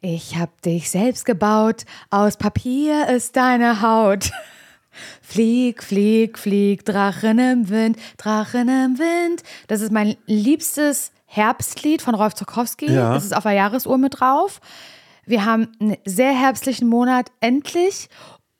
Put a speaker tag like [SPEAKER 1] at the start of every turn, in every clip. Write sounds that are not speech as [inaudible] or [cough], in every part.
[SPEAKER 1] Ich hab dich selbst gebaut, aus Papier ist deine Haut. [laughs] Flieg, flieg, flieg, Drachen im Wind, Drachen im Wind. Das ist mein liebstes Herbstlied von Rolf Zukowski.
[SPEAKER 2] Ja.
[SPEAKER 1] Das ist auf der Jahresuhr mit drauf. Wir haben einen sehr herbstlichen Monat endlich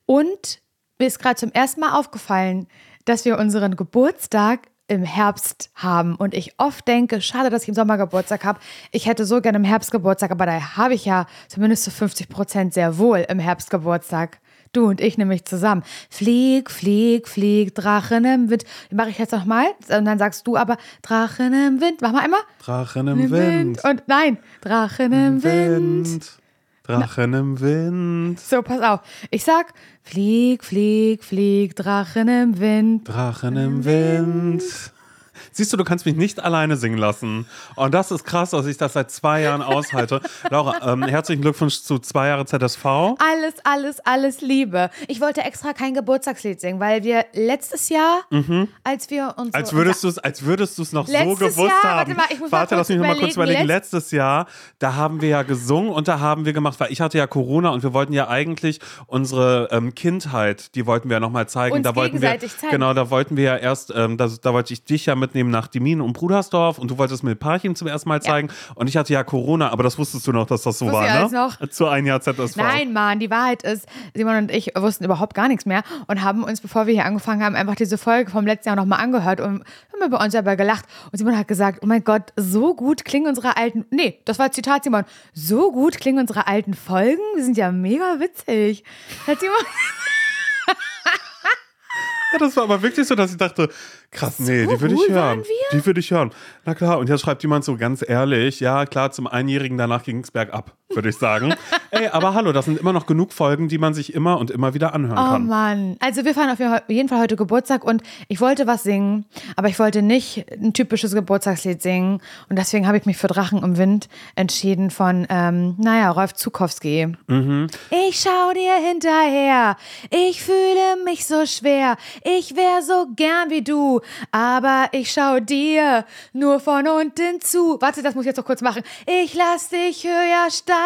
[SPEAKER 1] und mir ist gerade zum ersten Mal aufgefallen, dass wir unseren Geburtstag im Herbst haben und ich oft denke, schade, dass ich im Sommer Geburtstag habe. Ich hätte so gerne im Herbst Geburtstag, aber da habe ich ja zumindest zu 50 Prozent sehr wohl im Herbst Geburtstag. Du und ich nämlich zusammen. Flieg, flieg, flieg, Drachen im Wind. Die mache ich jetzt nochmal. Und dann sagst du aber Drachen im Wind. Mach mal einmal.
[SPEAKER 2] Drachen im Wind.
[SPEAKER 1] Und nein, Drachen im Wind.
[SPEAKER 2] Wind. Drachen im Wind.
[SPEAKER 1] So, pass auf. Ich sag, flieg, flieg, flieg, Drachen im Wind.
[SPEAKER 2] Drachen im Wind. Siehst du, du kannst mich nicht alleine singen lassen. Und das ist krass, dass ich das seit zwei Jahren aushalte. [laughs] Laura, ähm, herzlichen Glückwunsch zu zwei Jahre ZSV.
[SPEAKER 1] Alles, alles, alles Liebe. Ich wollte extra kein Geburtstagslied singen, weil wir letztes Jahr, als wir uns.
[SPEAKER 2] Mhm. Als würdest du es, als würdest du es noch so gewusst
[SPEAKER 1] Jahr,
[SPEAKER 2] haben.
[SPEAKER 1] warte mal, ich muss
[SPEAKER 2] warte lass mich noch mal kurz
[SPEAKER 1] überlegen.
[SPEAKER 2] überlegen. Letztes Jahr, da haben wir ja gesungen und da haben wir gemacht, weil ich hatte ja Corona und wir wollten ja eigentlich unsere ähm, Kindheit, die wollten wir ja nochmal zeigen.
[SPEAKER 1] Uns
[SPEAKER 2] da wollten wir,
[SPEAKER 1] gegenseitig zeigen.
[SPEAKER 2] Genau, da wollten wir ja erst, ähm, da, da wollte ich dich ja mitnehmen nach Diemin und Brudersdorf und du wolltest mir Parchim zum ersten Mal zeigen und ich hatte ja Corona, aber das wusstest du noch, dass das so
[SPEAKER 1] ich
[SPEAKER 2] war,
[SPEAKER 1] alles
[SPEAKER 2] ne?
[SPEAKER 1] noch.
[SPEAKER 2] Zu ein Jahr ZSV.
[SPEAKER 1] Nein, Mann, die Wahrheit ist, Simon und ich wussten überhaupt gar nichts mehr und haben uns, bevor wir hier angefangen haben, einfach diese Folge vom letzten Jahr nochmal angehört und haben über uns selber gelacht. Und Simon hat gesagt, oh mein Gott, so gut klingen unsere alten, nee, das war Zitat Simon, so gut klingen unsere alten Folgen, die sind ja mega witzig. Hat Simon, [laughs]
[SPEAKER 2] Ja, das war aber wirklich so, dass ich dachte, krass, nee,
[SPEAKER 1] So
[SPEAKER 2] die würde ich hören. Die würde ich hören. Na klar, und jetzt schreibt jemand so ganz ehrlich, ja klar, zum Einjährigen danach ging es bergab, würde ich sagen. [laughs] Ey, aber hallo, das sind immer noch genug Folgen, die man sich immer und immer wieder anhören
[SPEAKER 1] oh
[SPEAKER 2] kann.
[SPEAKER 1] Mann. Also wir feiern auf jeden Fall heute Geburtstag und ich wollte was singen, aber ich wollte nicht ein typisches Geburtstagslied singen und deswegen habe ich mich für Drachen im Wind entschieden von, ähm, naja, Rolf Zukowski. Ich schau dir hinterher, ich fühle mich so schwer, ich wär so gern wie du, aber ich schau dir nur von unten zu. Warte, das muss ich jetzt noch kurz machen. Ich lass dich höher steigen,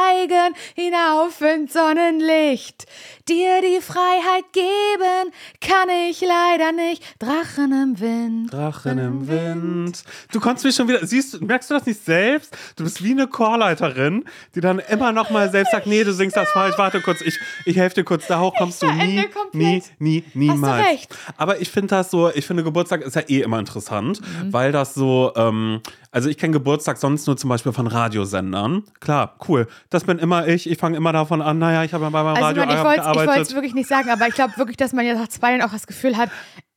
[SPEAKER 1] hinauf ins Sonnenlicht. Dir die Freiheit geben, kann ich leider nicht. Drachen im Wind.
[SPEAKER 2] Drachen im Wind. Du konntest mich schon wieder, siehst du, merkst du das nicht selbst? Du bist wie eine Chorleiterin, die dann immer noch mal selbst sagt, nee, du singst das falsch, warte kurz, ich, ich helfe dir kurz, da hoch kommst du nie, nie, nie, niemals.
[SPEAKER 1] recht.
[SPEAKER 2] Aber ich finde das so, ich finde Geburtstag ist ja eh immer interessant,
[SPEAKER 1] Mhm.
[SPEAKER 2] weil das so, ähm, also ich kenne Geburtstag sonst nur zum Beispiel von Radiosendern. Klar, cool. Das bin immer ich, ich fange immer davon an, naja, ich habe ja bei meinem
[SPEAKER 1] Also
[SPEAKER 2] Radio
[SPEAKER 1] ich wollte es wirklich nicht sagen, aber ich glaube wirklich, dass man jetzt nach zwei Jahren auch das Gefühl hat,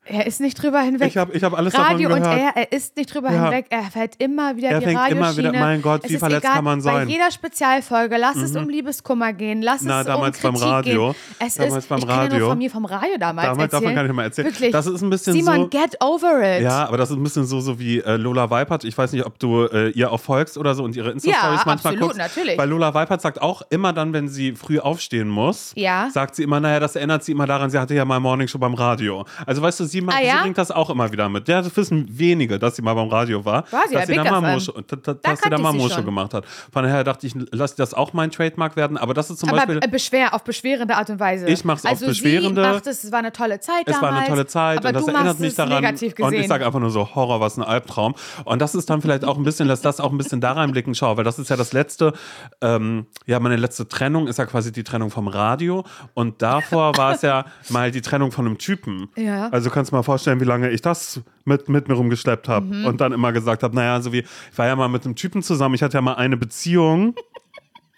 [SPEAKER 1] er ist nicht drüber hinweg.
[SPEAKER 2] Ich habe ich hab alles
[SPEAKER 1] Radio
[SPEAKER 2] davon
[SPEAKER 1] und
[SPEAKER 2] gehört.
[SPEAKER 1] er, er ist nicht drüber
[SPEAKER 2] Ja.
[SPEAKER 1] hinweg. Er fällt immer wieder
[SPEAKER 2] Er
[SPEAKER 1] die
[SPEAKER 2] fängt immer
[SPEAKER 1] Radioschiene.
[SPEAKER 2] wieder- mein Gott,
[SPEAKER 1] Es
[SPEAKER 2] wie verletzt
[SPEAKER 1] egal,
[SPEAKER 2] kann man sein? Mhm.
[SPEAKER 1] Bei jeder Spezialfolge, lass es um Liebeskummer gehen, lass
[SPEAKER 2] Na,
[SPEAKER 1] es
[SPEAKER 2] damals
[SPEAKER 1] um
[SPEAKER 2] beim
[SPEAKER 1] Kritik
[SPEAKER 2] Radio.
[SPEAKER 1] gehen. Es
[SPEAKER 2] Damals
[SPEAKER 1] ist,
[SPEAKER 2] beim
[SPEAKER 1] ich kann ja
[SPEAKER 2] Radio.
[SPEAKER 1] nur von mir vom Radio damals
[SPEAKER 2] Damals darf
[SPEAKER 1] erzählen.
[SPEAKER 2] man gar nicht mehr erzählen.
[SPEAKER 1] Wirklich.
[SPEAKER 2] Das ist ein bisschen
[SPEAKER 1] Simon,
[SPEAKER 2] so-
[SPEAKER 1] get over it.
[SPEAKER 2] Ja, aber das ist ein bisschen so, so wie äh, Lola Weipert. Ich weiß nicht, ob du äh, ihr auch folgst oder so und ihre Insta-Stories
[SPEAKER 1] Ja,
[SPEAKER 2] manchmal
[SPEAKER 1] absolut,
[SPEAKER 2] guckst.
[SPEAKER 1] natürlich.
[SPEAKER 2] Weil Lola Weipert sagt auch immer dann, wenn sie früh aufstehen muss,
[SPEAKER 1] Ja.
[SPEAKER 2] sagt sie immer, naja, das erinnert sie immer daran, sie hatte ja mal Morning Show beim Radio. Also weißt du, sie, macht,
[SPEAKER 1] Ah, ja?
[SPEAKER 2] sie bringt das auch immer wieder mit. Ja, das wissen wenige, dass sie mal beim Radio war.
[SPEAKER 1] War sie
[SPEAKER 2] dass sie da. Mo-Show- da- dass sie gemacht hat. Von daher dachte ich, lass das auch mein Trademark werden. Aber das ist zum
[SPEAKER 1] aber
[SPEAKER 2] Beispiel.
[SPEAKER 1] äh, beschwer, auf beschwerende Art und Weise.
[SPEAKER 2] Ich mach's auf
[SPEAKER 1] also
[SPEAKER 2] beschwerende-
[SPEAKER 1] Sie macht es, es war eine tolle Zeit
[SPEAKER 2] Es
[SPEAKER 1] damals.
[SPEAKER 2] war eine tolle Zeit
[SPEAKER 1] aber
[SPEAKER 2] und das
[SPEAKER 1] du
[SPEAKER 2] erinnert mich
[SPEAKER 1] es
[SPEAKER 2] daran.
[SPEAKER 1] negativ
[SPEAKER 2] Und ich sage einfach nur so, Horror, was ein Albtraum. Und das ist dann vielleicht auch ein bisschen, lass das auch ein bisschen da reinblicken, schau, weil das ist ja das letzte, ähm, ja, meine letzte Trennung ist ja quasi die Trennung vom Radio. Und davor war es ja [laughs] mal die Trennung von einem Typen.
[SPEAKER 1] Ja.
[SPEAKER 2] Also du kannst dir mal vorstellen, wie lange ich das mit, mit mir rumgeschleppt habe
[SPEAKER 1] Mhm.
[SPEAKER 2] und dann immer gesagt habe, naja, so wie, ich war ja mal mit einem Typen zusammen, ich hatte ja mal eine Beziehung.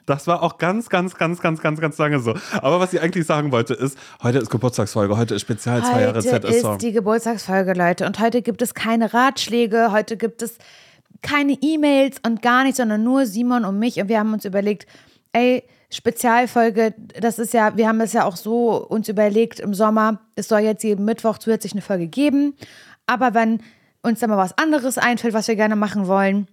[SPEAKER 2] Das war auch ganz, ganz, ganz, ganz, ganz, ganz lange so. Aber was ich eigentlich sagen wollte, ist, heute ist Geburtstagsfolge, heute ist Spezial zwei Jahre
[SPEAKER 1] Heute
[SPEAKER 2] ZSV.
[SPEAKER 1] ist die Geburtstagsfolge, Leute. Und heute gibt es keine Ratschläge, heute gibt es keine E-Mails und gar nichts, sondern nur Simon und mich. Und wir haben uns überlegt, ey, Spezialfolge, das ist ja, wir haben es ja auch so uns überlegt im Sommer, es soll jetzt jeden Mittwoch zusätzlich eine Folge geben. Aber wenn uns dann mal was anderes einfällt, was wir gerne machen wollen,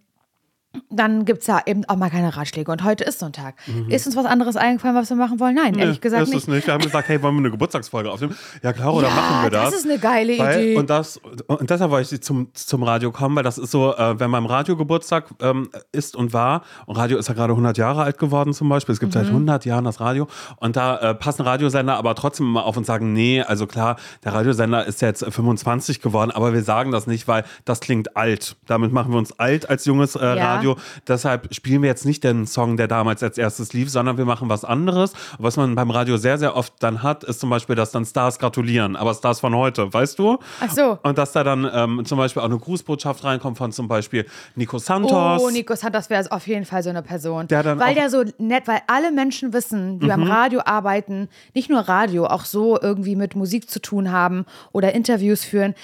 [SPEAKER 1] dann gibt es ja eben auch mal keine Ratschläge. Und heute ist so ein Tag. Ist uns was anderes eingefallen, was wir machen wollen? Nein, ehrlich gesagt
[SPEAKER 2] ist
[SPEAKER 1] nicht.
[SPEAKER 2] es nicht. Wir haben gesagt, hey, wollen wir eine Geburtstagsfolge aufnehmen? Ja, klar, oder
[SPEAKER 1] Ja,
[SPEAKER 2] machen wir das?
[SPEAKER 1] das ist eine geile
[SPEAKER 2] weil,
[SPEAKER 1] Idee.
[SPEAKER 2] Und, das, und deshalb wollte ich zum, zum Radio kommen, weil das ist so, äh, wenn beim Radio Geburtstag ähm, ist und war, und Radio ist ja gerade 100 Jahre alt geworden zum Beispiel, es gibt
[SPEAKER 1] Mhm.
[SPEAKER 2] seit 100 Jahren das Radio, und da äh, passen Radiosender aber trotzdem immer auf und sagen, nee, also klar, der Radiosender ist jetzt 25 geworden, aber wir sagen das nicht, weil das klingt alt. Damit machen wir uns alt als junges äh,
[SPEAKER 1] Ja.
[SPEAKER 2] Radio. Deshalb spielen wir jetzt nicht den Song, der damals als erstes lief, sondern wir machen was anderes. Was man beim Radio sehr, sehr oft dann hat, ist zum Beispiel, dass dann Stars gratulieren, aber Stars von heute, weißt du?
[SPEAKER 1] Ach so.
[SPEAKER 2] Und dass da dann ähm, zum Beispiel auch eine Grußbotschaft reinkommt von zum Beispiel Nico Santos.
[SPEAKER 1] Oh, Nico Santos wäre auf jeden Fall so eine Person.
[SPEAKER 2] Der dann
[SPEAKER 1] weil
[SPEAKER 2] Mhm.
[SPEAKER 1] der so nett, weil alle Menschen wissen, die beim Radio arbeiten, nicht nur Radio, auch so irgendwie mit Musik zu tun haben oder Interviews führen.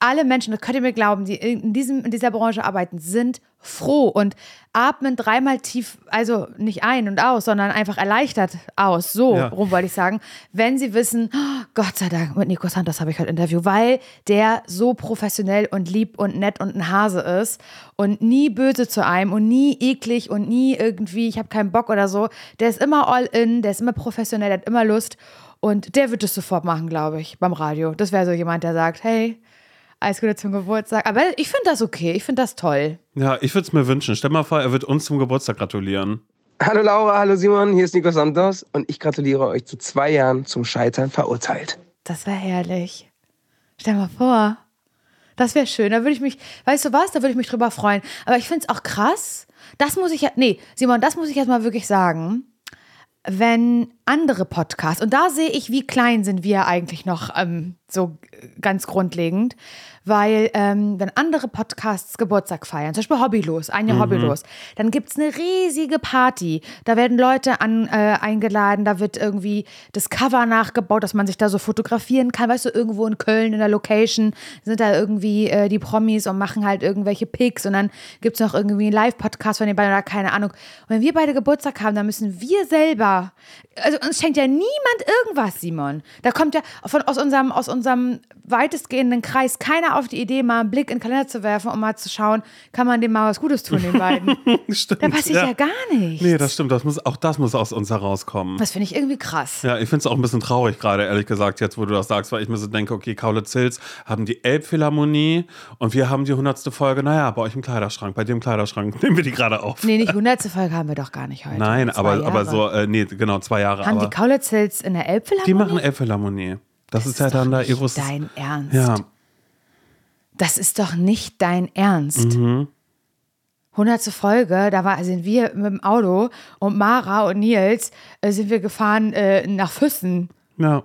[SPEAKER 1] Alle Menschen, das könnt ihr mir glauben, die in, diesem, in dieser Branche arbeiten, sind froh und atmen dreimal tief, also nicht ein und aus, sondern einfach erleichtert aus. So
[SPEAKER 2] Ja.
[SPEAKER 1] rum wollte ich sagen, wenn sie wissen, oh, Gott sei Dank, mit Nico Santos habe ich heute Interview, weil der so professionell und lieb und nett und ein Hase ist und nie böse zu einem und nie eklig und nie irgendwie, ich habe keinen Bock oder so. Der ist immer all in, der ist immer professionell, der hat immer Lust und der wird es sofort machen, glaube ich, beim Radio. Das wäre so jemand, der sagt, hey, alles Gute zum Geburtstag. Aber ich finde das okay, ich finde das toll.
[SPEAKER 2] Ja, ich würde es mir wünschen. Stell mal vor, er wird uns zum Geburtstag gratulieren.
[SPEAKER 3] Hallo Laura, hallo Simon, hier ist Nico Santos und ich gratuliere euch zu zwei Jahren zum Scheitern verurteilt.
[SPEAKER 1] Das wäre herrlich. Stell mal vor. Das wäre schön. Da würde ich mich, weißt du was, da würde ich mich drüber freuen. Aber ich finde es auch krass. Das muss ich ja, nee, Simon, das muss ich jetzt mal wirklich sagen. Wenn andere Podcasts, und da sehe ich, wie klein sind wir eigentlich noch ähm, so ganz grundlegend, weil ähm, wenn andere Podcasts Geburtstag feiern, zum Beispiel Hobbylos, ein Jahr Hobbylos, dann gibt es eine riesige Party. Da werden Leute an, äh, eingeladen, da wird irgendwie das Cover nachgebaut, dass man sich da so fotografieren kann. Weißt du, irgendwo in Köln in der Location sind da irgendwie äh, die Promis und machen halt irgendwelche Pics und dann gibt es noch irgendwie einen Live-Podcast von den beiden oder keine Ahnung. Und wenn wir beide Geburtstag haben, dann müssen wir selber, also uns schenkt ja niemand irgendwas, Simon. Da kommt ja von, aus, unserem, aus unserem weitestgehenden Kreis keiner auf die Idee, mal einen Blick in den Kalender zu werfen, um mal zu schauen, kann man dem mal was Gutes tun, den beiden. [laughs]
[SPEAKER 2] Stimmt.
[SPEAKER 1] Da passiert ja, gar nichts.
[SPEAKER 2] Nee, das stimmt. Das muss, auch das muss aus uns herauskommen.
[SPEAKER 1] das finde ich irgendwie krass.
[SPEAKER 2] Ja, ich finde es auch ein bisschen traurig gerade, ehrlich gesagt, jetzt, wo du das sagst, weil ich mir so denke, okay, Kaulitz-Hills haben die Elbphilharmonie und wir haben die hundertste Folge, naja, bei euch im Kleiderschrank, bei dem Kleiderschrank [laughs] nehmen wir die gerade auf.
[SPEAKER 1] Nee, nicht 100. Folge haben wir doch gar nicht heute.
[SPEAKER 2] Nein, aber, aber so, äh, nee, genau, zwei Jahre.
[SPEAKER 1] Haben die Kaulitz Hills in der Elbphilharmonie?
[SPEAKER 2] die machen Elbphilharmonie. Das, ist ja dann da ihres.
[SPEAKER 1] dein Ernst.
[SPEAKER 2] Ja,
[SPEAKER 1] Das ist doch nicht dein Ernst.
[SPEAKER 2] Mhm.
[SPEAKER 1] 100. Folge, da war, sind wir mit dem Auto und Mara und Nils äh, sind wir gefahren äh, nach Füssen
[SPEAKER 2] ja.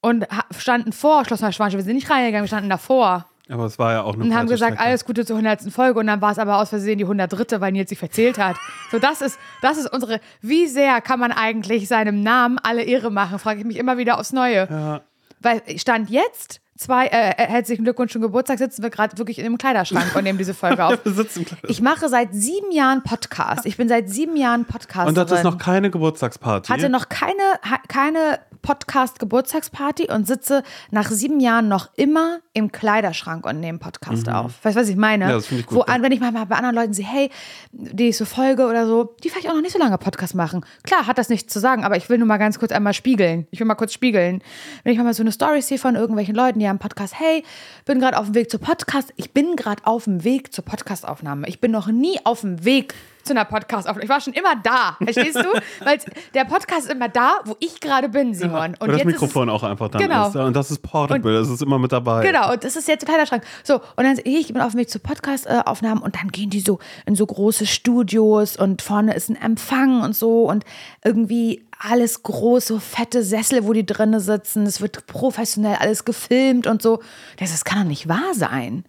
[SPEAKER 1] und standen vor Schloss Neuschwanstein. Wir sind nicht reingegangen, wir standen davor
[SPEAKER 2] Aber es war ja auch eine
[SPEAKER 1] und haben gesagt,
[SPEAKER 2] Strecke.
[SPEAKER 1] alles Gute zur 100. Folge und dann war es aber aus Versehen die 103., weil Nils sich verzählt hat. So, das ist, das ist unsere, wie sehr kann man eigentlich seinem Namen alle Ehre machen, frage ich mich immer wieder aufs Neue.
[SPEAKER 2] Ja.
[SPEAKER 1] Weil Stand jetzt, zwei, äh, äh, herzlichen Glückwunsch zum Geburtstag, sitzen wir gerade wirklich in einem Kleiderschrank und nehmen diese Folge auf. [laughs] Ich mache seit sieben Jahren Podcast. Ich bin seit sieben Jahren Podcasterin.
[SPEAKER 2] Und das ist noch keine Geburtstagsparty.
[SPEAKER 1] hatte noch keine, keine Podcast-Geburtstagsparty und sitze nach sieben Jahren noch immer im Kleiderschrank und nehme Podcast auf. Weißt du, was ich meine?
[SPEAKER 2] Mhm. Ja, das finde ich gut,
[SPEAKER 1] Wo,
[SPEAKER 2] ja.
[SPEAKER 1] wenn ich mal bei anderen Leuten sehe, hey, die nächste Folge oder so, die vielleicht auch noch nicht so lange Podcast machen. Klar, hat das nichts zu sagen, aber ich will nur mal ganz kurz einmal spiegeln. Ich will mal kurz spiegeln. Wenn ich mal so eine Story sehe von irgendwelchen Leuten, die haben Podcast, hey, bin gerade auf dem Weg zur Podcast, ich bin gerade auf dem Weg zur Podcastaufnahme. Ich bin noch nie auf dem Weg zu einer Podcastaufnahme. Ich war schon immer da, verstehst du? [laughs] Weil der Podcast ist immer da, wo ich gerade bin, Simon.
[SPEAKER 2] Weil das
[SPEAKER 1] jetzt
[SPEAKER 2] Mikrofon auch einfach dann
[SPEAKER 1] Genau.
[SPEAKER 2] ist. Ja, und das ist portable, das ist immer mit dabei.
[SPEAKER 1] Genau, und das ist jetzt ein Kleiderschrank. So, und dann sehe ich, bin auf dem Weg zu Podcast-Aufnahmen und dann gehen die so in so große Studios und vorne ist ein Empfang und so und irgendwie alles groß, so fette Sessel, wo die drinnen sitzen. Es wird professionell alles gefilmt und so. Das, das kann doch nicht wahr sein.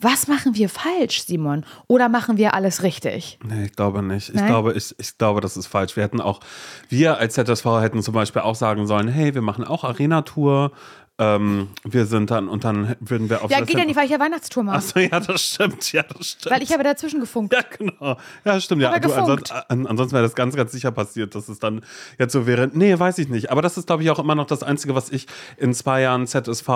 [SPEAKER 1] Was machen wir falsch, Simon? Oder machen wir alles richtig?
[SPEAKER 2] Nee, ich glaube nicht. Ich glaube, ich, ich glaube, das ist falsch. Wir hätten auch, wir als ZSV hätten zum Beispiel auch sagen sollen, hey, wir machen auch Arena-Tour. Ähm, wir sind dann und dann würden wir auf
[SPEAKER 1] Ja, geht ja nicht, weil ich ja Weihnachtstour mache.
[SPEAKER 2] Achso, ja, das stimmt, ja, das stimmt.
[SPEAKER 1] Weil ich habe dazwischen gefunkt.
[SPEAKER 2] ja, genau. Ja, stimmt. Ja,
[SPEAKER 1] Aber
[SPEAKER 2] du,
[SPEAKER 1] gefunkt.
[SPEAKER 2] ansonsten, an, ansonsten wäre das ganz, ganz sicher passiert, dass es dann jetzt so wäre. Nee, weiß ich nicht. Aber das ist, glaube ich, auch immer noch das Einzige, was ich in zwei Jahren ZSV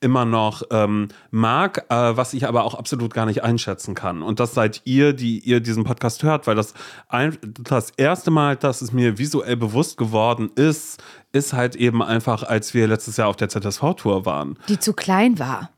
[SPEAKER 2] immer noch ähm, mag, äh, was ich aber auch absolut gar nicht einschätzen kann. Und das seid ihr, die ihr diesen Podcast hört, weil das ein, das erste Mal, dass es mir visuell bewusst geworden ist, ist halt eben einfach, als wir letztes Jahr auf der ZSV-Tour waren.
[SPEAKER 1] Die zu klein war.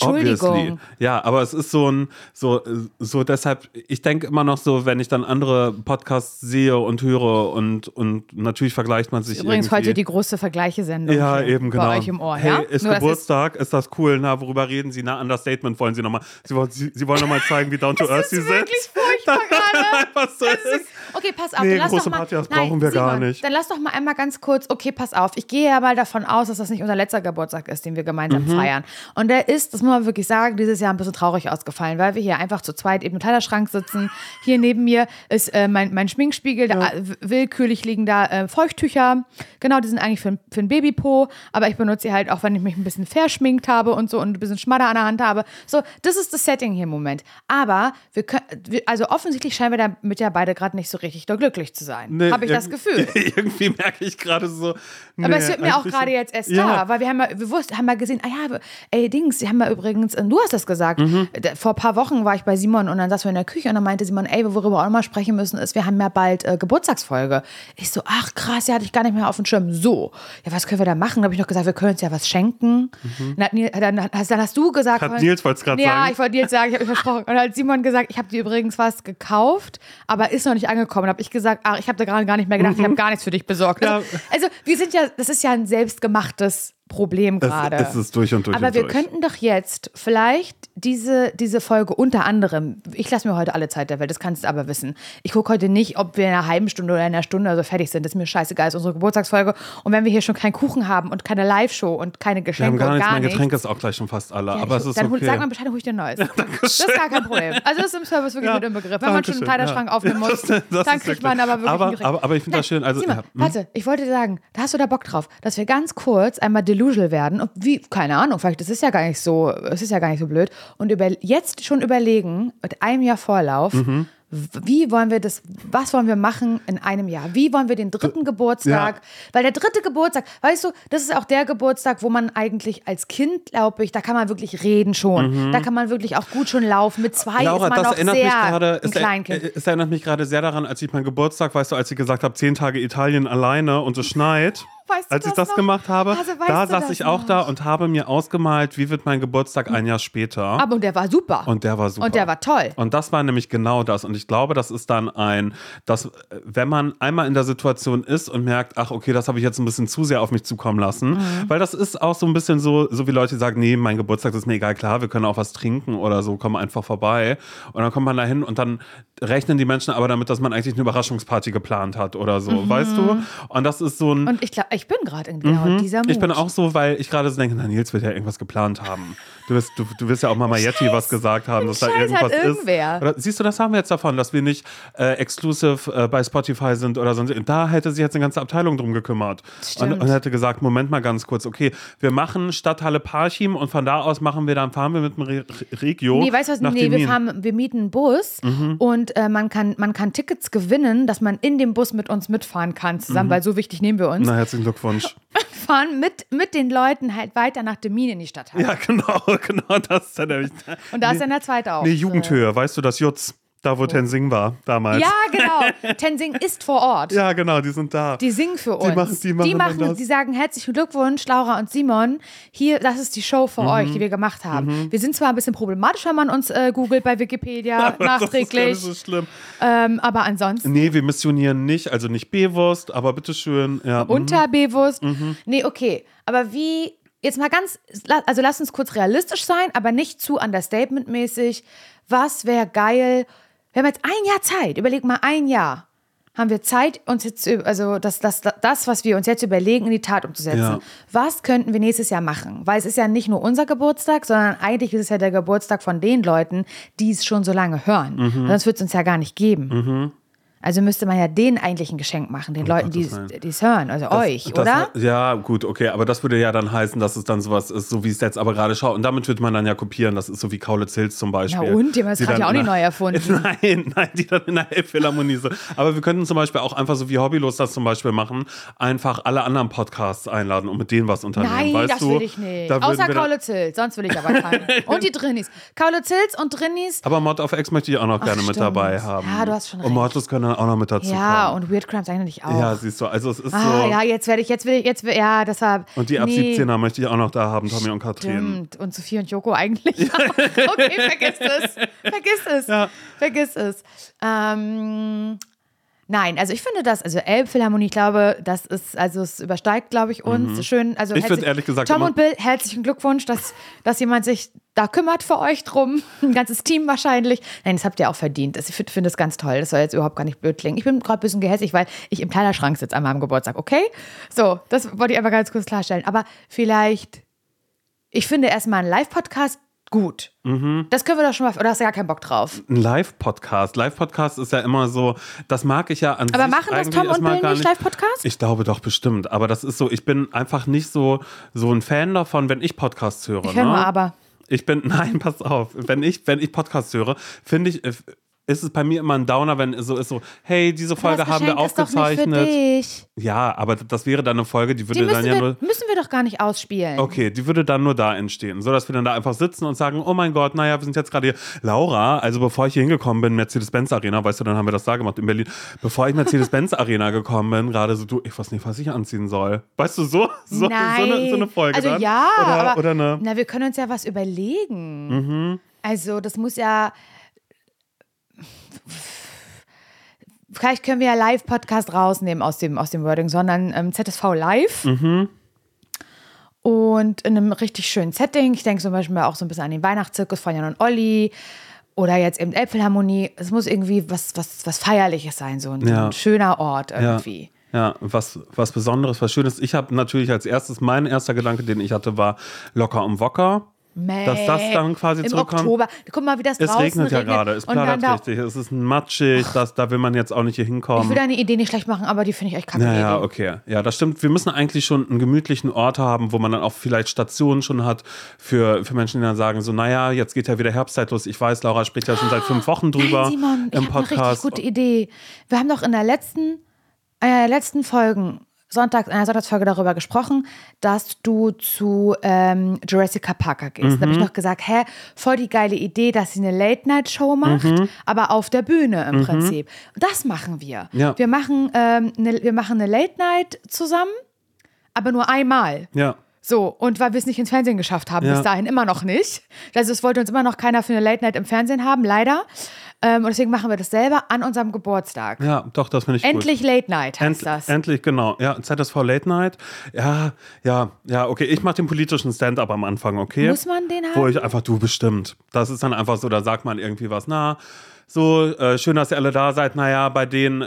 [SPEAKER 1] Entschuldigung.
[SPEAKER 2] Obviously. Ja, aber es ist so ein, so, so deshalb, ich denke immer noch so, wenn ich dann andere Podcasts sehe und höre und, und natürlich vergleicht man sich
[SPEAKER 1] Übrigens
[SPEAKER 2] irgendwie.
[SPEAKER 1] heute die große Vergleiche-Sendung.
[SPEAKER 2] ja, eben genau.
[SPEAKER 1] Bei euch im Ohr,
[SPEAKER 2] hey,
[SPEAKER 1] ja?
[SPEAKER 2] ist
[SPEAKER 1] Nur, das
[SPEAKER 2] Geburtstag, ist, das cool? Na, worüber reden Sie? Na, Understatement wollen Sie nochmal. Sie wollen, Sie, Sie wollen nochmal zeigen, wie down [laughs] to earth Sie
[SPEAKER 1] ist
[SPEAKER 2] sind.
[SPEAKER 1] wirklich furchtbar. [laughs] [laughs]
[SPEAKER 2] Einfach so ist.
[SPEAKER 1] ist- Okay, pass auf.
[SPEAKER 2] Nee,
[SPEAKER 1] dann lass
[SPEAKER 2] große
[SPEAKER 1] doch mal,
[SPEAKER 2] Party, das
[SPEAKER 1] nein,
[SPEAKER 2] brauchen wir gar
[SPEAKER 1] Simon,
[SPEAKER 2] nicht.
[SPEAKER 1] Dann lass doch mal einmal ganz kurz, okay, pass auf. Ich gehe ja mal davon aus, dass das nicht unser letzter Geburtstag ist, den wir gemeinsam
[SPEAKER 2] Mhm.
[SPEAKER 1] feiern. Und der ist, das muss man wirklich sagen, dieses Jahr ein bisschen traurig ausgefallen, weil wir hier einfach zu zweit eben im Kleiderschrank sitzen. Hier neben mir ist äh, mein, mein Schminkspiegel, da, äh, willkürlich liegen da äh, Feuchttücher. Genau, die sind eigentlich für, ein- für ein Babypo, aber ich benutze sie halt auch, wenn ich mich ein bisschen verschminkt habe und so und ein bisschen Schmadder an der Hand habe. So, das ist das Setting hier im Moment. Aber wir können, also offensichtlich scheinen wir damit ja beide gerade nicht so richtig glücklich zu sein.
[SPEAKER 2] Nee,
[SPEAKER 1] habe ich das Gefühl. [laughs]
[SPEAKER 2] Irgendwie merke ich gerade so.
[SPEAKER 1] Aber
[SPEAKER 2] nee,
[SPEAKER 1] es wird mir auch
[SPEAKER 2] eigentlich-
[SPEAKER 1] gerade jetzt erst
[SPEAKER 2] ja.
[SPEAKER 1] klar, weil wir haben ja, wir wussten, haben ja gesehen, ah ja, ey Dings, sie haben ja übrigens, du hast das gesagt,
[SPEAKER 2] Mhm.
[SPEAKER 1] Vor ein paar Wochen war ich bei Simon und dann saßen wir in der Küche und dann meinte Simon, ey, worüber wir auch mal sprechen müssen, ist, wir haben ja bald äh, Geburtstagsfolge. Ich so, ach krass, ja, hatte ich gar nicht mehr auf dem Schirm. So, ja, was können wir da machen? Da habe ich noch gesagt, wir können uns ja was schenken. Dann, hat Nils- dann, hast, dann hast du gesagt,
[SPEAKER 2] Mhm. Hat Nils wollt's grad
[SPEAKER 1] ja,
[SPEAKER 2] sagen.
[SPEAKER 1] ich wollte Nils sagen, ich habe versprochen. Und dann hat Simon gesagt, ich habe dir übrigens was gekauft, aber ist noch nicht angekommen. Dann habe ich gesagt, ach, ich habe da gerade gar nicht mehr gedacht, ich habe gar nichts für dich besorgt. Also,
[SPEAKER 2] Ja.
[SPEAKER 1] also wir sind ja, das ist ja ein selbstgemachtes Problem gerade.
[SPEAKER 2] Es, es ist durch und durch.
[SPEAKER 1] Aber
[SPEAKER 2] und
[SPEAKER 1] wir
[SPEAKER 2] durch.
[SPEAKER 1] könnten doch jetzt vielleicht diese, diese Folge unter anderem, ich lasse mir heute alle Zeit der Welt, das kannst du aber wissen. Ich gucke heute nicht, ob wir in einer halben Stunde oder in einer Stunde also fertig sind. Das ist mir scheißegal, das ist unsere Geburtstagsfolge. Und wenn wir hier schon keinen Kuchen haben und keine Live-Show und keine
[SPEAKER 2] Wir
[SPEAKER 1] Geschenke
[SPEAKER 2] haben gar nichts,
[SPEAKER 1] gar
[SPEAKER 2] mein
[SPEAKER 1] nichts.
[SPEAKER 2] Getränk ist auch gleich schon fast alle.
[SPEAKER 1] Ja,
[SPEAKER 2] aber
[SPEAKER 1] ich-
[SPEAKER 2] es ist
[SPEAKER 1] dann
[SPEAKER 2] okay.
[SPEAKER 1] sag mal Bescheid, hol ich dir ein neues. [laughs] das ist gar kein Problem. Also das ist im Service wirklich
[SPEAKER 2] Ja,
[SPEAKER 1] mit inbegriffen. Wenn man schon einen Kleiderschrank
[SPEAKER 2] ja.
[SPEAKER 1] aufnehmen [laughs] muss,
[SPEAKER 2] Das- das
[SPEAKER 1] dann kriegt man aber wirklich
[SPEAKER 2] aber- aber- aber ich finde das schön, also,
[SPEAKER 1] Simon,
[SPEAKER 2] ja, hm.
[SPEAKER 1] warte, ich wollte dir sagen, da hast du da Bock drauf, dass wir ganz kurz einmal delusional werden und wie, keine Ahnung, vielleicht das ist ja gar nicht so, es ist ja gar nicht so blöd und über, jetzt schon überlegen, mit einem Jahr Vorlauf,
[SPEAKER 2] Mhm.
[SPEAKER 1] wie wollen wir das, was wollen wir machen in einem Jahr? Wie wollen wir den dritten Geburtstag? Weil der dritte Geburtstag, weißt du, das ist auch der Geburtstag, wo man eigentlich als Kind, glaube ich, da kann man wirklich reden schon. Da kann man wirklich auch gut schon laufen. Mit zwei
[SPEAKER 2] Mhm. Laura,
[SPEAKER 1] ist man
[SPEAKER 2] das
[SPEAKER 1] noch
[SPEAKER 2] erinnert
[SPEAKER 1] sehr
[SPEAKER 2] mich gerade,
[SPEAKER 1] ein
[SPEAKER 2] es, er-
[SPEAKER 1] Kleinkind.
[SPEAKER 2] es erinnert mich gerade sehr daran, als ich meinen Geburtstag, weißt du, als ich gesagt habe, zehn Tage Italien alleine und es schneit.
[SPEAKER 1] Weißt
[SPEAKER 2] als ich
[SPEAKER 1] das noch?
[SPEAKER 2] gemacht habe,
[SPEAKER 1] Also,
[SPEAKER 2] da saß ich auch
[SPEAKER 1] noch?
[SPEAKER 2] da und habe mir ausgemalt, wie wird mein Geburtstag ein Jahr später.
[SPEAKER 1] Aber und der war super.
[SPEAKER 2] und der war super.
[SPEAKER 1] Und der war toll.
[SPEAKER 2] Und das war nämlich genau das. Und ich glaube, das ist dann ein, dass, wenn man einmal in der Situation ist und merkt, ach, okay, das habe ich jetzt ein bisschen zu sehr auf mich zukommen lassen.
[SPEAKER 1] Mhm.
[SPEAKER 2] Weil das ist auch so ein bisschen so, so wie Leute sagen, nee, mein Geburtstag ist mir egal, klar, wir können auch was trinken oder so, komm einfach vorbei. Und dann kommt man da hin und dann rechnen die Menschen aber damit, dass man eigentlich eine Überraschungsparty geplant hat oder so, weißt du? Und das ist so ein.
[SPEAKER 1] Mhm. Und ich glaube, ich bin gerade in genau dieser Mut.
[SPEAKER 2] Ich bin auch so, weil ich gerade so denke, na, Nils wird ja irgendwas geplant haben. Du wirst, du, du wirst ja auch mal Majetti was gesagt haben, dass da
[SPEAKER 1] Scheiß
[SPEAKER 2] irgendwas
[SPEAKER 1] hat irgendwer.
[SPEAKER 2] ist. Oder, siehst du, das haben wir jetzt davon, dass wir nicht äh, exclusive äh, bei Spotify sind oder sonst. Da hätte sich jetzt eine ganze Abteilung drum gekümmert. Und,
[SPEAKER 1] Stimmt.
[SPEAKER 2] und hätte gesagt, Moment mal ganz kurz, okay, wir machen Stadthalle Parchim und von da aus machen wir dann, fahren wir mit dem Re Regio.
[SPEAKER 1] Nee, weißt du was? Nee, wir, fahren, wir mieten einen Bus
[SPEAKER 2] Mhm.
[SPEAKER 1] und äh, man, kann, man kann Tickets gewinnen, dass man in dem Bus mit uns mitfahren kann zusammen, weil so wichtig nehmen wir uns.
[SPEAKER 2] Na, herzlichen Glückwunsch. [laughs]
[SPEAKER 1] Fahren mit, mit den Leuten halt weiter nach Demin in die Stadt.
[SPEAKER 2] ja, genau, [laughs] genau, das ist dann nämlich.
[SPEAKER 1] Und da ist dann der zweite auch.
[SPEAKER 2] Nee, Jugendhöhe, weißt du, das Jutz, da wo Tenzing war damals.
[SPEAKER 1] Ja, genau. [laughs] Tenzing ist vor Ort.
[SPEAKER 2] Ja, genau, die sind da.
[SPEAKER 1] Die singen für uns.
[SPEAKER 2] machen- die machen dann das.
[SPEAKER 1] die sagen herzlichen Glückwunsch, Laura und Simon. Hier, das ist die Show
[SPEAKER 2] Mhm.
[SPEAKER 1] für euch, die wir gemacht haben. Wir sind zwar ein bisschen problematisch, wenn man uns äh, googelt bei Wikipedia [laughs]
[SPEAKER 2] Das ist gar
[SPEAKER 1] nachträglich,
[SPEAKER 2] nicht so schlimm.
[SPEAKER 1] ähm, aber ansonsten
[SPEAKER 2] Nee, wir missionieren nicht, also nicht bewusst, aber bitteschön. Ja, mhm.
[SPEAKER 1] unterbewusst. Nee, okay. Aber wie, jetzt mal ganz, also lass uns kurz realistisch sein, aber nicht zu understatement-mäßig. Was wäre geil? Wir haben jetzt ein Jahr Zeit. Überleg mal, ein Jahr haben wir Zeit, uns jetzt, also das, das, das, was wir uns jetzt überlegen, in die Tat umzusetzen.
[SPEAKER 2] Ja.
[SPEAKER 1] Was könnten wir nächstes Jahr machen? Weil es ist ja nicht nur unser Geburtstag, sondern eigentlich ist es ja der Geburtstag von den Leuten, die es schon so lange hören.
[SPEAKER 2] Mhm.
[SPEAKER 1] Sonst wird es uns ja gar nicht geben. Also müsste man ja denen eigentlich ein Geschenk machen, den Leuten, die es hören, also euch,
[SPEAKER 2] Das-
[SPEAKER 1] oder?
[SPEAKER 2] Ja, gut, okay, aber das würde ja dann heißen, dass es dann sowas ist, so wie es jetzt aber gerade schaut. Und damit würde man dann ja kopieren. Das ist so wie Kaulitz Hills zum Beispiel.
[SPEAKER 1] Na und? Die haben das Rad
[SPEAKER 2] dann
[SPEAKER 1] ja auch nicht neu erfunden. [laughs]
[SPEAKER 2] Nein, nein, die dann in der Elbphilharmonie so. Aber wir könnten zum Beispiel auch einfach so wie Hobbylos das zum Beispiel machen, einfach alle anderen Podcasts einladen und mit denen was unternehmen.
[SPEAKER 1] Nein,
[SPEAKER 2] weißt
[SPEAKER 1] das
[SPEAKER 2] du?
[SPEAKER 1] will ich nicht. Außer Kaulitz Hills, sonst will ich aber keinen. [laughs] und die Drinnies. Kaulitz Hills und Drinnies.
[SPEAKER 2] Aber Mod of X möchte ich auch noch gerne mit
[SPEAKER 1] stimmt.
[SPEAKER 2] dabei haben.
[SPEAKER 1] Ja, du hast schon
[SPEAKER 2] Und
[SPEAKER 1] recht.
[SPEAKER 2] Mortis können auch noch mit dazu
[SPEAKER 1] Ja,
[SPEAKER 2] kommen.
[SPEAKER 1] und Weird Crimes eigentlich auch.
[SPEAKER 2] Ja, siehst du, also es ist
[SPEAKER 1] ah,
[SPEAKER 2] so.
[SPEAKER 1] ja, jetzt werde ich, jetzt will ich, jetzt will, ja, das war.
[SPEAKER 2] Und die ab
[SPEAKER 1] nee,
[SPEAKER 2] 17er möchte ich auch noch da haben, Tommy und Katrin.
[SPEAKER 1] Stimmt. Und Sophie und Joko eigentlich. [laughs] okay, vergiss es. Vergiss es.
[SPEAKER 2] Ja.
[SPEAKER 1] Vergiss es. Ähm, nein, also ich finde das, also Elbphilharmonie, ich glaube, das ist, also es übersteigt, glaube ich, uns. Schön, also
[SPEAKER 2] Mhm. Ich
[SPEAKER 1] herzlich-
[SPEAKER 2] find ehrlich gesagt
[SPEAKER 1] Tom und Bill, herzlichen Glückwunsch, dass, dass jemand sich da kümmert für euch drum. [laughs] Ein ganzes Team wahrscheinlich. Nein, das habt ihr auch verdient. Das- Ich finde find das ganz toll. Das soll jetzt überhaupt gar nicht blöd klingen. Ich bin gerade ein bisschen gehässig, weil ich im Kleiderschrank sitze an meinem Geburtstag, okay? So, das wollte ich aber ganz kurz klarstellen. Aber vielleicht, ich finde erstmal einen Live-Podcast gut.
[SPEAKER 2] Mhm.
[SPEAKER 1] Das können wir doch schon mal, oder hast du gar keinen Bock drauf?
[SPEAKER 2] Ein Live-Podcast. Live-Podcast ist ja immer so, das mag ich ja an
[SPEAKER 1] Aber
[SPEAKER 2] sich
[SPEAKER 1] machen das Tom und Bill nicht Live-Podcast?
[SPEAKER 2] Ich glaube doch bestimmt. Aber das ist so, ich bin einfach nicht so, so ein Fan davon, wenn ich Podcasts höre.
[SPEAKER 1] Ich höre
[SPEAKER 2] ne?
[SPEAKER 1] aber.
[SPEAKER 2] Ich bin, [laughs] nein, pass auf. Wenn ich, wenn ich Podcasts höre, finde ich, äh, ist es bei mir immer ein Downer, wenn es so ist so, hey, diese Folge haben wir aufgezeichnet. Ja, aber das wäre dann eine Folge, die würde
[SPEAKER 1] Die
[SPEAKER 2] dann ja
[SPEAKER 1] wir,
[SPEAKER 2] nur.
[SPEAKER 1] müssen wir doch gar nicht ausspielen.
[SPEAKER 2] Okay, die würde dann nur da entstehen, so dass wir dann da einfach sitzen und sagen, oh mein Gott, naja, wir sind jetzt gerade hier. Laura, also bevor ich hier hingekommen bin, Mercedes-Benz Arena, weißt du, dann haben wir das da gemacht in Berlin. Bevor ich Mercedes-Benz Arena [laughs] gekommen bin, gerade so, du, ich weiß nicht, was ich anziehen soll. Weißt du, so, so,
[SPEAKER 1] Nein.
[SPEAKER 2] so, eine, so eine Folge
[SPEAKER 1] Also
[SPEAKER 2] dann.
[SPEAKER 1] ja,
[SPEAKER 2] oder,
[SPEAKER 1] aber
[SPEAKER 2] oder eine.
[SPEAKER 1] na, wir können uns ja was überlegen.
[SPEAKER 2] Mhm.
[SPEAKER 1] Also das muss ja. Vielleicht können wir ja Live-Podcast rausnehmen aus dem, aus dem Wording, sondern ähm, ZSV Live.
[SPEAKER 2] Mhm.
[SPEAKER 1] Und in einem richtig schönen Setting. Ich denke zum Beispiel auch so ein bisschen an den Weihnachtszirkus von Jan und Olli. Oder jetzt eben Elbphilharmonie. Es muss irgendwie was, was, was Feierliches sein, so ein,
[SPEAKER 2] Ja.
[SPEAKER 1] ein schöner Ort irgendwie.
[SPEAKER 2] Ja, was, was Besonderes, was Schönes. Ich habe natürlich als erstes, mein erster Gedanke, den ich hatte, war locker und Wocker. Dass das dann quasi
[SPEAKER 1] Im
[SPEAKER 2] zurückkommt.
[SPEAKER 1] Oktober. Guck mal, wie das
[SPEAKER 2] Es
[SPEAKER 1] draußen
[SPEAKER 2] regnet ja gerade, es
[SPEAKER 1] und dann
[SPEAKER 2] plattert richtig, es ist matschig, das, da will man jetzt auch nicht hier
[SPEAKER 1] Ich will
[SPEAKER 2] hinkommen.
[SPEAKER 1] deine Idee nicht schlecht machen, aber die finde ich echt kacke.
[SPEAKER 2] Naja,
[SPEAKER 1] Idee.
[SPEAKER 2] okay. Ja, das stimmt. Wir müssen eigentlich schon einen gemütlichen Ort haben, wo man dann auch vielleicht Stationen schon hat für, für Menschen, die dann sagen, so, naja, jetzt geht ja wieder Herbstzeit los. Ich weiß, Laura spricht ja schon seit fünf Wochen drüber
[SPEAKER 1] Nein, Simon, ich
[SPEAKER 2] im
[SPEAKER 1] habe eine richtig
[SPEAKER 2] Podcast.
[SPEAKER 1] gute Idee. Wir haben doch in der letzten, der letzten Folgen, Sonntag, in einer Sonntagsfolge darüber gesprochen, dass du zu ähm, Jurassic Parker gehst. Da habe ich
[SPEAKER 2] Mhm.
[SPEAKER 1] noch gesagt, hä, voll die geile Idee, dass sie eine Late-Night-Show macht, aber auf der Bühne im Prinzip. Das machen wir.
[SPEAKER 2] Mhm. Ja.
[SPEAKER 1] Wir, machen, ähm, eine, wir machen eine Late-Night zusammen, aber nur einmal.
[SPEAKER 2] Ja.
[SPEAKER 1] So, und weil wir es nicht ins Fernsehen geschafft haben,
[SPEAKER 2] Ja.
[SPEAKER 1] bis dahin immer noch nicht. Also es wollte uns immer noch keiner für eine Late Night im Fernsehen haben, leider. Ähm, und deswegen machen wir das selber an unserem Geburtstag.
[SPEAKER 2] Ja, doch, das finde ich
[SPEAKER 1] Endlich
[SPEAKER 2] gut.
[SPEAKER 1] Late Night heißt
[SPEAKER 2] End,
[SPEAKER 1] das.
[SPEAKER 2] Endlich, genau. Ja, ZSV Late Night. Ja, ja, ja, okay. Ich mache den politischen Stand-up am Anfang, okay?
[SPEAKER 1] Muss man den
[SPEAKER 2] Wo
[SPEAKER 1] haben?
[SPEAKER 2] ich einfach, du bestimmt. Das ist dann einfach so, da sagt man irgendwie was, na, so, äh, schön, dass ihr alle da seid. Naja, bei denen, äh,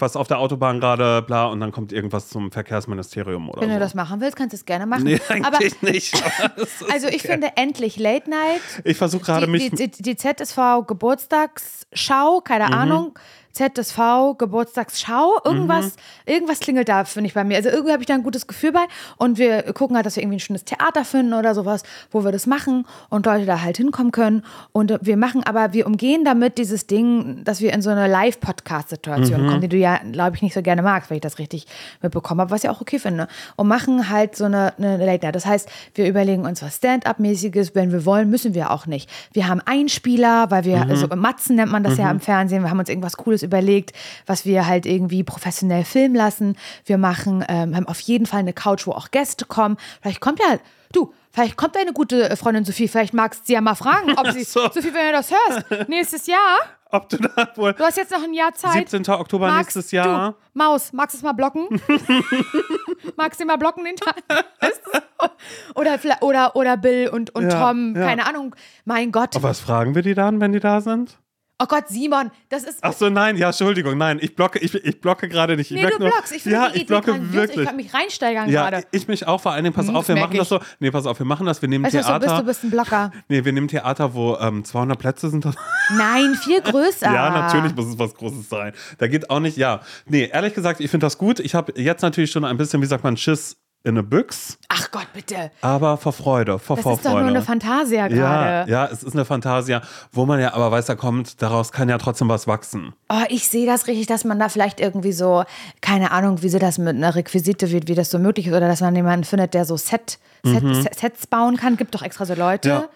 [SPEAKER 2] was auf der Autobahn gerade, bla, und dann kommt irgendwas zum Verkehrsministerium oder
[SPEAKER 1] Wenn
[SPEAKER 2] so.
[SPEAKER 1] du das machen willst, kannst du es gerne machen.
[SPEAKER 2] nee,
[SPEAKER 1] Aber
[SPEAKER 2] eigentlich nicht. [laughs] aber ist
[SPEAKER 1] also ich
[SPEAKER 2] okay.
[SPEAKER 1] finde endlich Late Night.
[SPEAKER 2] Ich versuche gerade mich.
[SPEAKER 1] die, die, die ZSV Geburtstagsschau, keine
[SPEAKER 2] Mhm.
[SPEAKER 1] Ahnung. ZSV Geburtstagsschau, irgendwas,
[SPEAKER 2] Mhm.
[SPEAKER 1] irgendwas klingelt da, finde ich bei mir. Also irgendwie habe ich da ein gutes Gefühl bei und wir gucken halt, dass wir irgendwie ein schönes Theater finden oder sowas, wo wir das machen und Leute da halt hinkommen können. Und wir machen aber, wir umgehen damit dieses Ding, dass wir in so eine Live-Podcast-Situation
[SPEAKER 2] Mhm.
[SPEAKER 1] kommen, die du ja, glaube ich, nicht so gerne magst, wenn ich das richtig mitbekommen habe, was ich auch okay finde. Und machen halt so eine, eine Late Night. Das heißt, wir überlegen uns was Stand-up-mäßiges, wenn wir wollen, müssen wir auch nicht. Wir haben Einspieler, weil wir, also Matzen nennt man das ja im Fernsehen, wir haben uns irgendwas Cooles überlegt, was wir halt irgendwie professionell filmen lassen. Wir machen, ähm, haben auf jeden Fall eine Couch, wo auch Gäste kommen. Vielleicht kommt ja, du, vielleicht kommt deine gute Freundin Sophie, vielleicht magst du sie ja mal fragen, ob sie,
[SPEAKER 2] so.
[SPEAKER 1] Sophie, wenn du das hörst, [laughs] nächstes Jahr,
[SPEAKER 2] Ob du da wohl.
[SPEAKER 1] du hast jetzt noch ein Jahr Zeit.
[SPEAKER 2] 17. Oktober
[SPEAKER 1] Magst
[SPEAKER 2] nächstes Jahr.
[SPEAKER 1] Du, Maus, magst du es mal blocken? [laughs] magst du mal blocken den Tag? [laughs] Oder, oder, oder Bill und, und
[SPEAKER 2] Ja,
[SPEAKER 1] Tom,
[SPEAKER 2] ja.
[SPEAKER 1] keine Ahnung. Mein Gott.
[SPEAKER 2] Aber was fragen wir die dann, wenn die da sind?
[SPEAKER 1] Oh Gott, Simon, das ist.
[SPEAKER 2] Ach so, nein, ja, Entschuldigung, nein, ich blocke, ich, ich blocke gerade nicht. Ich
[SPEAKER 1] nee, du
[SPEAKER 2] nur,
[SPEAKER 1] blockst. Ich finde
[SPEAKER 2] ja,
[SPEAKER 1] die Idee
[SPEAKER 2] ich blocke
[SPEAKER 1] grandios.
[SPEAKER 2] wirklich.
[SPEAKER 1] Ich kann mich reinsteigern
[SPEAKER 2] ja,
[SPEAKER 1] gerade.
[SPEAKER 2] ich mich auch vor allen Dingen, pass
[SPEAKER 1] Hm,
[SPEAKER 2] auf,
[SPEAKER 1] das
[SPEAKER 2] wir machen das
[SPEAKER 1] ich.
[SPEAKER 2] so, nee, pass auf, wir machen das, wir nehmen
[SPEAKER 1] Weißt was du
[SPEAKER 2] Theater.
[SPEAKER 1] bist? Du bist ein Blocker. [laughs]
[SPEAKER 2] Nee, wir nehmen Theater, wo ähm, 200 Plätze sind. [laughs]
[SPEAKER 1] Nein, viel größer.
[SPEAKER 2] Ja, natürlich muss es was Großes sein. Da geht auch nicht, ja. Nee, ehrlich gesagt, ich finde das gut. Ich habe jetzt natürlich schon ein bisschen, wie sagt man, Schiss in eine Büchs,
[SPEAKER 1] Ach Gott, bitte.
[SPEAKER 2] aber vor Freude, vor
[SPEAKER 1] Das
[SPEAKER 2] Vorfreude.
[SPEAKER 1] ist doch nur eine Fantasia
[SPEAKER 2] ja,
[SPEAKER 1] gerade.
[SPEAKER 2] ja, es ist eine Fantasia, wo man ja aber weiß, da kommt, daraus kann ja trotzdem was wachsen.
[SPEAKER 1] Oh, ich sehe das richtig, dass man da vielleicht irgendwie so, keine Ahnung, wie sie das mit einer Requisite, wie, wie das so möglich ist, oder dass man jemanden findet, der so Set, Set, Set- Sets bauen kann. Gibt doch extra so Leute.
[SPEAKER 2] Mhm. Ja.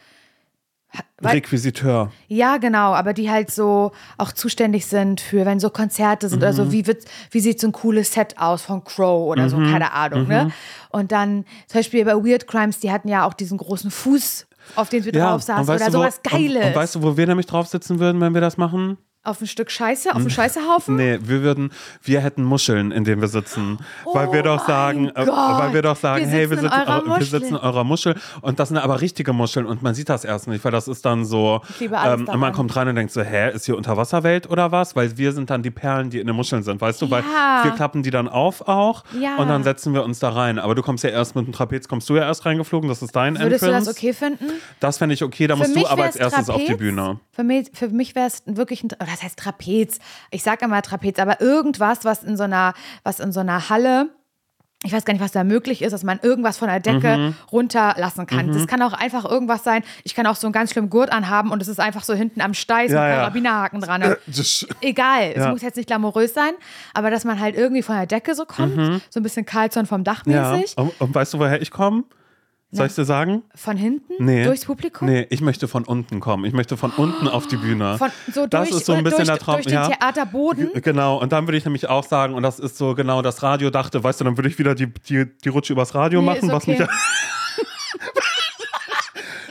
[SPEAKER 1] Weil-
[SPEAKER 2] Requisiteur.
[SPEAKER 1] Ja, genau, aber die halt so auch zuständig sind für, wenn so Konzerte sind oder
[SPEAKER 2] Mhm.
[SPEAKER 1] so, wie, wird, wie sieht so ein cooles Set aus von Crow oder so,
[SPEAKER 2] Mhm.
[SPEAKER 1] keine Ahnung, ne? Und dann zum Beispiel bei Weird Crimes, die hatten ja auch diesen großen Fuß, auf den sie drauf saßen oder
[SPEAKER 2] du,
[SPEAKER 1] sowas
[SPEAKER 2] wo,
[SPEAKER 1] Geiles.
[SPEAKER 2] Und, und weißt du, wo wir nämlich drauf sitzen würden, wenn wir das machen?
[SPEAKER 1] Auf ein Stück Scheiße, auf einen Scheißehaufen?
[SPEAKER 2] Nee, wir würden, wir hätten Muscheln, in denen wir sitzen. weil wir doch sagen, äh,
[SPEAKER 1] Oh
[SPEAKER 2] weil wir doch sagen,
[SPEAKER 1] Wir
[SPEAKER 2] hey, wir
[SPEAKER 1] sitzen eurer
[SPEAKER 2] eu- wir
[SPEAKER 1] Muschel.
[SPEAKER 2] sitzen in eurer Muschel und das sind aber richtige Muscheln und man sieht das erst nicht, weil das ist dann so, ähm, man kommt rein und denkt so, hä, ist hier Unterwasserwelt oder was? Weil wir sind dann die Perlen, die in den Muscheln sind, weißt du? Weil
[SPEAKER 1] Ja.
[SPEAKER 2] wir klappen die dann auf auch
[SPEAKER 1] Ja.
[SPEAKER 2] und dann setzen wir uns da rein. Aber du kommst ja erst mit dem Trapez, kommst du ja erst reingeflogen, das ist dein
[SPEAKER 1] Würdest du das
[SPEAKER 2] Entrance.
[SPEAKER 1] okay finden?
[SPEAKER 2] Das fände ich okay, da musst du aber als erstes auf die
[SPEAKER 1] Trapez.
[SPEAKER 2] Bühne.
[SPEAKER 1] Für mich, für mich wäre es wirklich ein, Tra- das heißt Trapez. Ich sage immer Trapez, aber irgendwas, was in so einer, was in so einer Halle, ich weiß gar nicht, was da möglich ist, dass man irgendwas von der Decke
[SPEAKER 2] Mhm.
[SPEAKER 1] runterlassen kann. Das kann auch einfach irgendwas sein. Ich kann auch so einen ganz schlimmen Gurt anhaben und es ist einfach so hinten am Steiß
[SPEAKER 2] Ja, ja.
[SPEAKER 1] Karabinerhaken dran.
[SPEAKER 2] Das- [laughs]
[SPEAKER 1] Egal, es
[SPEAKER 2] Ja.
[SPEAKER 1] muss jetzt nicht glamourös sein, aber dass man halt irgendwie von der Decke so kommt, so ein bisschen Karlsson vom Dach
[SPEAKER 2] Mhm. Ja.
[SPEAKER 1] mäßig,
[SPEAKER 2] Und, und weißt du, woher ich komme? Soll ich dir sagen?
[SPEAKER 1] von hinten,
[SPEAKER 2] Nee.
[SPEAKER 1] durchs Publikum.
[SPEAKER 2] Nee, ich möchte von unten kommen. Ich möchte von unten auf die Bühne. [gasps]
[SPEAKER 1] Von, so
[SPEAKER 2] das
[SPEAKER 1] durch,
[SPEAKER 2] ist so ein bisschen
[SPEAKER 1] durch,
[SPEAKER 2] der Traum.
[SPEAKER 1] durch den
[SPEAKER 2] ja.
[SPEAKER 1] Theaterboden.
[SPEAKER 2] G- Genau, und dann würde ich nämlich auch sagen, und das ist so genau das Radio dachte, weißt du, dann würde ich wieder die, die, die Rutsche übers Radio
[SPEAKER 1] Nee,
[SPEAKER 2] machen,
[SPEAKER 1] ist
[SPEAKER 2] was
[SPEAKER 1] okay.
[SPEAKER 2] mich. [laughs]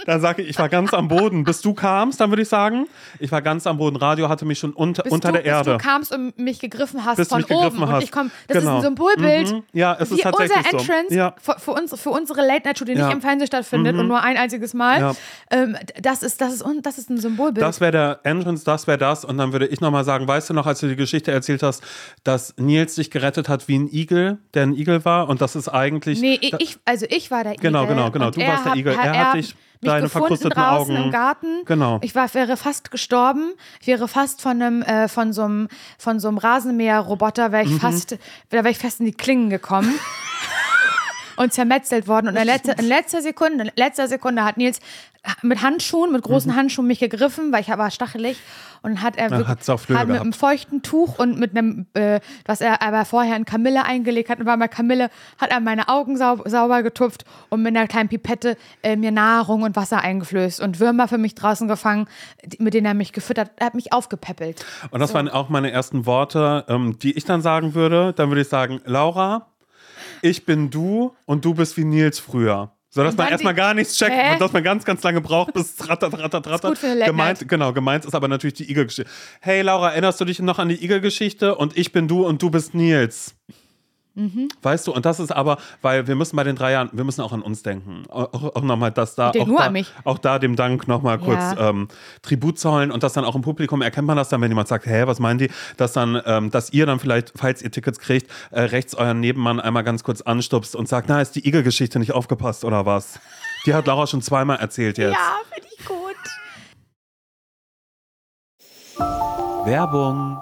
[SPEAKER 2] dann sage ich, ich war ganz am Boden. Bis du kamst, dann würde ich sagen, ich war ganz am Boden. Radio hatte mich schon unter,
[SPEAKER 1] bis
[SPEAKER 2] unter
[SPEAKER 1] du,
[SPEAKER 2] der Erde.
[SPEAKER 1] Bis du kamst und mich gegriffen hast
[SPEAKER 2] Bis
[SPEAKER 1] von
[SPEAKER 2] mich gegriffen
[SPEAKER 1] oben.
[SPEAKER 2] hast.
[SPEAKER 1] Und ich komm, das
[SPEAKER 2] Genau.
[SPEAKER 1] ist ein Symbolbild.
[SPEAKER 2] Mhm. Ja, es ist tatsächlich
[SPEAKER 1] unser
[SPEAKER 2] so.
[SPEAKER 1] Entrance
[SPEAKER 2] Ja.
[SPEAKER 1] für, für, uns, für unsere Late-Night-Show, die
[SPEAKER 2] Ja. Mhm.
[SPEAKER 1] nicht im Fernsehen stattfindet und nur ein einziges Mal.
[SPEAKER 2] Ja.
[SPEAKER 1] Ähm, das, ist, das, ist, das ist ein Symbolbild.
[SPEAKER 2] Das wäre der Entrance, das wäre das. Und dann würde ich nochmal sagen, weißt du noch, als du die Geschichte erzählt hast, dass Nils dich gerettet hat wie ein Igel, der ein Igel war? Und das ist eigentlich.
[SPEAKER 1] nee, ich, also ich war der
[SPEAKER 2] Genau,
[SPEAKER 1] Igel.
[SPEAKER 2] genau, genau.
[SPEAKER 1] und
[SPEAKER 2] Du warst der Igel.
[SPEAKER 1] Hat,
[SPEAKER 2] Er hat dich
[SPEAKER 1] mich
[SPEAKER 2] deine
[SPEAKER 1] gefunden draußen
[SPEAKER 2] Augen-
[SPEAKER 1] im Garten.
[SPEAKER 2] Genau.
[SPEAKER 1] Ich war, wäre fast gestorben. Ich wäre fast von einem, äh, von so einem, von so einem Rasenmäher-Roboter, wäre ich
[SPEAKER 2] Mhm.
[SPEAKER 1] fast, da wäre ich fast in die Klingen gekommen. [laughs] und zermetzelt worden. Und in letzter, in letzter Sekunde, in letzter Sekunde hat Nils mit Handschuhen, mit großen Handschuhen mich gegriffen, weil ich war stachelig. Und hat er wirklich,
[SPEAKER 2] Flöhe
[SPEAKER 1] hat mit
[SPEAKER 2] gehabt.
[SPEAKER 1] einem feuchten Tuch und mit einem, äh, was er aber vorher in Kamille eingelegt hat, und war bei Kamille, hat er meine Augen sau sauber getupft und mit einer kleinen Pipette äh, mir Nahrung und Wasser eingeflößt und Würmer für mich draußen gefangen, mit denen er mich gefüttert, er hat mich aufgepäppelt.
[SPEAKER 2] Und das waren auch meine ersten Worte, ähm, die ich dann sagen würde. Dann würde ich sagen, Laura, ich bin du und du bist wie Nils früher. So dass
[SPEAKER 1] Und
[SPEAKER 2] man erstmal gar nichts checkt
[SPEAKER 1] Hä?
[SPEAKER 2] und dass man ganz, ganz lange braucht, bis [laughs] es gemeint, genau, gemeint ist aber natürlich die Igel-Geschichte. Hey Laura, erinnerst du dich noch an die Igel-Geschichte? Und ich bin du und du bist Nils.
[SPEAKER 1] Mhm.
[SPEAKER 2] Weißt du, und das ist aber, weil wir müssen bei den drei Jahren, wir müssen auch an uns denken. Auch, auch nochmal, dass da, auch
[SPEAKER 1] nur
[SPEAKER 2] da,
[SPEAKER 1] an mich.
[SPEAKER 2] auch da dem Dank nochmal kurz
[SPEAKER 1] Ja.
[SPEAKER 2] ähm, Tribut zollen und das dann auch im Publikum erkennt man das dann, wenn jemand sagt, hä, was meinen die? Dass dann, ähm, dass ihr dann vielleicht, falls ihr Tickets kriegt, äh, rechts euren Nebenmann einmal ganz kurz anstupst und sagt, na, ist die Igel-Geschichte nicht aufgepasst oder was? Die hat Laura schon zweimal erzählt jetzt.
[SPEAKER 1] Ja, finde ich gut.
[SPEAKER 2] Werbung.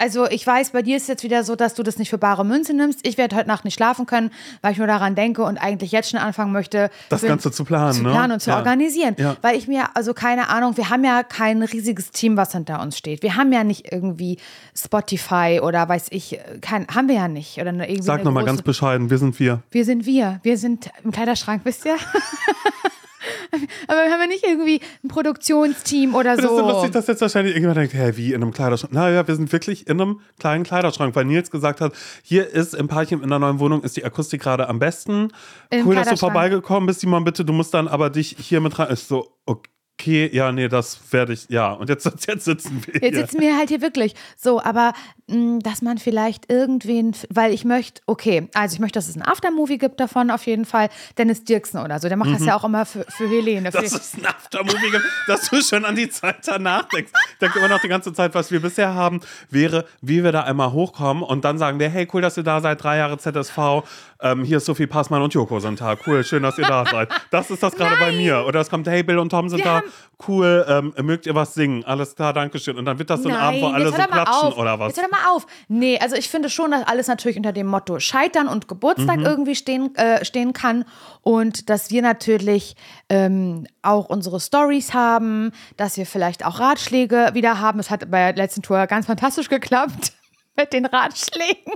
[SPEAKER 1] Also ich weiß, bei dir ist jetzt wieder so, dass du das nicht für bare Münze nimmst. Ich werde heute Nacht nicht schlafen können, weil ich nur daran denke und eigentlich jetzt schon anfangen möchte,
[SPEAKER 2] Das Ganze zu planen,
[SPEAKER 1] zu
[SPEAKER 2] ne?
[SPEAKER 1] planen und zu
[SPEAKER 2] Ja.
[SPEAKER 1] organisieren.
[SPEAKER 2] Ja.
[SPEAKER 1] Weil ich mir, also keine Ahnung, wir haben ja kein riesiges Team, was hinter uns steht. Wir haben ja nicht irgendwie Spotify oder weiß ich, kein, haben wir ja nicht. Oder irgendwie
[SPEAKER 2] Sag nochmal ganz bescheiden, wir sind wir.
[SPEAKER 1] wir sind wir. Wir sind im Kleiderschrank, wisst ihr? [laughs] Aber wir haben ja nicht irgendwie ein Produktionsteam oder
[SPEAKER 2] Das ist so
[SPEAKER 1] so.
[SPEAKER 2] lustig, dass jetzt wahrscheinlich irgendjemand denkt, hä, wie in einem Kleiderschrank? Naja, wir sind wirklich in einem kleinen Kleiderschrank, weil Nils gesagt hat, hier ist im Parchim in der neuen Wohnung ist die Akustik gerade am besten.
[SPEAKER 1] Im
[SPEAKER 2] cool, dass du vorbeigekommen bist, Simon, bitte, du musst dann aber dich hier mit rein. Ist so, okay, ja, nee, das werde ich, ja. Und jetzt, [laughs] jetzt sitzen wir
[SPEAKER 1] Jetzt
[SPEAKER 2] hier.
[SPEAKER 1] sitzen wir halt hier wirklich. So, aber mh, dass man vielleicht irgendwen, weil ich möchte, okay, also ich möchte, dass es ein Aftermovie gibt davon auf jeden Fall. Dennis Dirksen oder so, der macht das ja auch immer für, für Helene. Für, [laughs]
[SPEAKER 2] Mhm. Das ist ein Aftermovie, dass du schon an die Zeit danach denkst. Denke immer noch die ganze Zeit, was wir bisher haben, wäre, wie wir da einmal hochkommen und dann sagen wir, hey, cool, dass ihr da seid, drei Jahre ZSV, ähm, hier ist Sophie Passmann und Joko sind da, cool, schön, dass ihr da seid. Das ist das gerade bei mir. Oder es kommt, hey, Bill und Tom sind
[SPEAKER 1] Wir
[SPEAKER 2] da, cool, ähm, mögt ihr was singen? Alles klar, Dankeschön. Und dann wird das so ein Abend, wo alle
[SPEAKER 1] jetzt
[SPEAKER 2] so
[SPEAKER 1] mal
[SPEAKER 2] klatschen
[SPEAKER 1] auf.
[SPEAKER 2] oder was.
[SPEAKER 1] Jetzt hör doch mal auf. Nee, also ich finde schon, dass alles natürlich unter dem Motto Scheitern und Geburtstag
[SPEAKER 2] Mhm.
[SPEAKER 1] irgendwie stehen, äh, stehen kann. Und dass wir natürlich ähm, auch unsere Stories haben, dass wir vielleicht auch Ratschläge wieder haben. Es hat bei der letzten Tour ganz fantastisch geklappt [laughs] mit den Ratschlägen.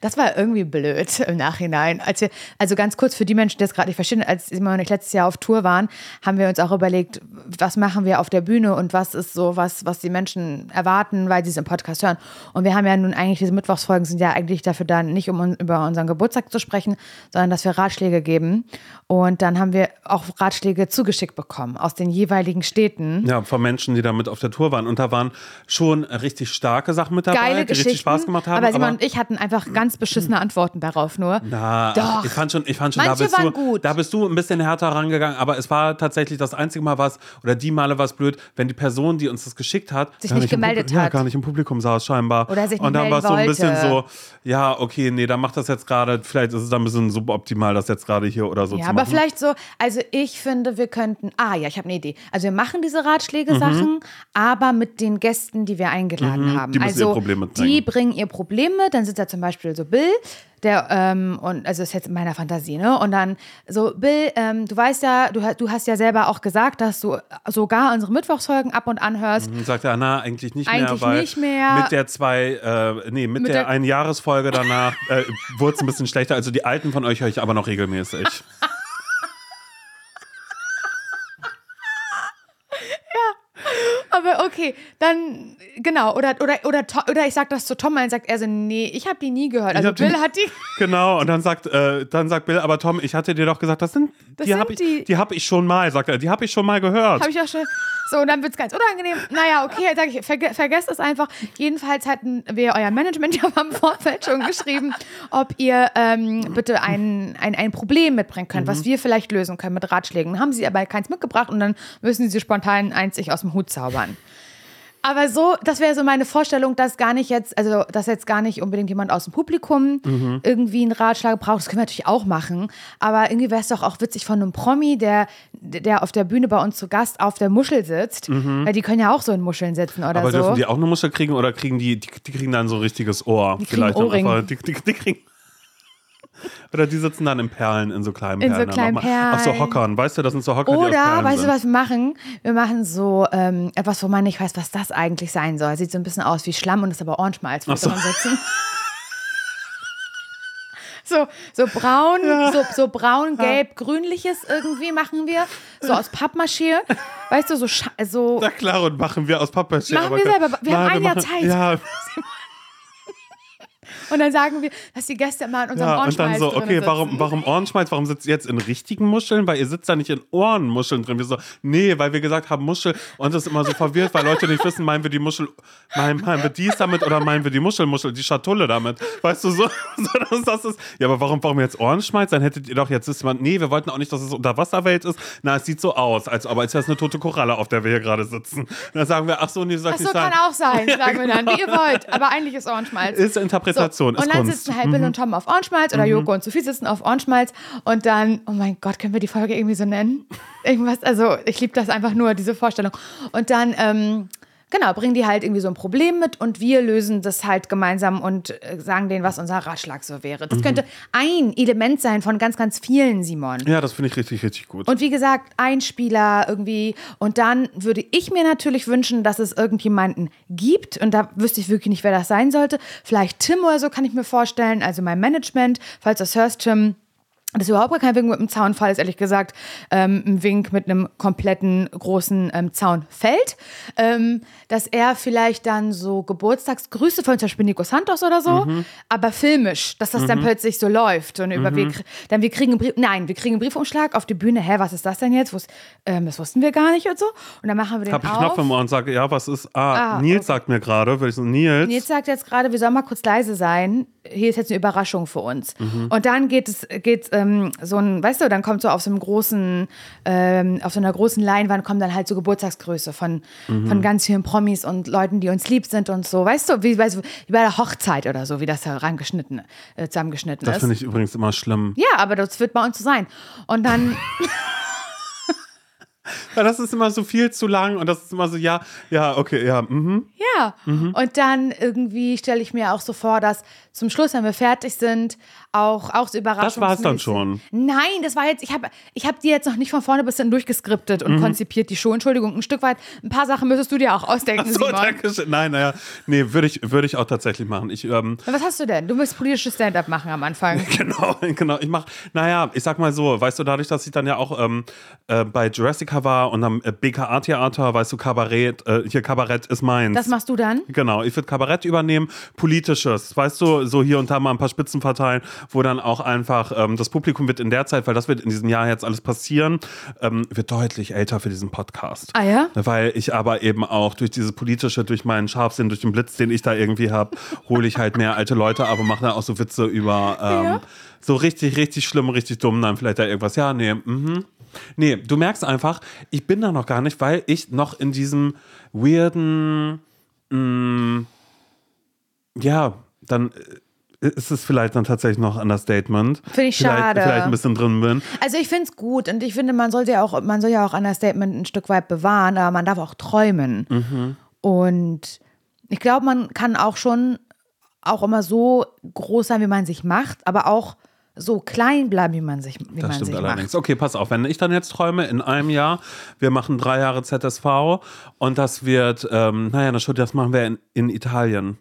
[SPEAKER 1] Das war irgendwie blöd im Nachhinein. Als wir, also ganz kurz für die Menschen, die das gerade nicht verstehen, als Simon und ich letztes Jahr auf Tour waren, haben wir uns auch überlegt, was machen wir auf der Bühne und was ist so was, was die Menschen erwarten, weil sie es im Podcast hören. Und wir haben ja nun eigentlich, diese Mittwochsfolgen sind ja eigentlich dafür da, nicht um über unseren Geburtstag zu sprechen, sondern dass wir Ratschläge geben. Und dann haben wir auch Ratschläge zugeschickt bekommen aus den jeweiligen Städten.
[SPEAKER 2] Ja, von Menschen, die da mit auf der Tour waren. Und da waren schon richtig starke Sachen mit dabei,
[SPEAKER 1] Geile
[SPEAKER 2] die richtig Spaß gemacht haben.
[SPEAKER 1] aber Simon und ich hatten einfach ganz beschissene Antworten darauf nur.
[SPEAKER 2] Na,
[SPEAKER 1] Doch.
[SPEAKER 2] ach, ich fand schon, ich fand schon, da bist, du,
[SPEAKER 1] waren gut.
[SPEAKER 2] da bist du ein bisschen härter rangegangen, aber es war tatsächlich das einzige Mal was, oder die Male was blöd, wenn die Person, die uns das geschickt hat,
[SPEAKER 1] Sich nicht
[SPEAKER 2] im
[SPEAKER 1] gemeldet
[SPEAKER 2] Publikum- Ja,
[SPEAKER 1] hat.
[SPEAKER 2] gar nicht im Publikum saß scheinbar.
[SPEAKER 1] Oder sich nicht
[SPEAKER 2] Und dann war es so ein bisschen so, ja, okay, nee, dann macht das jetzt gerade, vielleicht ist es dann ein bisschen suboptimal, das jetzt gerade hier oder so
[SPEAKER 1] Ja,
[SPEAKER 2] zu
[SPEAKER 1] aber
[SPEAKER 2] machen.
[SPEAKER 1] vielleicht so, also ich finde, wir könnten, ah ja, ich habe eine Idee. Also wir machen diese
[SPEAKER 2] Mhm.
[SPEAKER 1] Ratschläge-Sachen, aber mit den Gästen, die wir eingeladen haben.
[SPEAKER 2] die müssen
[SPEAKER 1] also
[SPEAKER 2] ihr Problem mitbringen.
[SPEAKER 1] die bringen ihr Problem mit, dann sitzt da zum Beispiel so Bill, der, ähm, und also ist jetzt in meiner Fantasie, ne? Und dann so, Bill, ähm, du weißt ja, du, du hast ja selber auch gesagt, dass du sogar unsere Mittwochsfolgen ab und an hörst.
[SPEAKER 2] Und sagt er, na, eigentlich nicht
[SPEAKER 1] Eigentlich
[SPEAKER 2] mehr, weil
[SPEAKER 1] nicht mehr.
[SPEAKER 2] mit der zwei, äh, nee, mit,
[SPEAKER 1] Mit
[SPEAKER 2] der,
[SPEAKER 1] der-
[SPEAKER 2] einen Jahresfolge danach äh, [laughs] wurde es ein bisschen schlechter. Also die alten von euch höre ich aber noch regelmäßig. [laughs]
[SPEAKER 1] Aber okay, dann, genau, oder, oder, oder, oder ich sag das zu Tom, dann sagt er so, nee, ich habe die nie gehört. Also
[SPEAKER 2] hab die-
[SPEAKER 1] Bill hat die. [laughs]
[SPEAKER 2] Genau, und dann sagt, äh, dann sagt Bill, aber Tom, ich hatte dir doch gesagt, das sind,
[SPEAKER 1] Das
[SPEAKER 2] die habe ich,
[SPEAKER 1] die-
[SPEAKER 2] die hab ich schon mal, sagt er, die habe ich schon mal gehört.
[SPEAKER 1] Habe ich auch schon. So, und dann wird es ganz unangenehm. Naja, okay, sage ich, verge vergesst es einfach. Jedenfalls hatten wir euer Management [laughs] ja im Vorfeld schon geschrieben, ob ihr ähm, bitte ein, ein, ein Problem mitbringen könnt,
[SPEAKER 2] Mhm.
[SPEAKER 1] was wir vielleicht lösen können mit Ratschlägen. Haben sie aber keins mitgebracht und dann müssen sie spontan eins sich aus dem Hut zaubern. Aber so, das wäre so meine Vorstellung, dass gar nicht jetzt, also dass jetzt gar nicht unbedingt jemand aus dem Publikum
[SPEAKER 2] Mhm.
[SPEAKER 1] irgendwie einen Ratschlag braucht. Das können wir natürlich auch machen. Aber irgendwie wäre es doch auch witzig von einem Promi, der, der auf der Bühne bei uns zu Gast auf der Muschel sitzt. Weil die können ja auch so in Muscheln sitzen oder
[SPEAKER 2] Mhm. Aber
[SPEAKER 1] so.
[SPEAKER 2] dürfen die auch eine Muschel kriegen oder kriegen die, die, die kriegen dann so ein richtiges Ohr?
[SPEAKER 1] Die
[SPEAKER 2] dann
[SPEAKER 1] Ohrring.
[SPEAKER 2] einfach- Die, die, die kriegen. [laughs] Oder die sitzen dann in Perlen, in so kleinen
[SPEAKER 1] In so
[SPEAKER 2] Perlen. dann
[SPEAKER 1] kleinen
[SPEAKER 2] nochmal. Auf so
[SPEAKER 1] Perlen.
[SPEAKER 2] Hockern, weißt du, das sind so Hocker, die aus
[SPEAKER 1] Oder,
[SPEAKER 2] Perlen
[SPEAKER 1] weißt du,
[SPEAKER 2] sind.
[SPEAKER 1] was wir machen? Wir machen so ähm, etwas, wo man nicht weiß, was das eigentlich sein soll. Sieht so ein bisschen aus wie Schlamm und ist aber Ohrenschmalz, wo
[SPEAKER 2] Ach so.
[SPEAKER 1] wir dran sitzen. [laughs] So, so braun, so, so braun, gelb, grünliches irgendwie machen wir. So aus Pappmaché. Weißt du, so, so
[SPEAKER 2] Na klar, und machen wir aus Pappmaché.
[SPEAKER 1] Machen wir selber. Wir haben ein Jahr
[SPEAKER 2] machen-
[SPEAKER 1] Zeit.
[SPEAKER 2] Ja, [laughs]
[SPEAKER 1] und dann sagen wir, dass die Gäste mal in unserem
[SPEAKER 2] ja, und
[SPEAKER 1] Ohrenschmalz
[SPEAKER 2] dann so, okay, warum, warum Ohrenschmalz? Warum sitzt ihr jetzt in richtigen Muscheln? Weil ihr sitzt da nicht in Ohrenmuscheln drin. Wir so, nee, weil wir gesagt haben Muschel. Und das ist immer so verwirrt, weil Leute nicht wissen, meinen wir die Muschel, meinen, meinen wir dies damit oder meinen wir die Muschelmuschel, die Schatulle damit. Weißt du, so, [laughs] so das, das ist, ja, aber warum, warum jetzt Ohrenschmalz? Dann hättet ihr doch jetzt, ist man, nee, wir wollten auch nicht, dass es Unterwasserwelt ist. Na, es sieht so aus, als ob als wäre es eine tote Koralle, auf der wir hier gerade sitzen. Und dann sagen wir, ach so, nee, soll
[SPEAKER 1] Ach
[SPEAKER 2] nicht
[SPEAKER 1] so,
[SPEAKER 2] sein.
[SPEAKER 1] kann auch sein, [laughs] sagen wir dann, wie ihr wollt. Aber eigentlich ist Ohrenschmalz.
[SPEAKER 2] Ist Interpretation,
[SPEAKER 1] So,
[SPEAKER 2] ist
[SPEAKER 1] und dann
[SPEAKER 2] Kunst. Mhm.
[SPEAKER 1] sitzen halt Bill und Tom auf Ohrenschmalz oder Joko und Sophie sitzen auf Ohrenschmalz und dann, oh mein Gott, können wir die Folge irgendwie so nennen? Irgendwas, also ich liebe das einfach nur, diese Vorstellung. Und dann, ähm, genau, bringen die halt irgendwie so ein Problem mit und wir lösen das halt gemeinsam und äh, sagen denen, was unser Ratschlag so wäre.
[SPEAKER 2] Mhm.
[SPEAKER 1] Das könnte ein Element sein von ganz, ganz vielen, Simon.
[SPEAKER 2] Ja, das finde ich richtig, richtig gut.
[SPEAKER 1] Und wie gesagt, ein Spieler irgendwie. Und dann würde ich mir natürlich wünschen, dass es irgendjemanden gibt. Und da wüsste ich wirklich nicht, wer das sein sollte. Vielleicht Tim oder so kann ich mir vorstellen. Also mein Management, falls du das hörst, Tim. Das ist überhaupt gar kein Wink mit einem Zaunfall, ist ehrlich gesagt ähm, ein Wink mit einem kompletten großen ähm, Zaunfeld. Ähm, dass er vielleicht dann so Geburtstagsgrüße von zum Beispiel Nico Santos oder so, aber filmisch, dass das dann plötzlich so läuft. Und über wir, krie- dann wir kriegen einen Brief, nein, wir kriegen einen Briefumschlag auf die Bühne. Hä, was ist das denn jetzt? Wo's- Ähm, das wussten wir gar nicht und so. Und dann machen wir den
[SPEAKER 2] Hab ich
[SPEAKER 1] auf.
[SPEAKER 2] Knopf im Ohr und sage, ja, was ist? Ah,
[SPEAKER 1] Ah,
[SPEAKER 2] Nils
[SPEAKER 1] okay.
[SPEAKER 2] sagt mir gerade, so, Nils.
[SPEAKER 1] Nils sagt jetzt gerade, wir sollen mal kurz leise sein. Hier ist jetzt eine Überraschung für uns.
[SPEAKER 2] Mhm.
[SPEAKER 1] Und dann geht es, geht ähm, so ein, weißt du, dann kommt so auf so einem großen, ähm, auf so einer großen Leinwand kommen dann halt so Geburtstagsgrüße von,
[SPEAKER 2] Mhm.
[SPEAKER 1] von ganz vielen Promis und Leuten, die uns lieb sind und so. Weißt du, wie, weißt du, wie bei der Hochzeit oder so, wie das da rangeschnitten, äh, zusammengeschnitten
[SPEAKER 2] das
[SPEAKER 1] ist.
[SPEAKER 2] finde ich übrigens immer schlimm.
[SPEAKER 1] Ja, aber das wird bei uns so sein. Und dann, [laughs]
[SPEAKER 2] Weil das ist immer so viel zu lang und das ist immer so, ja, ja, okay, ja, mhm.
[SPEAKER 1] ja. Und dann irgendwie stelle ich mir auch so vor, dass zum Schluss, wenn wir fertig sind, auch, auch so Überraschungen.
[SPEAKER 2] Das war's dann schon.
[SPEAKER 1] Nein, das war jetzt, ich habe ich hab die jetzt noch nicht von vorne bis hinten durchgeskriptet
[SPEAKER 2] Mhm.
[SPEAKER 1] und konzipiert, die Show. Entschuldigung, ein Stück weit, ein paar Sachen müsstest du dir auch ausdenken,
[SPEAKER 2] So,
[SPEAKER 1] Simon.
[SPEAKER 2] danke schön. Nein, naja, nee, würde ich, würde ich auch tatsächlich machen. Ich, ähm,
[SPEAKER 1] Was hast du denn? Du willst politisches Stand-up machen am Anfang. [laughs]
[SPEAKER 2] genau, genau. Ich mach, naja, ich sag mal so, weißt du, dadurch, dass ich dann ja auch ähm, äh, bei Jurassica war und am äh, BKA-Theater, weißt du, Kabarett, äh, hier Kabarett ist meins.
[SPEAKER 1] Das machst du dann?
[SPEAKER 2] Genau, ich würde Kabarett übernehmen, politisches, weißt du, so hier und da mal ein paar Spitzen verteilen, wo dann auch einfach ähm, das Publikum wird in der Zeit, weil das wird in diesem Jahr jetzt alles passieren, ähm, wird deutlich älter für diesen Podcast.
[SPEAKER 1] Ah ja?
[SPEAKER 2] Weil ich aber eben auch durch dieses politische, durch meinen Scharfsinn, durch den Blitz, den ich da irgendwie habe, hole ich halt mehr alte Leute, aber mache dann auch so Witze über ähm,
[SPEAKER 1] Ja.
[SPEAKER 2] so richtig, richtig schlimm, richtig dumm, dann vielleicht da irgendwas. Ja, nee, mhm. Nee, du merkst einfach, ich bin da noch gar nicht, weil ich noch in diesem weirden, mh, ja, dann äh, ist es vielleicht dann tatsächlich noch ein Understatement.
[SPEAKER 1] Finde ich
[SPEAKER 2] vielleicht,
[SPEAKER 1] schade.
[SPEAKER 2] Vielleicht ein bisschen drin bin.
[SPEAKER 1] Also ich finde es gut und ich finde, man sollte ja auch, man soll ja auch Understatement ein Stück weit bewahren, aber man darf auch träumen.
[SPEAKER 2] Mhm.
[SPEAKER 1] Und ich glaube, man kann auch schon auch immer so groß sein, wie man sich macht, aber auch so klein bleiben, wie man sich, wie
[SPEAKER 2] Das
[SPEAKER 1] man
[SPEAKER 2] stimmt
[SPEAKER 1] sich
[SPEAKER 2] allerdings.
[SPEAKER 1] macht.
[SPEAKER 2] Okay, pass auf, wenn ich dann jetzt träume, in einem Jahr, wir machen drei Jahre ZSV und das wird, ähm, naja, das, das machen wir in, in Italien.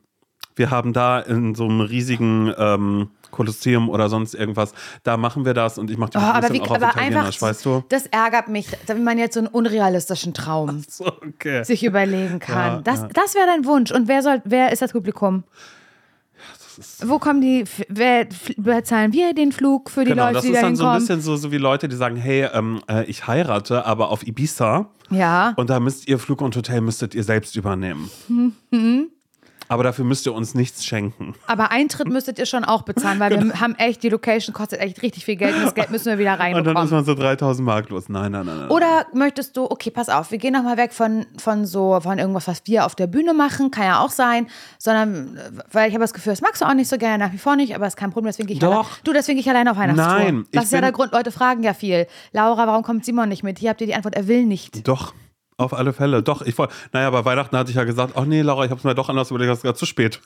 [SPEAKER 2] Wir haben da in so einem riesigen ähm, Kolosseum oder sonst irgendwas, da machen wir das und ich mache die
[SPEAKER 1] Oh, aber wie,
[SPEAKER 2] auch auf
[SPEAKER 1] aber einfach,
[SPEAKER 2] weißt du?
[SPEAKER 1] das ärgert mich, wenn man jetzt so einen unrealistischen Traum
[SPEAKER 2] So, okay.
[SPEAKER 1] sich überlegen kann.
[SPEAKER 2] Ja,
[SPEAKER 1] das
[SPEAKER 2] ja.
[SPEAKER 1] das wäre dein Wunsch. Und wer soll, wer ist das Publikum? Wo kommen die, wer bezahlen wir den Flug für die
[SPEAKER 2] Genau,
[SPEAKER 1] Leute,
[SPEAKER 2] das
[SPEAKER 1] die
[SPEAKER 2] ist
[SPEAKER 1] da
[SPEAKER 2] dann so ein
[SPEAKER 1] hinkommen?
[SPEAKER 2] bisschen so, so wie Leute, die sagen, hey, ähm, äh, ich heirate, aber auf Ibiza.
[SPEAKER 1] ja.
[SPEAKER 2] Und da müsst ihr Flug und Hotel müsstet ihr selbst übernehmen.
[SPEAKER 1] Mhm.
[SPEAKER 2] Aber dafür müsst ihr uns nichts schenken.
[SPEAKER 1] Aber Eintritt müsstet ihr schon auch bezahlen, weil wir haben echt, die Location kostet echt richtig viel Geld und das Geld müssen wir wieder
[SPEAKER 2] Und dann ist
[SPEAKER 1] reinbekommen.
[SPEAKER 2] man so 3000 Mark los. Nein, nein, nein. nein.
[SPEAKER 1] Oder möchtest du, okay, pass auf, wir gehen nochmal weg von, von so, von irgendwas, was wir auf der Bühne machen, kann ja auch sein, sondern, weil ich habe das Gefühl, das magst du auch nicht so gerne, nach wie vor nicht, aber ist kein Problem, deswegen gehe ich
[SPEAKER 2] Doch.
[SPEAKER 1] allein. Du, deswegen gehe ich alleine auf Weihnachtstour.
[SPEAKER 2] Nein,
[SPEAKER 1] Das ist ja der Grund, Leute fragen ja viel. Laura, warum kommt Simon nicht mit? Hier habt ihr die Antwort, er will nicht.
[SPEAKER 2] Doch, auf alle Fälle. Doch, ich wollte. Naja, bei Weihnachten hatte ich ja gesagt, ach nee, Laura, ich habe es mir doch anders überlegt, das ist gerade zu spät.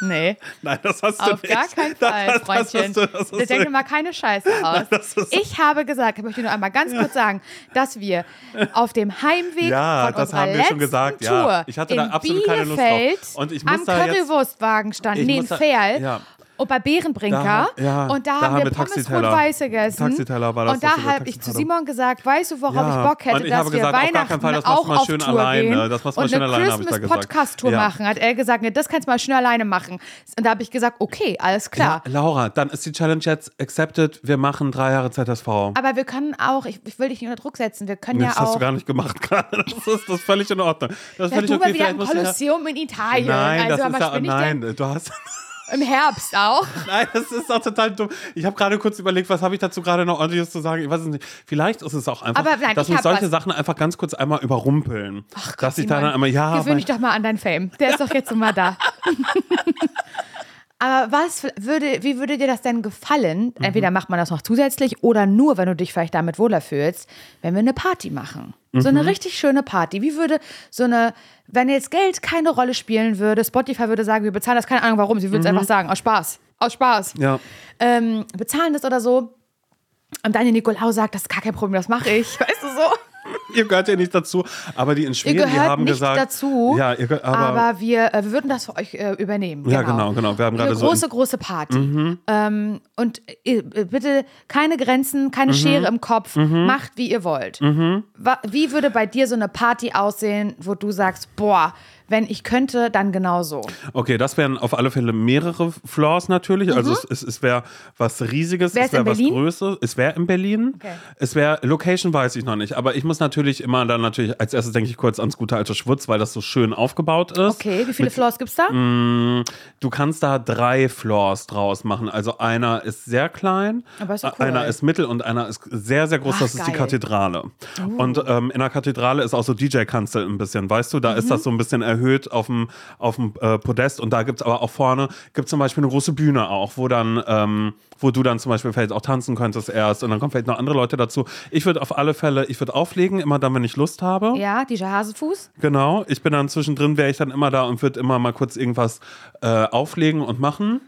[SPEAKER 1] Nee,
[SPEAKER 2] Nein, das hast du
[SPEAKER 1] auf
[SPEAKER 2] nicht.
[SPEAKER 1] gar keinen [laughs] Fall,
[SPEAKER 2] das, das
[SPEAKER 1] Freundchen.
[SPEAKER 2] das hast
[SPEAKER 1] Ich denke mal keine Scheiße [laughs] aus.
[SPEAKER 2] das ist-
[SPEAKER 1] Ich habe gesagt, ich möchte nur einmal ganz kurz sagen, dass wir auf dem Heimweg
[SPEAKER 2] Ja,
[SPEAKER 1] von
[SPEAKER 2] das
[SPEAKER 1] unserer
[SPEAKER 2] haben wir
[SPEAKER 1] letzten
[SPEAKER 2] schon gesagt,
[SPEAKER 1] Tour
[SPEAKER 2] ja. Ich hatte da
[SPEAKER 1] in
[SPEAKER 2] absolut keine Lust drauf.
[SPEAKER 1] Bielefeld
[SPEAKER 2] Und ich muss
[SPEAKER 1] am
[SPEAKER 2] da
[SPEAKER 1] Currywurstwagen standen,
[SPEAKER 2] Ich
[SPEAKER 1] nee, in
[SPEAKER 2] muss da-
[SPEAKER 1] Ferl.
[SPEAKER 2] ja.
[SPEAKER 1] Und bei Bärenbrinker.
[SPEAKER 2] Da- ja,
[SPEAKER 1] und da,
[SPEAKER 2] da
[SPEAKER 1] haben wir
[SPEAKER 2] wir
[SPEAKER 1] Pommes rot-weiß gegessen.
[SPEAKER 2] Taxiteller war das,
[SPEAKER 1] Und da habe ich zu Simon gesagt, weißt du, worauf
[SPEAKER 2] Ja.
[SPEAKER 1] ich Bock hätte, dass
[SPEAKER 2] habe
[SPEAKER 1] wir
[SPEAKER 2] gesagt,
[SPEAKER 1] Weihnachten
[SPEAKER 2] Fall, das
[SPEAKER 1] auch
[SPEAKER 2] mal
[SPEAKER 1] auf
[SPEAKER 2] schön
[SPEAKER 1] Tour
[SPEAKER 2] alleine.
[SPEAKER 1] gehen
[SPEAKER 2] Das machst du mal
[SPEAKER 1] und
[SPEAKER 2] schön
[SPEAKER 1] eine
[SPEAKER 2] alleine, habe ich da gesagt.
[SPEAKER 1] Podcast-Tour
[SPEAKER 2] Ja.
[SPEAKER 1] machen. Hat er gesagt, nee, das kannst du mal schön alleine machen. Und da habe ich gesagt, okay, alles klar.
[SPEAKER 2] Ja, Laura, dann ist die Challenge jetzt accepted. Wir machen drei Jahre ZSV.
[SPEAKER 1] Aber wir können auch, ich, ich will dich nicht unter Druck setzen, wir können
[SPEAKER 2] Nee,
[SPEAKER 1] ja
[SPEAKER 2] das hast
[SPEAKER 1] auch.
[SPEAKER 2] du gar nicht gemacht [laughs] gerade. Das ist, das ist völlig in Ordnung. Das ist
[SPEAKER 1] ja,
[SPEAKER 2] völlig
[SPEAKER 1] du
[SPEAKER 2] okay.
[SPEAKER 1] wieder im Kolosseum in Italien.
[SPEAKER 2] Nein,
[SPEAKER 1] also,
[SPEAKER 2] das
[SPEAKER 1] aber
[SPEAKER 2] ist ja, nein, du hast,
[SPEAKER 1] Im Herbst auch.
[SPEAKER 2] nein, das ist doch total dumm. Ich habe gerade kurz überlegt, was habe ich dazu gerade noch ordentliches zu sagen? Ich weiß es nicht. Vielleicht ist es auch einfach,
[SPEAKER 1] Aber nein,
[SPEAKER 2] dass
[SPEAKER 1] ich
[SPEAKER 2] mich solche
[SPEAKER 1] was.
[SPEAKER 2] Sachen einfach ganz kurz einmal überrumpeln.
[SPEAKER 1] Ach
[SPEAKER 2] dass ich dann einmal, ja,
[SPEAKER 1] Gewöhn dich doch mal an deinen Fame. Der ist doch jetzt mal da. [laughs] Aber was würde, wie würde dir das denn gefallen?
[SPEAKER 2] Mhm.
[SPEAKER 1] Entweder macht man das noch zusätzlich oder nur, wenn du dich vielleicht damit wohler fühlst, wenn wir eine Party machen. So
[SPEAKER 2] Mhm.
[SPEAKER 1] eine richtig schöne Party. Wie würde so eine, wenn jetzt Geld keine Rolle spielen würde, Spotify würde sagen, wir bezahlen das, keine Ahnung warum, sie würde es einfach sagen, aus Spaß. Aus Spaß.
[SPEAKER 2] Mhm. ja.
[SPEAKER 1] Ähm, bezahlen das oder so. Und Daniel Nikolaou sagt, das ist gar kein Problem, das mache ich. [laughs] Weißt du so? [laughs]
[SPEAKER 2] Ihr gehört ja nicht dazu, aber die in Schweden, die
[SPEAKER 1] gehört
[SPEAKER 2] haben
[SPEAKER 1] nicht
[SPEAKER 2] gesagt,
[SPEAKER 1] dazu,
[SPEAKER 2] ja, ihr, gehört- aber,
[SPEAKER 1] Aber, wir, äh, wir würden das für euch äh, übernehmen.
[SPEAKER 2] Ja, genau, genau. Wir haben gerade so
[SPEAKER 1] große,
[SPEAKER 2] in-
[SPEAKER 1] große Party. Ähm, und äh, bitte keine Grenzen, keine
[SPEAKER 2] Mhm.
[SPEAKER 1] Schere im Kopf. Macht, wie ihr wollt. Wa- Wie würde bei dir so eine Party aussehen, wo du sagst, boah, wenn ich könnte, dann genauso.
[SPEAKER 2] Okay, das wären auf alle Fälle mehrere Floors natürlich. Also es, es, es wäre was Riesiges,
[SPEAKER 1] Wär's
[SPEAKER 2] es wäre was? Größeres. Es wäre in Berlin.
[SPEAKER 1] Okay.
[SPEAKER 2] Es wäre, Location weiß ich noch nicht, aber ich muss natürlich immer dann natürlich, als erstes denke ich kurz ans gute alte Schwutz, weil das so schön aufgebaut ist.
[SPEAKER 1] Okay, wie viele Floors gibt's da?
[SPEAKER 2] Mm, Du kannst da drei Floors draus machen. Also einer ist sehr klein,
[SPEAKER 1] Aber ist cool.
[SPEAKER 2] einer ist mittel und einer ist sehr, sehr groß.
[SPEAKER 1] Ach,
[SPEAKER 2] das ist die
[SPEAKER 1] geil.
[SPEAKER 2] Kathedrale. Und ähm, in der Kathedrale ist auch so DJ-Kanzel ein bisschen, weißt du, da
[SPEAKER 1] Mhm.
[SPEAKER 2] ist das so ein bisschen erhöht auf dem, auf dem äh, Podest und da gibt es aber auch vorne, gibt zum Beispiel eine große Bühne auch, wo dann, ähm, wo du dann zum Beispiel vielleicht auch tanzen könntest erst und dann kommen vielleicht noch andere Leute dazu. Ich würde auf alle Fälle, ich würde auflegen, immer dann, wenn ich Lust habe.
[SPEAKER 1] Ja, DJ Hasefuß.
[SPEAKER 2] Genau, ich bin dann zwischendrin, wäre ich dann immer da und würde immer mal kurz irgendwas äh, auflegen und machen.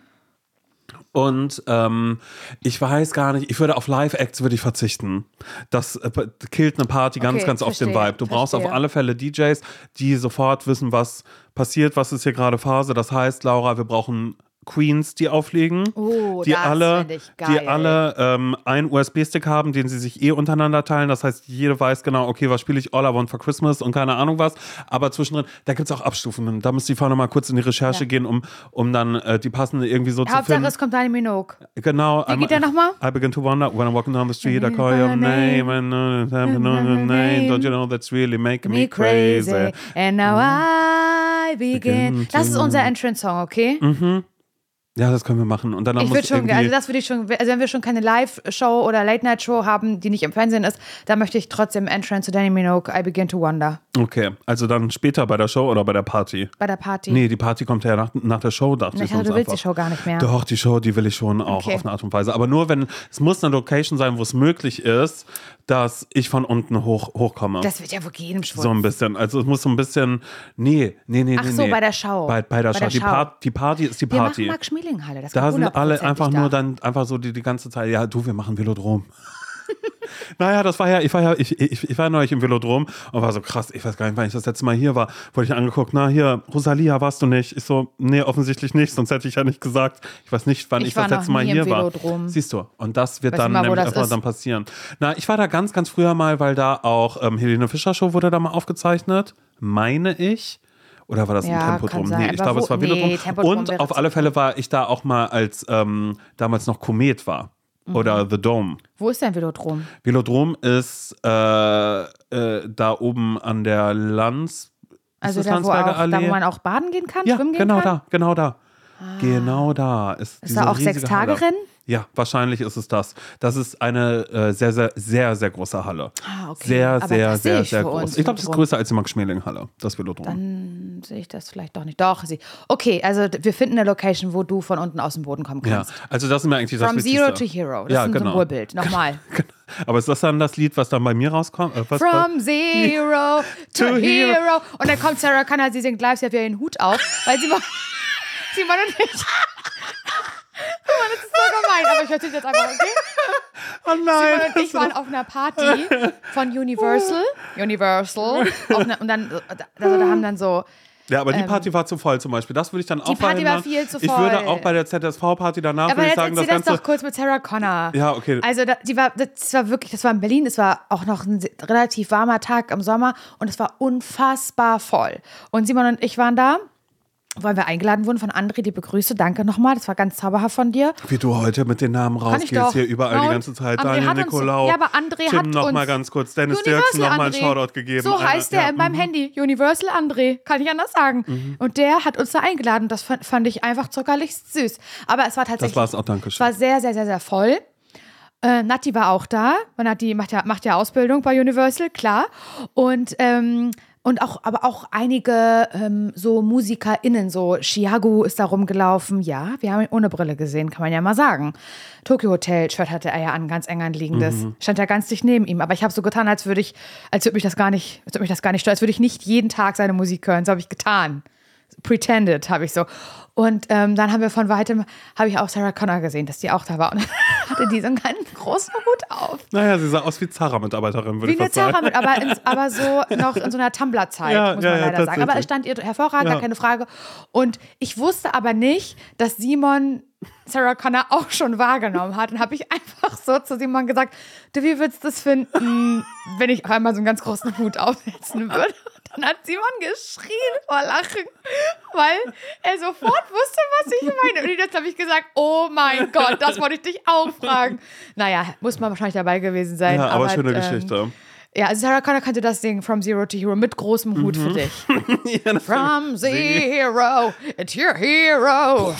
[SPEAKER 2] Und ähm, ich weiß gar nicht, ich würde auf Live-Acts würde ich verzichten. Das äh, killt eine Party ganz,
[SPEAKER 1] Okay,
[SPEAKER 2] ganz oft den
[SPEAKER 1] verstehe,
[SPEAKER 2] Vibe. Du brauchst auf
[SPEAKER 1] verstehe.
[SPEAKER 2] alle Fälle DJs, die sofort wissen, was passiert, was ist hier gerade Phase. Das heißt, Laura, wir brauchen Queens, die auflegen,
[SPEAKER 1] Oh,
[SPEAKER 2] die
[SPEAKER 1] das
[SPEAKER 2] alle, die alle ähm, einen USB-Stick haben, den sie sich eh untereinander teilen. Das heißt, jede weiß genau, okay, was spiele ich All I Want for Christmas und keine Ahnung was. Aber zwischendrin, da gibt es auch Abstufungen. Da müsste die Frau nochmal kurz in die Recherche
[SPEAKER 1] Ja.
[SPEAKER 2] gehen, um, um dann äh, die passende irgendwie so zu
[SPEAKER 1] Hauptsache,
[SPEAKER 2] finden.
[SPEAKER 1] es kommt Dani Minogue.
[SPEAKER 2] Genau.
[SPEAKER 1] Wie geht der nochmal?
[SPEAKER 2] I begin to wonder when I'm walking down the street, I call your name and uh, your name. Don't you know that's really making me
[SPEAKER 1] Me
[SPEAKER 2] crazy.
[SPEAKER 1] crazy. And now I begin.
[SPEAKER 2] Begin
[SPEAKER 1] Das ist unser Entrance-Song, okay?
[SPEAKER 2] Ja, das können wir machen. Und dann
[SPEAKER 1] Ich würde schon, also das würde ich schon, also wenn wir schon keine Live-Show oder Late-Night-Show haben, die nicht im Fernsehen ist, dann möchte ich trotzdem Entrance zu Danny Minogue, I Begin to Wonder.
[SPEAKER 2] Okay, also dann später bei der Show oder bei der Party?
[SPEAKER 1] Bei der Party.
[SPEAKER 2] Nee, die Party kommt ja nach, nach der Show, dachte
[SPEAKER 1] ich
[SPEAKER 2] ich.
[SPEAKER 1] dachte, du willst
[SPEAKER 2] einfach.
[SPEAKER 1] die Show gar nicht mehr.
[SPEAKER 2] Doch, die Show, die will ich schon auch
[SPEAKER 1] Okay.
[SPEAKER 2] auf eine Art und Weise. Aber nur wenn, es muss eine Location sein, wo es möglich ist, dass ich von unten hoch, hochkomme.
[SPEAKER 1] Das wird ja wohl jedem schwul.
[SPEAKER 2] so ein bisschen. Also es muss so ein bisschen. Nee, nee, nee,
[SPEAKER 1] Ach
[SPEAKER 2] nee.
[SPEAKER 1] so,
[SPEAKER 2] nee.
[SPEAKER 1] bei der Show.
[SPEAKER 2] Bei, bei der
[SPEAKER 1] Bei
[SPEAKER 2] Show.
[SPEAKER 1] der
[SPEAKER 2] die. Part, die Party ist die
[SPEAKER 1] wir
[SPEAKER 2] Party.
[SPEAKER 1] machen Max-Schmeling-Halle. Das
[SPEAKER 2] Da sind alle einfach
[SPEAKER 1] da.
[SPEAKER 2] nur dann einfach so die, die ganze Zeit, ja, du, wir machen Velodrom. [laughs] naja, das war ja, ich war ja, ich, ich, ich war neulich im Velodrom und war so krass, ich weiß gar nicht, wann ich das letzte Mal hier war. Wurde ich angeguckt, na hier, Rosalia, warst du nicht? Ich so, nee, offensichtlich nicht, sonst hätte ich ja nicht gesagt. Ich weiß nicht, wann
[SPEAKER 1] Ich
[SPEAKER 2] ich, das letzte Mal hier war. Siehst du, und das wird
[SPEAKER 1] Weiß
[SPEAKER 2] dann
[SPEAKER 1] mal,
[SPEAKER 2] nämlich einfach dann passieren. Na, ich war da ganz, ganz früher mal, weil da auch ähm, Helene Fischer Show wurde da mal aufgezeichnet, meine ich. Oder war das
[SPEAKER 1] Ja,
[SPEAKER 2] ein Tempodrom? Nee, ich glaube, es war
[SPEAKER 1] nee,
[SPEAKER 2] Velodrom.
[SPEAKER 1] Tempodrom
[SPEAKER 2] Und auf alle Fälle war ich da auch mal, als ähm, damals noch Komet war.
[SPEAKER 1] Mhm.
[SPEAKER 2] Oder The Dome.
[SPEAKER 1] Wo ist dein Velodrom?
[SPEAKER 2] Velodrom ist äh, äh, da oben an der Lanz,
[SPEAKER 1] Also da wo, auch, da, wo man auch baden gehen kann,
[SPEAKER 2] Ja,
[SPEAKER 1] schwimmen gehen
[SPEAKER 2] genau
[SPEAKER 1] kann?
[SPEAKER 2] da, genau da. Genau da ist,
[SPEAKER 1] Ist da auch
[SPEAKER 2] riesige
[SPEAKER 1] sechs Tage
[SPEAKER 2] Halle.
[SPEAKER 1] Rennen?
[SPEAKER 2] Ja, wahrscheinlich ist es das. Das ist eine äh, sehr, sehr, sehr, sehr große Halle.
[SPEAKER 1] Ah, okay.
[SPEAKER 2] Sehr,
[SPEAKER 1] Aber
[SPEAKER 2] sehr, sehr,
[SPEAKER 1] ich
[SPEAKER 2] sehr
[SPEAKER 1] für
[SPEAKER 2] groß.
[SPEAKER 1] uns
[SPEAKER 2] Ich glaube, das ist größer als die Max-Schmeling-Halle, das Velodrom.
[SPEAKER 1] Dann sehe ich das vielleicht doch nicht. Doch, sie. Okay, also wir finden eine Location, wo du von unten aus dem Boden kommen
[SPEAKER 2] Ja,
[SPEAKER 1] kannst.
[SPEAKER 2] also das ist mir eigentlich das
[SPEAKER 1] From
[SPEAKER 2] Wichtigste.
[SPEAKER 1] Zero to Hero. Das
[SPEAKER 2] ja,
[SPEAKER 1] ist ein
[SPEAKER 2] genau.
[SPEAKER 1] Symbolbild. Nochmal. [laughs]
[SPEAKER 2] Aber ist das dann das Lied, was dann bei mir rauskommt? Äh,
[SPEAKER 1] From Zero [laughs] to,
[SPEAKER 2] To
[SPEAKER 1] Hero.
[SPEAKER 2] Hero.
[SPEAKER 1] Und dann kommt Sarah Connor, sie singt live, sie hat wieder ihren Hut auf, weil sie [laughs] mal. Simon und ich. [laughs] Simon, das ist so gemein, aber ich erzähle jetzt einfach, okay?
[SPEAKER 2] oh
[SPEAKER 1] Simon
[SPEAKER 2] nein.
[SPEAKER 1] und ich waren auf einer Party von Universal. Universal. Einer, und dann, also da haben dann so.
[SPEAKER 2] Ja, aber die Party war zu voll zum Beispiel. Das würde ich dann auch
[SPEAKER 1] Ähm, Party war viel zu
[SPEAKER 2] Ich würde
[SPEAKER 1] voll.
[SPEAKER 2] auch bei der ZSV-Party danach
[SPEAKER 1] Aber
[SPEAKER 2] würde ich sagen, das
[SPEAKER 1] das
[SPEAKER 2] Ganze.
[SPEAKER 1] doch kurz mit Sarah Connor.
[SPEAKER 2] Ja, okay.
[SPEAKER 1] Also da, die war, das war wirklich, das war in Berlin, es war auch noch ein relativ warmer Tag im Sommer und es war unfassbar voll. Und Simon und ich waren da, weil wir eingeladen wurden von André, die Begrüße. Danke nochmal, das war ganz zauberhaft von dir.
[SPEAKER 2] Wie du heute mit den Namen rausgehst, hier überall die ganze Zeit.
[SPEAKER 1] André
[SPEAKER 2] Daniel Nikolaou.
[SPEAKER 1] ja, aber André
[SPEAKER 2] Tim
[SPEAKER 1] hat
[SPEAKER 2] noch mal
[SPEAKER 1] uns-
[SPEAKER 2] ganz kurz. Dennis
[SPEAKER 1] Universal
[SPEAKER 2] Dirksen noch mal einen. Shoutout gegeben.
[SPEAKER 1] So
[SPEAKER 2] Einer-
[SPEAKER 1] heißt der
[SPEAKER 2] ja,
[SPEAKER 1] in meinem
[SPEAKER 2] mhm.
[SPEAKER 1] Handy. Universal André. Kann ich anders sagen.
[SPEAKER 2] Mhm.
[SPEAKER 1] Und der hat uns da eingeladen. Das fand, fand ich einfach zuckerlich süß. Aber es war tatsächlich.
[SPEAKER 2] Das war's auch, danke
[SPEAKER 1] Es war sehr, sehr, sehr, sehr voll. Äh, Nati war auch da. Nati macht ja, macht ja Ausbildung bei Universal, klar. Und, ähm, und auch, aber auch einige ähm, so MusikerInnen, so Chiago ist da rumgelaufen. Ja, wir haben ihn ohne Brille gesehen, kann man ja mal sagen. Tokyo Hotel Shirt hatte er ja an, ganz eng anliegendes. Stand ja ganz dicht neben ihm. Aber ich habe so getan, als würde ich, als würde mich das gar nicht, als würde mich das gar nicht stören, als würde ich nicht jeden Tag seine Musik hören. So habe ich getan. Pretended, habe ich so. Und ähm, dann haben wir von weitem, habe ich auch Sarah Connor gesehen, dass die auch da war. Und [laughs] hatte die so einen ganz großen Hut auf.
[SPEAKER 2] Naja, sie sah aus wie Zara-Mitarbeiterin, würde
[SPEAKER 1] Wie
[SPEAKER 2] ich
[SPEAKER 1] eine
[SPEAKER 2] fast sagen.
[SPEAKER 1] Zara mit, aber, in, [laughs] aber so noch in so einer Tumblr-Zeit,
[SPEAKER 2] Ja,
[SPEAKER 1] muss
[SPEAKER 2] ja,
[SPEAKER 1] man
[SPEAKER 2] ja,
[SPEAKER 1] leider sagen. Aber es stand ihr hervorragend,
[SPEAKER 2] Ja.
[SPEAKER 1] gar keine Frage. Und ich wusste aber nicht, dass Simon Sarah Connor auch schon wahrgenommen hat. Und habe ich einfach so zu Simon gesagt, du, wie würdest du das finden, [laughs] wenn ich auf einmal so einen ganz großen Hut aufsetzen würde? Und dann hat Simon geschrien vor Lachen, weil er sofort wusste, was ich meine. Und jetzt habe ich gesagt, oh mein Gott, das wollte ich dich auch fragen. Naja, muss man wahrscheinlich dabei gewesen sein.
[SPEAKER 2] Ja, aber schöne
[SPEAKER 1] ähm,
[SPEAKER 2] Geschichte.
[SPEAKER 1] Ja, also Sarah Connor könnte das singen, From Zero to Hero, mit großem Hut
[SPEAKER 2] Mhm.
[SPEAKER 1] für dich. [laughs] From Zero to Hero.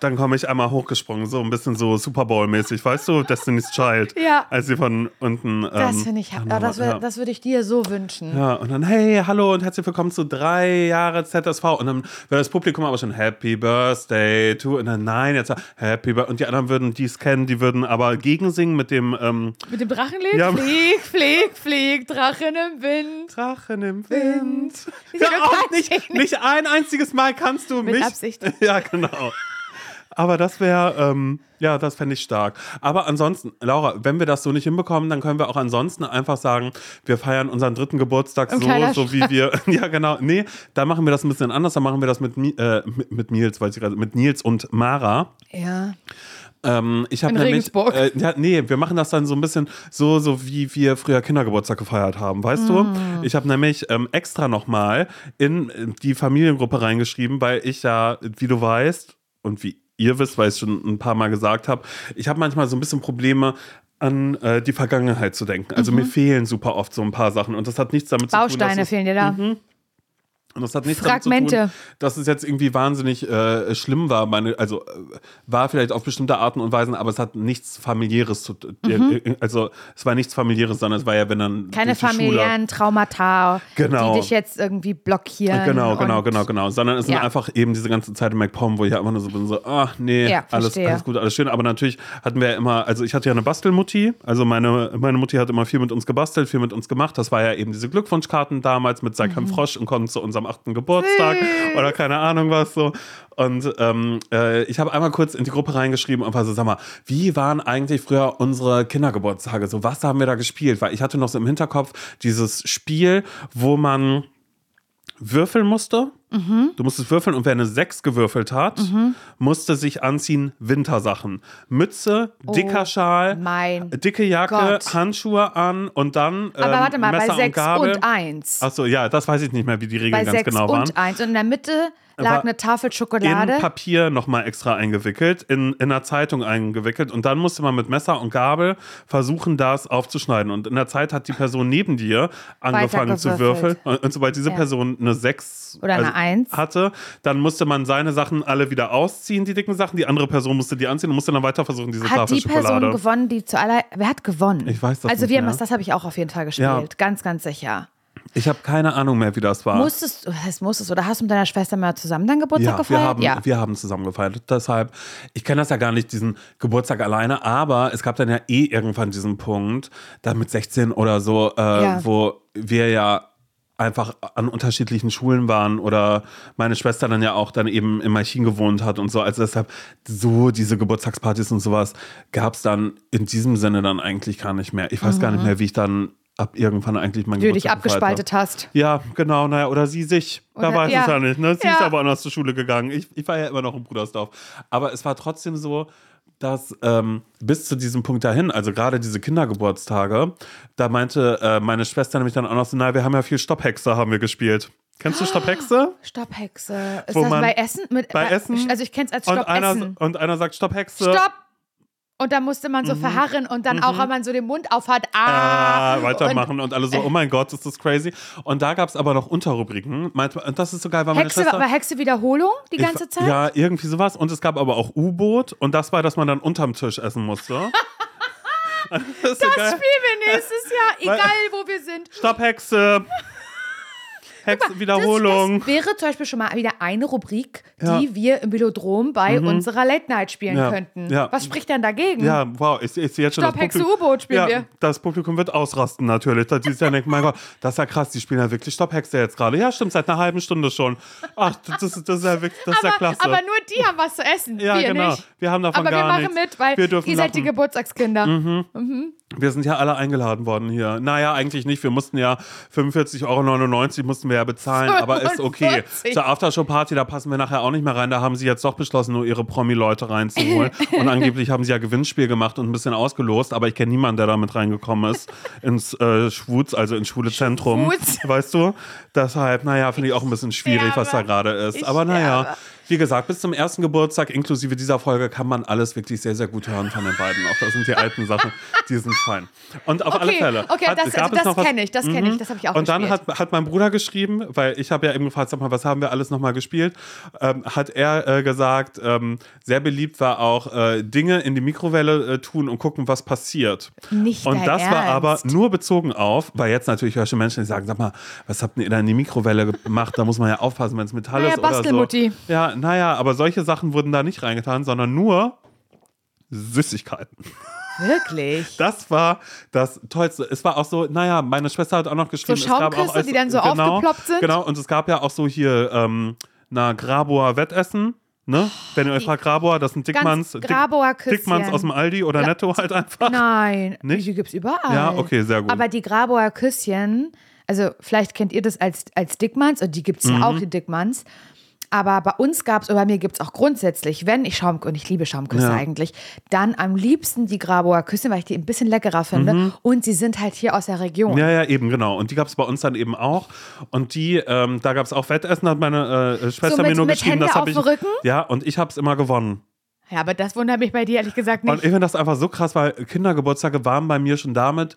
[SPEAKER 2] Dann komme ich einmal hochgesprungen, so ein bisschen so Super Bowl-mäßig, weißt du? Destiny's Child. [laughs]
[SPEAKER 1] Ja.
[SPEAKER 2] Als sie von unten.
[SPEAKER 1] Das
[SPEAKER 2] ähm,
[SPEAKER 1] finde ich, ja, das, wär, das würde ich dir so wünschen.
[SPEAKER 2] Ja, und dann, hey, hallo und herzlich willkommen zu drei Jahre ZSV. Und dann wäre das Publikum aber schon Happy Birthday to. Und dann, nein, jetzt Happy Birthday. Und die anderen würden dies kennen, die würden aber gegensingen mit dem ähm,
[SPEAKER 1] Mit dem Drachenlied?
[SPEAKER 2] Ja.
[SPEAKER 1] Flieg, flieg, flieg, Drachen im Wind.
[SPEAKER 2] Drachen im Wind. Ja, auch nicht,
[SPEAKER 1] nicht?
[SPEAKER 2] nicht ein einziges Mal kannst du
[SPEAKER 1] Mit
[SPEAKER 2] mich.
[SPEAKER 1] Absicht. [laughs]
[SPEAKER 2] Ja, genau. Aber das wäre, ähm, ja, das fände ich stark. Aber ansonsten, Laura, wenn wir das so nicht hinbekommen, dann können wir auch ansonsten einfach sagen, wir feiern unseren dritten Geburtstag
[SPEAKER 1] Im
[SPEAKER 2] so, so wie wir. [laughs] Ja, genau. Nee, da machen wir das ein bisschen anders. Da machen wir das mit, Mi- äh, mit, mit Nils, weil ich gerade mit Nils und Mara.
[SPEAKER 1] Ja.
[SPEAKER 2] Ähm, ich habe nämlich,
[SPEAKER 1] Regensburg.
[SPEAKER 2] äh, ja, nee, wir machen das dann so ein bisschen so, so wie wir früher Kindergeburtstag gefeiert haben, weißt
[SPEAKER 1] Mm.
[SPEAKER 2] du? Ich habe nämlich ähm, extra nochmal in die Familiengruppe reingeschrieben, weil ich ja, wie du weißt und wie ihr wisst, weil ich es schon ein paar Mal gesagt habe, ich habe manchmal so ein bisschen Probleme an äh, die Vergangenheit zu denken. Also mir fehlen super oft so ein paar Sachen und das hat nichts damit zu tun,
[SPEAKER 1] Mhm. Bausteine fehlen dir da.
[SPEAKER 2] Und das hat nichts damit zu
[SPEAKER 1] Fragmente.
[SPEAKER 2] tun, dass es jetzt irgendwie wahnsinnig äh, schlimm war. Meine, also äh, war vielleicht auf bestimmte Arten und Weisen, aber es hat nichts familiäres zu äh, Also es war nichts familiäres, sondern es war ja, wenn dann
[SPEAKER 1] Mhm. Keine
[SPEAKER 2] Schule-
[SPEAKER 1] familiären Traumata,
[SPEAKER 2] Genau.
[SPEAKER 1] die dich jetzt irgendwie blockieren.
[SPEAKER 2] Genau, genau,
[SPEAKER 1] und-
[SPEAKER 2] genau, genau. Sondern es sind
[SPEAKER 1] Ja.
[SPEAKER 2] einfach eben diese ganze Zeit in MacPom, wo ich einfach nur so bin, so, ach nee,
[SPEAKER 1] Ja,
[SPEAKER 2] alles, alles gut, alles schön. Aber natürlich hatten wir ja immer, also ich hatte ja eine Bastelmutti, also meine, meine Mutti hat immer viel mit uns gebastelt, viel mit uns gemacht. Das war ja eben diese Glückwunschkarten damals mit Sei kein
[SPEAKER 1] Mhm.
[SPEAKER 2] Frosch und kommen zu unserem achten Geburtstag oder keine Ahnung was so. Und ähm, äh, ich habe einmal kurz in die Gruppe reingeschrieben und war so, sag mal, wie waren eigentlich früher unsere Kindergeburtstage? So, was haben wir da gespielt? Weil ich hatte noch so im Hinterkopf dieses Spiel, wo man würfeln musste Du musstest würfeln und wer eine 6 gewürfelt hat, musste sich anziehen Wintersachen. Mütze, dicker Schal,
[SPEAKER 1] Oh
[SPEAKER 2] dicke Jacke,
[SPEAKER 1] Gott.
[SPEAKER 2] Handschuhe an und dann ähm,
[SPEAKER 1] Aber warte mal,
[SPEAKER 2] Messer
[SPEAKER 1] bei
[SPEAKER 2] und
[SPEAKER 1] 6
[SPEAKER 2] Gabel.
[SPEAKER 1] und 1.
[SPEAKER 2] Achso, ja, das weiß ich nicht mehr, wie die Regeln
[SPEAKER 1] Bei
[SPEAKER 2] ganz
[SPEAKER 1] 6
[SPEAKER 2] genau waren.
[SPEAKER 1] und 1. Und in der Mitte lag eine Tafel
[SPEAKER 2] in
[SPEAKER 1] Schokolade.
[SPEAKER 2] Papier nochmal extra eingewickelt, in, in einer Zeitung eingewickelt und dann musste man mit Messer und Gabel versuchen, das aufzuschneiden. Und in der Zeit hat die Person neben dir angefangen zu würfeln. Und, und sobald diese
[SPEAKER 1] Ja.
[SPEAKER 2] Person eine 6
[SPEAKER 1] Oder eine Eins.
[SPEAKER 2] hatte, dann musste man seine Sachen alle wieder ausziehen, die dicken Sachen. Die andere Person musste die anziehen und musste dann weiter versuchen, diese
[SPEAKER 1] hat
[SPEAKER 2] Tafel
[SPEAKER 1] die Person
[SPEAKER 2] Schokolade.
[SPEAKER 1] gewonnen, die zu aller. Wer hat gewonnen?
[SPEAKER 2] Ich weiß das
[SPEAKER 1] Also
[SPEAKER 2] nicht
[SPEAKER 1] wir haben das, das habe ich auch auf jeden Fall gespielt.
[SPEAKER 2] Ja.
[SPEAKER 1] Ganz, ganz sicher.
[SPEAKER 2] Ich habe keine Ahnung mehr, wie das war.
[SPEAKER 1] Musstest du, was heißt musstest, oder hast du mit deiner Schwester mal zusammen deinen Geburtstag
[SPEAKER 2] ja,
[SPEAKER 1] gefeiert?
[SPEAKER 2] wir haben,
[SPEAKER 1] ja.
[SPEAKER 2] wir haben zusammen gefeiert. Deshalb, ich kenne das ja gar nicht, diesen Geburtstag alleine, aber es gab dann ja eh irgendwann diesen Punkt, da mit 16 oder so, äh,
[SPEAKER 1] Ja.
[SPEAKER 2] wo wir ja einfach an unterschiedlichen Schulen waren oder meine Schwester dann ja auch dann eben in Malchin gewohnt hat und so. Also deshalb so diese Geburtstagspartys und sowas gab es dann in diesem Sinne dann eigentlich gar nicht mehr. Ich weiß gar nicht mehr, wie ich dann ab irgendwann eigentlich mein.
[SPEAKER 1] Wie du dich
[SPEAKER 2] Geburtstag
[SPEAKER 1] abgespaltet hast.
[SPEAKER 2] Ja, genau, naja, oder sie sich. Da
[SPEAKER 1] Oder-
[SPEAKER 2] weiß
[SPEAKER 1] ja.
[SPEAKER 2] es ja nicht. Ne? Sie
[SPEAKER 1] Ja.
[SPEAKER 2] ist aber anders zur Schule gegangen. Ich, ich war ja immer noch in Brudersdorf. Aber es war trotzdem so, dass ähm, bis zu diesem Punkt dahin, also gerade diese Kindergeburtstage, da meinte äh, meine Schwester nämlich dann auch noch so, na, wir haben ja viel Stopphexe, haben wir gespielt. Kennst du Stopphexe?
[SPEAKER 1] Stopphexe. Ist
[SPEAKER 2] Wo
[SPEAKER 1] das bei Essen? Mit,
[SPEAKER 2] bei Essen?
[SPEAKER 1] Also ich kenne es als
[SPEAKER 2] Und einer, und einer sagt Stopphexe.
[SPEAKER 1] Stopp! Und da musste man so verharren und dann auch, wenn man so den Mund auf hat, ah,
[SPEAKER 2] Mhm. Ah,
[SPEAKER 1] Und,
[SPEAKER 2] weitermachen und, alle so, oh mein Gott, ist das crazy. Und da gab es aber noch Unterrubriken. Und das ist so geil, weil meine
[SPEAKER 1] Hexe,
[SPEAKER 2] Schwester...
[SPEAKER 1] aber Hexe Wiederholung die ganze Zeit?
[SPEAKER 2] Ja, irgendwie sowas. Und es gab aber auch U-Boot und das war, dass man dann unterm Tisch essen musste. [laughs] [laughs] das so
[SPEAKER 1] Das
[SPEAKER 2] geil.
[SPEAKER 1] spielen wir nächstes Jahr,
[SPEAKER 2] Weil-
[SPEAKER 1] egal wo wir sind.
[SPEAKER 2] Stopp, Hexe. Wiederholung.
[SPEAKER 1] Das, das wäre zum Beispiel schon mal wieder eine Rubrik, die
[SPEAKER 2] Ja. Mhm.
[SPEAKER 1] wir im Velodrom bei unserer Late Night spielen
[SPEAKER 2] Ja.
[SPEAKER 1] könnten.
[SPEAKER 2] Ja.
[SPEAKER 1] Was spricht denn dagegen?
[SPEAKER 2] Ja, wow, ich, ich sehe jetzt schon
[SPEAKER 1] Stopp,
[SPEAKER 2] das Publikum-
[SPEAKER 1] U-Boot spielen wir.
[SPEAKER 2] Das Publikum wird ausrasten natürlich. Das ist ja denkt, mein Gott, das ist ja krass, die spielen ja wirklich Stopp, Hexe jetzt gerade. Ja, stimmt, seit einer halben Stunde schon. Ach, das, ist- das ist ja wirklich, das ist ja
[SPEAKER 1] aber,
[SPEAKER 2] klasse.
[SPEAKER 1] aber nur die haben was zu essen.
[SPEAKER 2] ja,
[SPEAKER 1] wir
[SPEAKER 2] genau.
[SPEAKER 1] nicht.
[SPEAKER 2] Wir haben davon
[SPEAKER 1] Aber wir
[SPEAKER 2] gar
[SPEAKER 1] machen
[SPEAKER 2] nichts.
[SPEAKER 1] mit, weil
[SPEAKER 2] wir
[SPEAKER 1] ihr seid die
[SPEAKER 2] lachen. Mhm.
[SPEAKER 1] Geburtstagskinder.
[SPEAKER 2] Wir sind ja alle eingeladen worden hier. Naja, eigentlich nicht. Wir mussten ja 45,99 Euro mussten wir ja bezahlen, aber ist okay.
[SPEAKER 1] 45.
[SPEAKER 2] Zur Aftershow-Party, da passen wir nachher auch nicht mehr rein. Da haben sie jetzt doch beschlossen, nur ihre Promi-Leute reinzuholen. [laughs] und angeblich haben sie ja Gewinnspiel gemacht und ein bisschen ausgelost, aber ich kenne niemanden, der damit reingekommen ist ins äh, Schwutz, also ins schwule Zentrum.
[SPEAKER 1] Schwutz.
[SPEAKER 2] Weißt du? Deshalb, naja, finde ich auch ein bisschen schwierig, was da gerade ist. Aber naja. Wie gesagt, bis zum ersten Geburtstag inklusive dieser Folge kann man alles wirklich sehr, sehr gut hören von den beiden. Auch das sind die alten Sachen, die sind fein. Und auf
[SPEAKER 1] Okay,
[SPEAKER 2] alle Fälle.
[SPEAKER 1] okay,
[SPEAKER 2] hat,
[SPEAKER 1] das- also das
[SPEAKER 2] noch was-
[SPEAKER 1] kenn ich, das kenn ich,
[SPEAKER 2] Mhm.
[SPEAKER 1] das hab ich auch
[SPEAKER 2] Und dann
[SPEAKER 1] gespielt.
[SPEAKER 2] hat, hat mein Bruder geschrieben, weil ich habe ja eben gefragt, sag mal, was haben wir alles nochmal gespielt? Ähm, hat er äh, gesagt, ähm, sehr beliebt war auch äh, Dinge in die Mikrowelle äh, tun und gucken, was passiert.
[SPEAKER 1] Nicht
[SPEAKER 2] Und das war aber
[SPEAKER 1] Ernst.
[SPEAKER 2] nur bezogen auf, weil jetzt natürlich ich schon Menschen, die sagen, sag mal, was habt ihr da in die Mikrowelle gemacht? Da muss man ja aufpassen, wenn es Metall
[SPEAKER 1] Naja,
[SPEAKER 2] ist oder so. Ja, naja, aber solche Sachen wurden da nicht reingetan, sondern nur Süßigkeiten.
[SPEAKER 1] Wirklich?
[SPEAKER 2] Das war das Tollste. Es war auch so, naja, meine Schwester hat auch noch geschrieben,
[SPEAKER 1] So
[SPEAKER 2] es
[SPEAKER 1] Schaumküsse, die dann so
[SPEAKER 2] genau,
[SPEAKER 1] aufgeploppt sind?
[SPEAKER 2] Genau, und es gab ja auch so hier, ähm, na, Graboer Wettessen. Ne? Wenn ihr euch fragt, Graboer, das sind Dickmanns,
[SPEAKER 1] Graboer
[SPEAKER 2] Dick, Dickmanns aus dem Aldi oder Netto halt einfach.
[SPEAKER 1] Nein,
[SPEAKER 2] Nicht?
[SPEAKER 1] die gibt's überall.
[SPEAKER 2] Ja, okay, sehr gut.
[SPEAKER 1] Aber die Graboer Küsschen, also vielleicht kennt ihr das als, als Dickmanns, und die gibt's
[SPEAKER 2] Mhm.
[SPEAKER 1] ja auch, die Dickmanns. Aber bei uns gab's, oder bei mir gibt's auch grundsätzlich, wenn ich Schaum, und ich liebe Schaumküsse
[SPEAKER 2] Ja.
[SPEAKER 1] eigentlich, dann am liebsten die Graboer Küsschen, weil ich die ein bisschen leckerer finde. Und sie sind halt hier aus der Region.
[SPEAKER 2] Mhm. Ja, ja, eben, genau. Und die gab es bei uns dann eben auch. Und die, ähm, da gab es auch Wettessen, hat meine äh, Schwester
[SPEAKER 1] So mit-
[SPEAKER 2] mir nur
[SPEAKER 1] mit
[SPEAKER 2] geschrieben.
[SPEAKER 1] Hände
[SPEAKER 2] das
[SPEAKER 1] auf
[SPEAKER 2] ich,
[SPEAKER 1] Rücken?
[SPEAKER 2] Ja, und ich habe es immer gewonnen.
[SPEAKER 1] Ja, aber das wundert mich bei dir ehrlich gesagt
[SPEAKER 2] Und
[SPEAKER 1] nicht.
[SPEAKER 2] ich finde das einfach so krass, weil Kindergeburtstage waren bei mir schon damit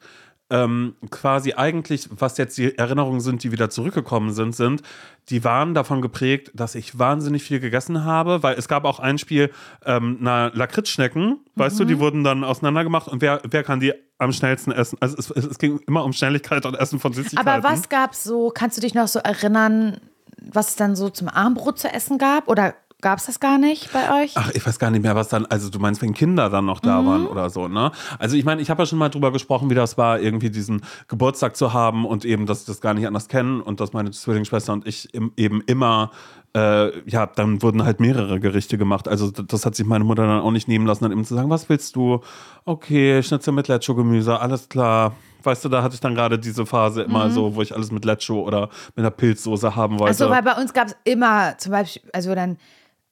[SPEAKER 2] ähm, quasi eigentlich, was jetzt die Erinnerungen sind, die wieder zurückgekommen sind, sind, die waren davon geprägt, dass ich wahnsinnig viel gegessen habe, weil es gab auch ein Spiel, ähm, na, Lakritzschnecken, weißt
[SPEAKER 1] Mhm.
[SPEAKER 2] du, die wurden dann auseinandergemacht und wer, wer kann die am schnellsten essen? Also es, es, ging immer um Schnelligkeit und Essen von Süßigkeiten.
[SPEAKER 1] Aber was gab's so, kannst du dich noch so erinnern, was es dann so zum Abendbrot zu essen gab? Oder gab's das gar nicht bei euch?
[SPEAKER 2] Ach, ich weiß gar nicht mehr, was dann, also du meinst, wenn Kinder dann noch
[SPEAKER 1] Mhm.
[SPEAKER 2] da waren oder so, ne? Also ich meine, ich habe ja schon mal drüber gesprochen, wie das war, irgendwie diesen Geburtstag zu haben und eben, dass ich das gar nicht anders kennen und dass meine Zwillingsschwester und ich im, eben immer, äh, ja, dann wurden halt mehrere Gerichte gemacht. Also das hat sich meine Mutter dann auch nicht nehmen lassen, dann eben zu sagen, was willst du? Okay, Schnitzel mit Lecho-Gemüse, alles klar. Weißt du, da hatte ich dann gerade diese Phase immer so, wo ich alles mit Lecho oder mit einer Pilzsoße haben wollte.
[SPEAKER 1] Achso, weil bei uns gab es immer zum Beispiel, also dann,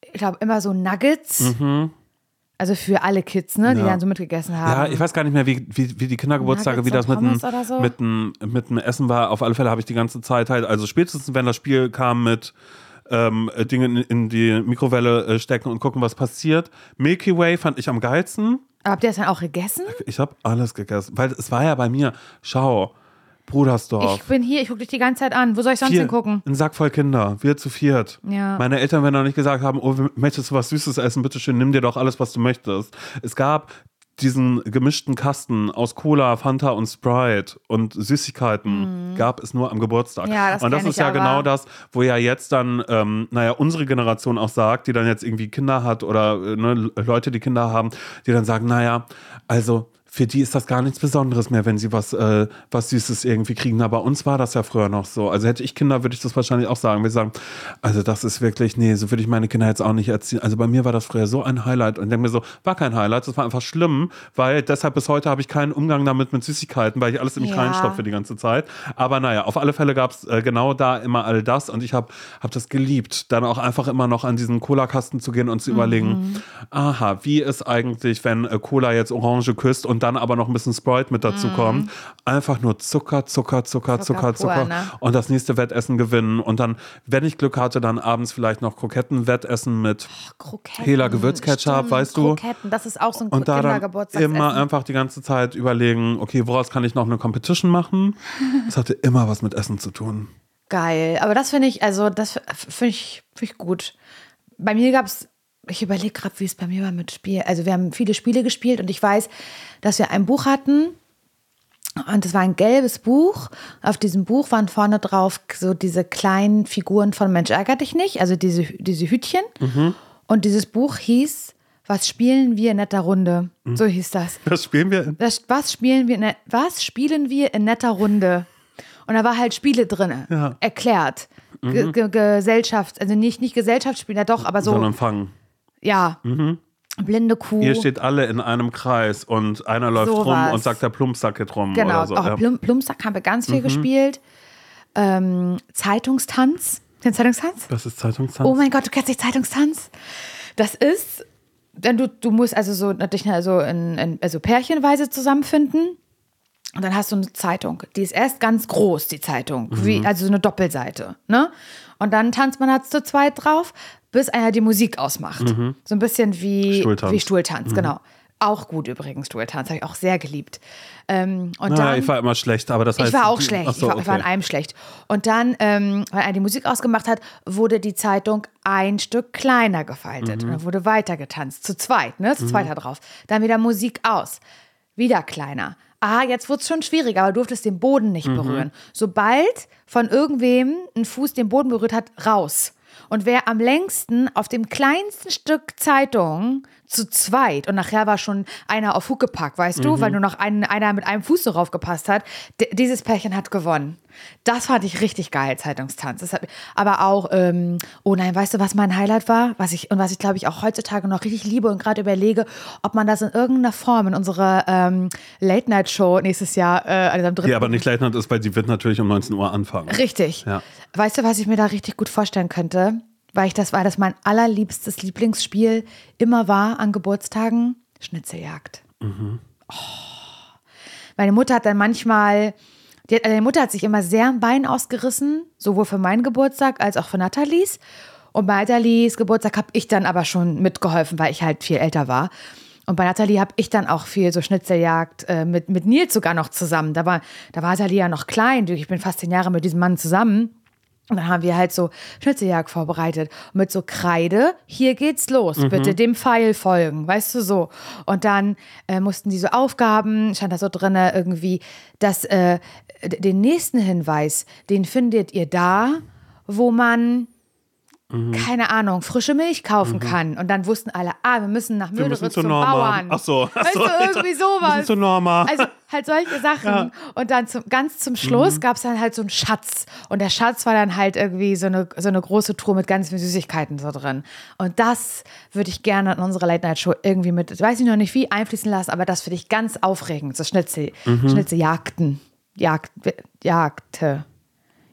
[SPEAKER 1] ich glaube, immer so Nuggets. Also für alle Kids, ne, die
[SPEAKER 2] Mhm. Ja.
[SPEAKER 1] dann so mitgegessen haben.
[SPEAKER 2] Ja, ich weiß gar nicht mehr, wie, wie, wie die Kindergeburtstage, wie das mit dem,
[SPEAKER 1] Pommes oder so?
[SPEAKER 2] mit, dem, mit dem Essen war. Auf alle Fälle habe ich die ganze Zeit halt, also spätestens wenn das Spiel kam mit ähm, äh, Dinge in, in die Mikrowelle äh, stecken und gucken, was passiert. Milky Way fand ich am geilsten.
[SPEAKER 1] Aber habt ihr das dann auch gegessen?
[SPEAKER 2] Ich habe alles gegessen, weil es war ja bei mir, schau, Brudersdorf.
[SPEAKER 1] Ich bin hier, ich gucke dich die ganze Zeit an. Wo soll ich sonst
[SPEAKER 2] Vier-
[SPEAKER 1] hingucken?
[SPEAKER 2] Ein Sack voll Kinder, wir zu viert.
[SPEAKER 1] Ja.
[SPEAKER 2] Meine Eltern, wenn noch nicht gesagt haben, oh, möchtest du was Süßes essen, bitteschön, nimm dir doch alles, was du möchtest. Es gab diesen gemischten Kasten aus Cola, Fanta und Sprite und Süßigkeiten gab es nur am Geburtstag.
[SPEAKER 1] Mhm. Ja, das
[SPEAKER 2] und das ist ja genau das, wo ja jetzt dann, ähm, naja, unsere Generation auch sagt, die dann jetzt irgendwie Kinder hat oder äh, ne, Leute, die Kinder haben, die dann sagen, naja, also für die ist das gar nichts Besonderes mehr, wenn sie was, äh, was Süßes irgendwie kriegen. Aber bei uns war das ja früher noch so. Also hätte ich Kinder, würde ich das wahrscheinlich auch sagen. Wir sagen, also das ist wirklich, nee, so würde ich meine Kinder jetzt auch nicht erziehen. Also bei mir war das früher so ein Highlight und denke mir so, war kein Highlight, das war einfach schlimm, weil deshalb bis heute habe ich keinen Umgang damit mit Süßigkeiten, weil ich alles in mich
[SPEAKER 1] Ja.
[SPEAKER 2] reinstopfe die ganze Zeit. Aber naja, auf alle Fälle gab es äh, genau da immer all das und ich habe hab das geliebt, dann auch einfach immer noch an diesen Cola-Kasten zu gehen und zu überlegen, aha, wie ist eigentlich, wenn äh, Cola jetzt Orange küsst und dann aber noch ein bisschen Sprite mit dazu kommt, einfach nur Zucker, Zucker, Zucker, Zucker,
[SPEAKER 1] Zucker ne?
[SPEAKER 2] und das nächste Wettessen gewinnen und dann, wenn ich Glück hatte, dann abends vielleicht noch Kroketten-Wettessen mit. Hela Gewürzketchup, weißt du?
[SPEAKER 1] Kroketten, das ist auch so ein
[SPEAKER 2] und da immer einfach die ganze Zeit überlegen, okay, woraus kann ich noch eine Competition machen? [laughs] Das hatte immer was mit Essen zu tun.
[SPEAKER 1] Geil. Aber das finde ich, also das finde ich, find ich gut. Bei mir gab es, ich überlege gerade, wie es bei mir war mit Spiel. Also wir haben viele Spiele gespielt und ich weiß, dass wir ein Buch hatten. Und es war ein gelbes Buch. Auf diesem Buch waren vorne drauf so diese kleinen Figuren von Mensch ärger dich nicht, also diese, diese Hütchen. Und dieses Buch hieß Was spielen wir in netter Runde? So hieß das.
[SPEAKER 2] Das spielen wir.
[SPEAKER 1] Das, was, spielen wir in, was spielen wir in netter Runde? Und da war halt Spiele drin,
[SPEAKER 2] Ja.
[SPEAKER 1] erklärt. Ge Ge Gesellschafts-, also nicht, nicht Gesellschaftsspiele, doch, aber so,
[SPEAKER 2] Sondern fangen.
[SPEAKER 1] Ja. Blinde Kuh.
[SPEAKER 2] Ihr steht alle in einem Kreis und einer läuft rum
[SPEAKER 1] Sowas.
[SPEAKER 2] und sagt, der Plumpsack geht rum.
[SPEAKER 1] Genau,
[SPEAKER 2] Oder so.
[SPEAKER 1] auch
[SPEAKER 2] ja. Mhm.
[SPEAKER 1] Plum Plumpsack haben wir ganz viel gespielt. Ähm, Zeitungstanz. Den Zeitungstanz?
[SPEAKER 2] Was ist Zeitungstanz?
[SPEAKER 1] Oh mein Gott, du kennst nicht Zeitungstanz? Das ist, denn du, du musst also so dich also in, in also pärchenweise zusammenfinden. Und dann hast du eine Zeitung. Die ist erst ganz groß, die Zeitung.
[SPEAKER 2] Mhm.
[SPEAKER 1] Wie, also so eine Doppelseite. Ne? Und dann tanzt man halt zu zweit drauf, bis einer die Musik ausmacht. So ein bisschen wie
[SPEAKER 2] Stuhltanz.
[SPEAKER 1] wie Stuhltanz, genau. Auch gut übrigens, Stuhltanz, habe ich auch sehr geliebt. Ähm, und
[SPEAKER 2] Na,
[SPEAKER 1] dann,
[SPEAKER 2] ich war immer schlecht, aber das heißt.
[SPEAKER 1] ich war auch
[SPEAKER 2] du-
[SPEAKER 1] schlecht.
[SPEAKER 2] So,
[SPEAKER 1] ich, war, ich war in
[SPEAKER 2] okay.
[SPEAKER 1] einem schlecht. Und dann, ähm, weil er die Musik ausgemacht hat, wurde die Zeitung ein Stück kleiner gefaltet.
[SPEAKER 2] Mhm.
[SPEAKER 1] Und dann wurde weiter getanzt. Zu zweit, ne? Zu zweit da drauf. Dann wieder Musik aus. Wieder kleiner. Ah, jetzt wurde es schon schwieriger, aber du durftest den Boden nicht
[SPEAKER 2] Mhm.
[SPEAKER 1] berühren. Sobald von irgendwem ein Fuß den Boden berührt hat, raus. Und wer am längsten auf dem kleinsten Stück Zeitung zu zweit und nachher war schon einer auf Huckepack, weißt du, weil nur noch ein, einer mit einem Fuß so raufgepasst hat, d- dieses Pärchen hat gewonnen. Das fand ich richtig geil, Zeitungstanz. Hat, aber auch, ähm, oh nein, weißt du, was mein Highlight war? Was ich, und was ich glaube ich auch heutzutage noch richtig liebe und gerade überlege, ob man das in irgendeiner Form in unserer ähm, Late-Night-Show nächstes Jahr, äh, also am 3.
[SPEAKER 2] Die aber nicht Late Night ist, weil die wird natürlich um 19 Uhr anfangen.
[SPEAKER 1] Richtig.
[SPEAKER 2] Ja.
[SPEAKER 1] Weißt du, was ich mir da richtig gut vorstellen könnte? Weil ich das war, das mein allerliebstes Lieblingsspiel immer war an Geburtstagen Schnitzeljagd. Oh. Meine Mutter hat dann manchmal, die hat, meine Mutter hat sich immer sehr am Bein ausgerissen, sowohl für meinen Geburtstag als auch für Nathalies. Und bei Nathalies Geburtstag habe ich dann aber schon mitgeholfen, weil ich halt viel älter war. Und bei Nathalie habe ich dann auch viel so Schnitzeljagd äh, mit, mit Nils sogar noch zusammen. Da war, da war Nathalie ja noch klein. Ich bin fast zehn Jahre mit diesem Mann zusammen. Und dann haben wir halt so Schnitzeljagd vorbereitet. Mit so Kreide, hier geht's los, bitte dem Pfeil folgen, weißt du so. Und dann äh, mussten die so Aufgaben, stand da so drin, irgendwie, dass äh, den nächsten Hinweis, den findet ihr da, wo man keine Ahnung, frische Milch kaufen kann. Und dann wussten alle, ah, wir müssen nach
[SPEAKER 2] zu
[SPEAKER 1] zum
[SPEAKER 2] Norma.
[SPEAKER 1] Bauern.
[SPEAKER 2] Ach so. Ach
[SPEAKER 1] Weißt
[SPEAKER 2] so,
[SPEAKER 1] du,
[SPEAKER 2] Alter.
[SPEAKER 1] irgendwie sowas.
[SPEAKER 2] zu Norma.
[SPEAKER 1] Also halt solche Sachen. Und dann zum, ganz zum Schluss gab es dann halt so einen Schatz. Und der Schatz war dann halt irgendwie so eine, so eine große Truhe mit ganz vielen Süßigkeiten so drin. Und das würde ich gerne in unserer Late-Night-Show irgendwie mit, weiß ich noch nicht wie, einfließen lassen, aber das finde ich ganz aufregend. So Schnitzel, Schnitzeljagden. Jagd, Jagte.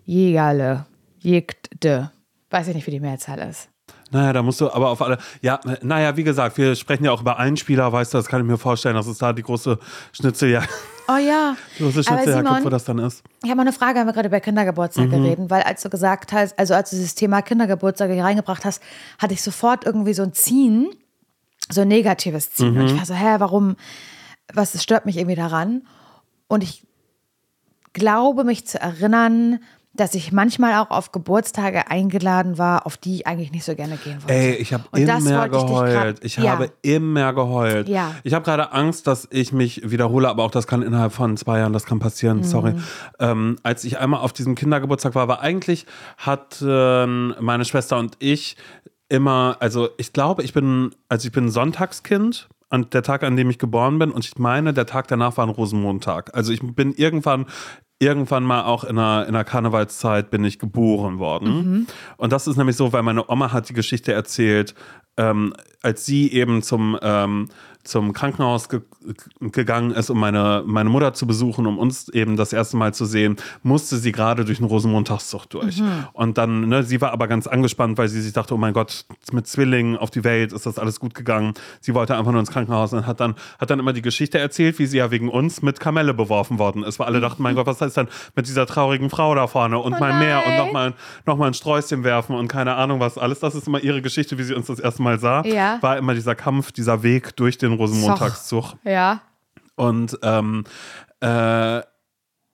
[SPEAKER 1] Jägerle. Jägde. Weiß ich nicht, wie die Mehrzahl ist.
[SPEAKER 2] Naja, da musst du aber auf alle. Ja, naja, wie gesagt, wir sprechen ja auch über Einspieler, weißt du, das kann ich mir vorstellen, dass es da die große Schnitzeljagd,
[SPEAKER 1] Oh ja.
[SPEAKER 2] die große Schnitzeljagd gibt, wo das dann ist.
[SPEAKER 1] Ich habe mal eine Frage, haben wir gerade über Kindergeburtstage reden, weil als du gesagt hast, also als du dieses Thema Kindergeburtstage hier reingebracht hast, hatte ich sofort irgendwie so ein Ziehen, so ein negatives Ziehen. Und ich war so, hä, warum, was stört mich irgendwie daran? Und ich glaube, mich zu erinnern, dass ich manchmal auch auf Geburtstage eingeladen war, auf die ich eigentlich nicht so gerne gehen wollte.
[SPEAKER 2] Ey, ich habe
[SPEAKER 1] Und
[SPEAKER 2] immer
[SPEAKER 1] wollte ich grad-
[SPEAKER 2] geheult. Ich,
[SPEAKER 1] Ja.
[SPEAKER 2] habe immer geheult.
[SPEAKER 1] Ja.
[SPEAKER 2] Ich habe gerade Angst, dass ich mich wiederhole, aber auch das kann innerhalb von zwei Jahren, das kann
[SPEAKER 1] Mhm.
[SPEAKER 2] passieren, sorry. Ähm, als ich einmal auf diesem Kindergeburtstag war, war eigentlich hatten meine Schwester und ich immer, also ich glaube, ich bin, also ich bin Sonntagskind. An der Tag, an dem ich geboren bin, und ich meine, der Tag danach war ein Rosenmontag. Also ich bin irgendwann irgendwann mal auch in einer, in einer Karnevalszeit bin ich geboren worden. Und das ist nämlich so, weil meine Oma hat die Geschichte erzählt, ähm, als sie eben zum, ähm, zum Krankenhaus ge gegangen ist, um meine, meine Mutter zu besuchen, um uns eben das erste Mal zu sehen, musste sie gerade durch einen Rosenmontagszug durch. Und dann, ne, sie war aber ganz angespannt, weil sie sich dachte, oh mein Gott, mit Zwillingen auf die Welt ist das alles gut gegangen. Sie wollte einfach nur ins Krankenhaus und hat dann, hat dann immer die Geschichte erzählt, wie sie ja wegen uns mit Kamelle beworfen worden ist. Weil alle dachten, mein Gott, was ist denn mit dieser traurigen Frau da vorne und mal mehr und nochmal noch mal ein Sträußchen werfen und keine Ahnung was alles. Das ist immer ihre Geschichte, wie sie uns das erste Mal sah.
[SPEAKER 1] Ja.
[SPEAKER 2] War immer dieser Kampf, dieser Weg durch den Rosenmontagszug.
[SPEAKER 1] Ja.
[SPEAKER 2] Und ähm, äh,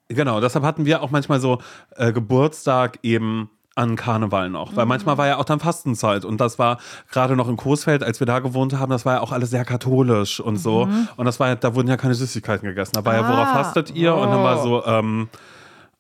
[SPEAKER 2] genau, deshalb hatten wir auch manchmal so äh, Geburtstag eben an Karneval noch, weil manchmal war ja auch dann Fastenzeit und das war gerade noch in Coesfeld, als wir da gewohnt haben, das war ja auch alles sehr katholisch und so und das war ja, da wurden ja keine Süßigkeiten gegessen, da war ja, worauf
[SPEAKER 1] Ah.
[SPEAKER 2] fastet ihr und dann war so, ähm,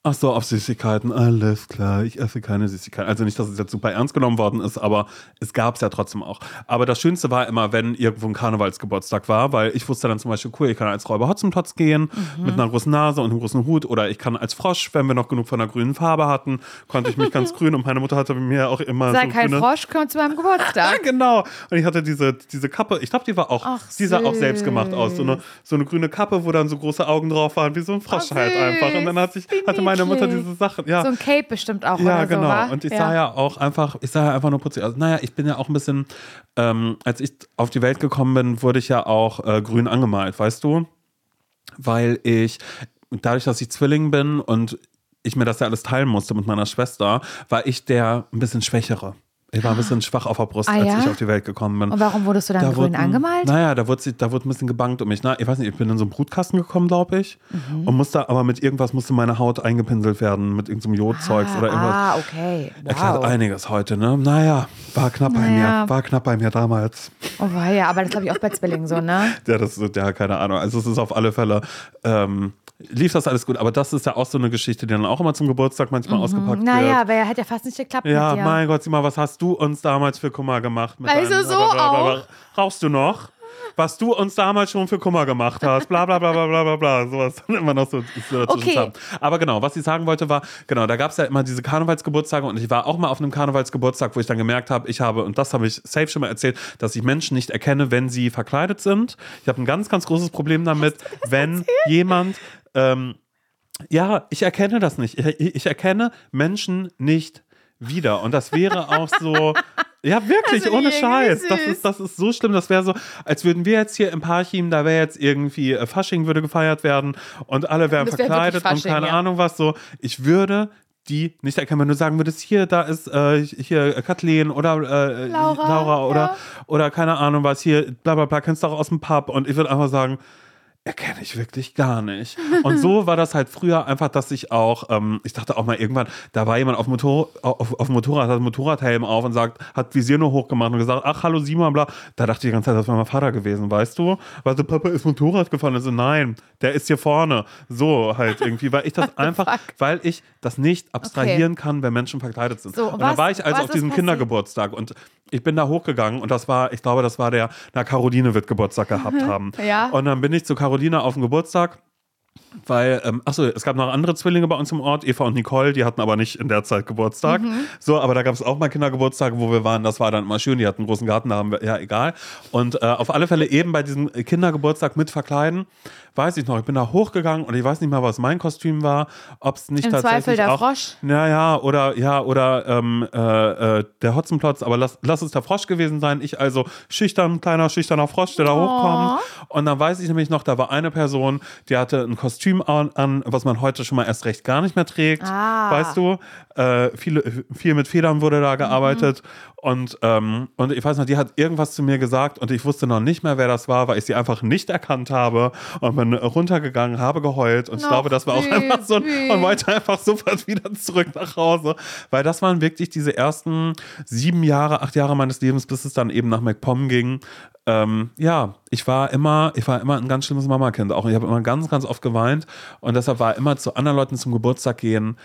[SPEAKER 2] Ach so, auf Süßigkeiten, alles klar, ich esse keine Süßigkeiten. Also nicht, dass es jetzt super ernst genommen worden ist, aber es gab es ja trotzdem auch. Aber das Schönste war immer, wenn irgendwo ein Karnevalsgeburtstag war, weil ich wusste dann zum Beispiel, cool, ich kann als Räuber Hotzenplotz gehen, mit einer großen Nase und einem großen Hut, oder ich kann als Frosch, wenn wir noch genug von der grünen Farbe hatten, konnte ich mich ganz [laughs] grün und meine Mutter hatte mir auch immer
[SPEAKER 1] Sei
[SPEAKER 2] so
[SPEAKER 1] kein
[SPEAKER 2] grüne...
[SPEAKER 1] Frosch, komm zu meinem Geburtstag. [laughs]
[SPEAKER 2] genau. Und ich hatte diese, diese Kappe, ich glaube, die war auch,
[SPEAKER 1] Ach,
[SPEAKER 2] die sah auch
[SPEAKER 1] süß.
[SPEAKER 2] selbst gemacht aus. So eine, so eine grüne Kappe, wo dann so große Augen drauf waren, wie so ein Frosch
[SPEAKER 1] Ach,
[SPEAKER 2] halt
[SPEAKER 1] süß.
[SPEAKER 2] einfach. Und dann hatte, ich, hatte meine Mutter
[SPEAKER 1] niedlich.
[SPEAKER 2] diese Sachen. Ja,
[SPEAKER 1] So ein Cape bestimmt auch
[SPEAKER 2] ja genau.
[SPEAKER 1] so, wa?
[SPEAKER 2] und ich sah ja auch einfach, ich sah ja einfach nur putzig aus. Naja, ich bin ja auch ein bisschen, ähm, als ich auf die Welt gekommen bin, wurde ich ja auch äh, grün angemalt, weißt du? Weil ich, dadurch, dass ich Zwilling bin und ich mir das ja alles teilen musste mit meiner Schwester, war ich der ein bisschen Schwächere. Ich war ein bisschen schwach auf der Brust,
[SPEAKER 1] Ah,
[SPEAKER 2] als
[SPEAKER 1] ja?
[SPEAKER 2] ich auf die Welt gekommen bin.
[SPEAKER 1] Und warum wurdest du dann grün
[SPEAKER 2] wurde ein-
[SPEAKER 1] angemalt?
[SPEAKER 2] Naja, da wurde, da wurde ein bisschen gebankt um mich. Na, ich weiß nicht, ich bin in so einen Brutkasten gekommen, glaube ich.
[SPEAKER 1] Mhm.
[SPEAKER 2] Und musste aber mit irgendwas musste meine Haut eingepinselt werden, mit irgendeinem Jodzeugs oder irgendwas.
[SPEAKER 1] Ah, okay.
[SPEAKER 2] Erklärt
[SPEAKER 1] Wow.
[SPEAKER 2] einiges heute, ne? Naja, war knapp bei
[SPEAKER 1] Naja.
[SPEAKER 2] mir. War knapp bei mir damals.
[SPEAKER 1] Oh, ja, aber das glaube ich auch bei Zwillingen so, ne? [laughs]
[SPEAKER 2] Ja, das ist, ja, keine Ahnung. Also es ist auf alle Fälle, ähm, lief das alles gut. Aber das ist ja auch so eine Geschichte, die dann auch immer zum Geburtstag manchmal ausgepackt
[SPEAKER 1] Mhm. Naja,
[SPEAKER 2] wird.
[SPEAKER 1] aber er hat ja fast nicht geklappt
[SPEAKER 2] Ja, mein Gott, sieh mal, was hast du uns damals für Kummer gemacht? Mit
[SPEAKER 1] Also so auch.
[SPEAKER 2] Rauchst du noch? Was du uns damals schon für Kummer gemacht hast, bla bla bla bla bla bla bla, sowas dann immer noch so, so dazwischen
[SPEAKER 1] Okay.
[SPEAKER 2] haben. Aber genau, was ich sagen wollte war, genau, da gab es ja immer diese Karnevalsgeburtstage und ich war auch mal auf einem Karnevalsgeburtstag, wo ich dann gemerkt habe, ich habe, und das habe ich safe schon mal erzählt, dass ich Menschen nicht erkenne, wenn sie verkleidet sind. Ich habe ein ganz, ganz großes Problem damit, wenn jemand ähm, ja, ich erkenne das nicht. Ich, ich erkenne Menschen nicht wieder. Und das wäre auch so. Ja, wirklich, ohne Scheiß. Das ist, das ist so schlimm. Das wäre so, als würden wir jetzt hier im Parchim, da wäre jetzt irgendwie äh, Fasching würde gefeiert werden und alle wären
[SPEAKER 1] wär
[SPEAKER 2] verkleidet
[SPEAKER 1] wirklich
[SPEAKER 2] und
[SPEAKER 1] Fasching,
[SPEAKER 2] keine
[SPEAKER 1] ja.
[SPEAKER 2] Ahnung was so. Ich würde die nicht erkennen, wenn du sagen würdest, hier, da ist äh, hier äh, Kathleen oder äh,
[SPEAKER 1] Laura,
[SPEAKER 2] Laura oder,
[SPEAKER 1] ja.
[SPEAKER 2] oder keine Ahnung was, hier, bla bla bla, kennst du auch aus dem Pub. Und ich würde einfach sagen, erkenne ich wirklich gar nicht. Und so war das halt früher einfach, dass ich auch, ähm, ich dachte auch mal irgendwann, da war jemand auf, Motor, auf, auf dem Motorrad, hat Motorradhelm auf und sagt, hat Visier nur hochgemacht und gesagt, ach, hallo Simon, bla. Da dachte ich die ganze Zeit, das war mein Vater gewesen, weißt du? Weil so, Papa ist Motorrad gefahren. Also nein, der ist hier vorne. So halt irgendwie, weil ich das [laughs] einfach, weil ich das nicht abstrahieren kann, wenn Menschen verkleidet sind.
[SPEAKER 1] So,
[SPEAKER 2] und
[SPEAKER 1] was-
[SPEAKER 2] dann war ich also auf diesem
[SPEAKER 1] passiert?
[SPEAKER 2] Kindergeburtstag und ich bin da hochgegangen und das war, ich glaube, das war der, na, Caroline wird Geburtstag gehabt [laughs] haben.
[SPEAKER 1] Ja.
[SPEAKER 2] Und dann bin ich zu Caroline auf den Geburtstag. Weil, ähm, achso, es gab noch andere Zwillinge bei uns im Ort, Eva und Nicole, die hatten aber nicht in der Zeit Geburtstag. So, aber da gab es auch mal Kindergeburtstage, wo wir waren, das war dann immer schön, die hatten einen großen Garten, da haben wir, ja, egal. Und äh, auf alle Fälle eben bei diesem Kindergeburtstag mit Verkleiden, weiß ich noch, ich bin da hochgegangen und ich weiß nicht mal, was mein Kostüm war, ob es nicht
[SPEAKER 1] Im
[SPEAKER 2] tatsächlich
[SPEAKER 1] Zweifel der
[SPEAKER 2] auch,
[SPEAKER 1] Frosch?
[SPEAKER 2] Naja, oder, ja, oder ähm, äh, äh, der Hotzenplotz, aber lass, lass es der Frosch gewesen sein. Ich also schüchtern, kleiner, schüchterner Frosch, der da hochkommt. Und dann weiß ich nämlich noch, da war eine Person, die hatte ein Kostüm an, an was man heute schon mal erst recht gar nicht mehr trägt.
[SPEAKER 1] Ah.
[SPEAKER 2] Weißt du? Äh, viele, viel mit Federn wurde da gearbeitet. Und, ähm, und ich weiß noch, die hat irgendwas zu mir gesagt und ich wusste noch nicht mehr, wer das war, weil ich sie einfach nicht erkannt habe und bin runtergegangen, habe geheult und ich glaube, das war auch
[SPEAKER 1] süß,
[SPEAKER 2] einfach so
[SPEAKER 1] süß.
[SPEAKER 2] und wollte einfach sofort wieder zurück nach Hause, weil das waren wirklich diese ersten sieben Jahre, acht Jahre meines Lebens, bis es dann eben nach MacPom ging. Ähm, ja, ich war immer, ich war immer ein ganz schlimmes Mamakind auch. Ich habe immer ganz, ganz oft geweint und deshalb war immer zu anderen Leuten zum Geburtstag gehen.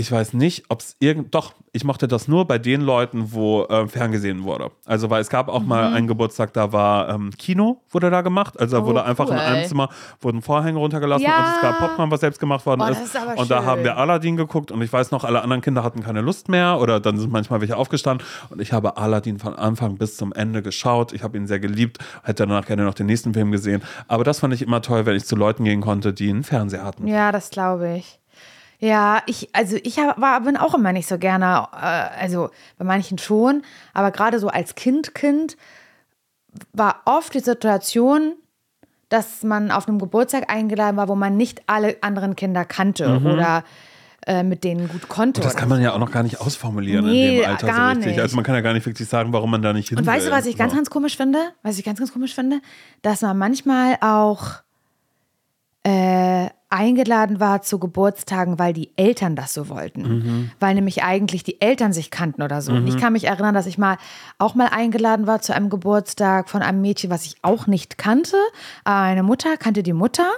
[SPEAKER 2] Ich weiß nicht, ob es irgend. Doch, ich mochte das nur bei den Leuten, wo äh, ferngesehen wurde. Also, weil es gab auch
[SPEAKER 1] Mhm.
[SPEAKER 2] mal einen Geburtstag, da war ähm, Kino, wurde da gemacht. Also, da
[SPEAKER 1] Oh,
[SPEAKER 2] wurde einfach in
[SPEAKER 1] cool.
[SPEAKER 2] einem Zimmer wurden Vorhänge runtergelassen
[SPEAKER 1] Ja.
[SPEAKER 2] und es gab Popcorn, was selbst gemacht worden
[SPEAKER 1] Oh,
[SPEAKER 2] ist.
[SPEAKER 1] ist
[SPEAKER 2] und da
[SPEAKER 1] schön.
[SPEAKER 2] haben wir Aladdin geguckt und ich weiß noch, alle anderen Kinder hatten keine Lust mehr oder dann sind manchmal welche aufgestanden und ich habe Aladdin von Anfang bis zum Ende geschaut. Ich habe ihn sehr geliebt, hätte danach gerne noch den nächsten Film gesehen. Aber das fand ich immer toll, wenn ich zu Leuten gehen konnte, die einen Fernseher hatten.
[SPEAKER 1] Ja, das glaube ich. Ja, ich, also ich hab, war, bin auch immer nicht so gerne, äh, also bei manchen schon, aber gerade so als Kind, Kind war oft die Situation, dass man auf einem Geburtstag eingeladen war, wo man nicht alle anderen Kinder kannte oder äh, mit denen gut konnte.
[SPEAKER 2] Mhm. Das kann man ja auch noch gar nicht ausformulieren
[SPEAKER 1] Nee,
[SPEAKER 2] in dem Alter so richtig.
[SPEAKER 1] nicht.
[SPEAKER 2] Also man kann ja gar nicht wirklich sagen, warum man da nicht hin
[SPEAKER 1] Und weißt
[SPEAKER 2] will.
[SPEAKER 1] du, was ich ganz, ganz komisch finde? Was ich ganz, ganz komisch finde? Dass man manchmal auch äh, eingeladen war zu Geburtstagen, weil die Eltern das so wollten.
[SPEAKER 2] Mhm.
[SPEAKER 1] Weil nämlich eigentlich die Eltern sich kannten oder so. Und ich kann mich erinnern, dass ich mal auch mal eingeladen war zu einem Geburtstag von einem Mädchen, was ich auch nicht kannte. Meine Mutter kannte die Mutter.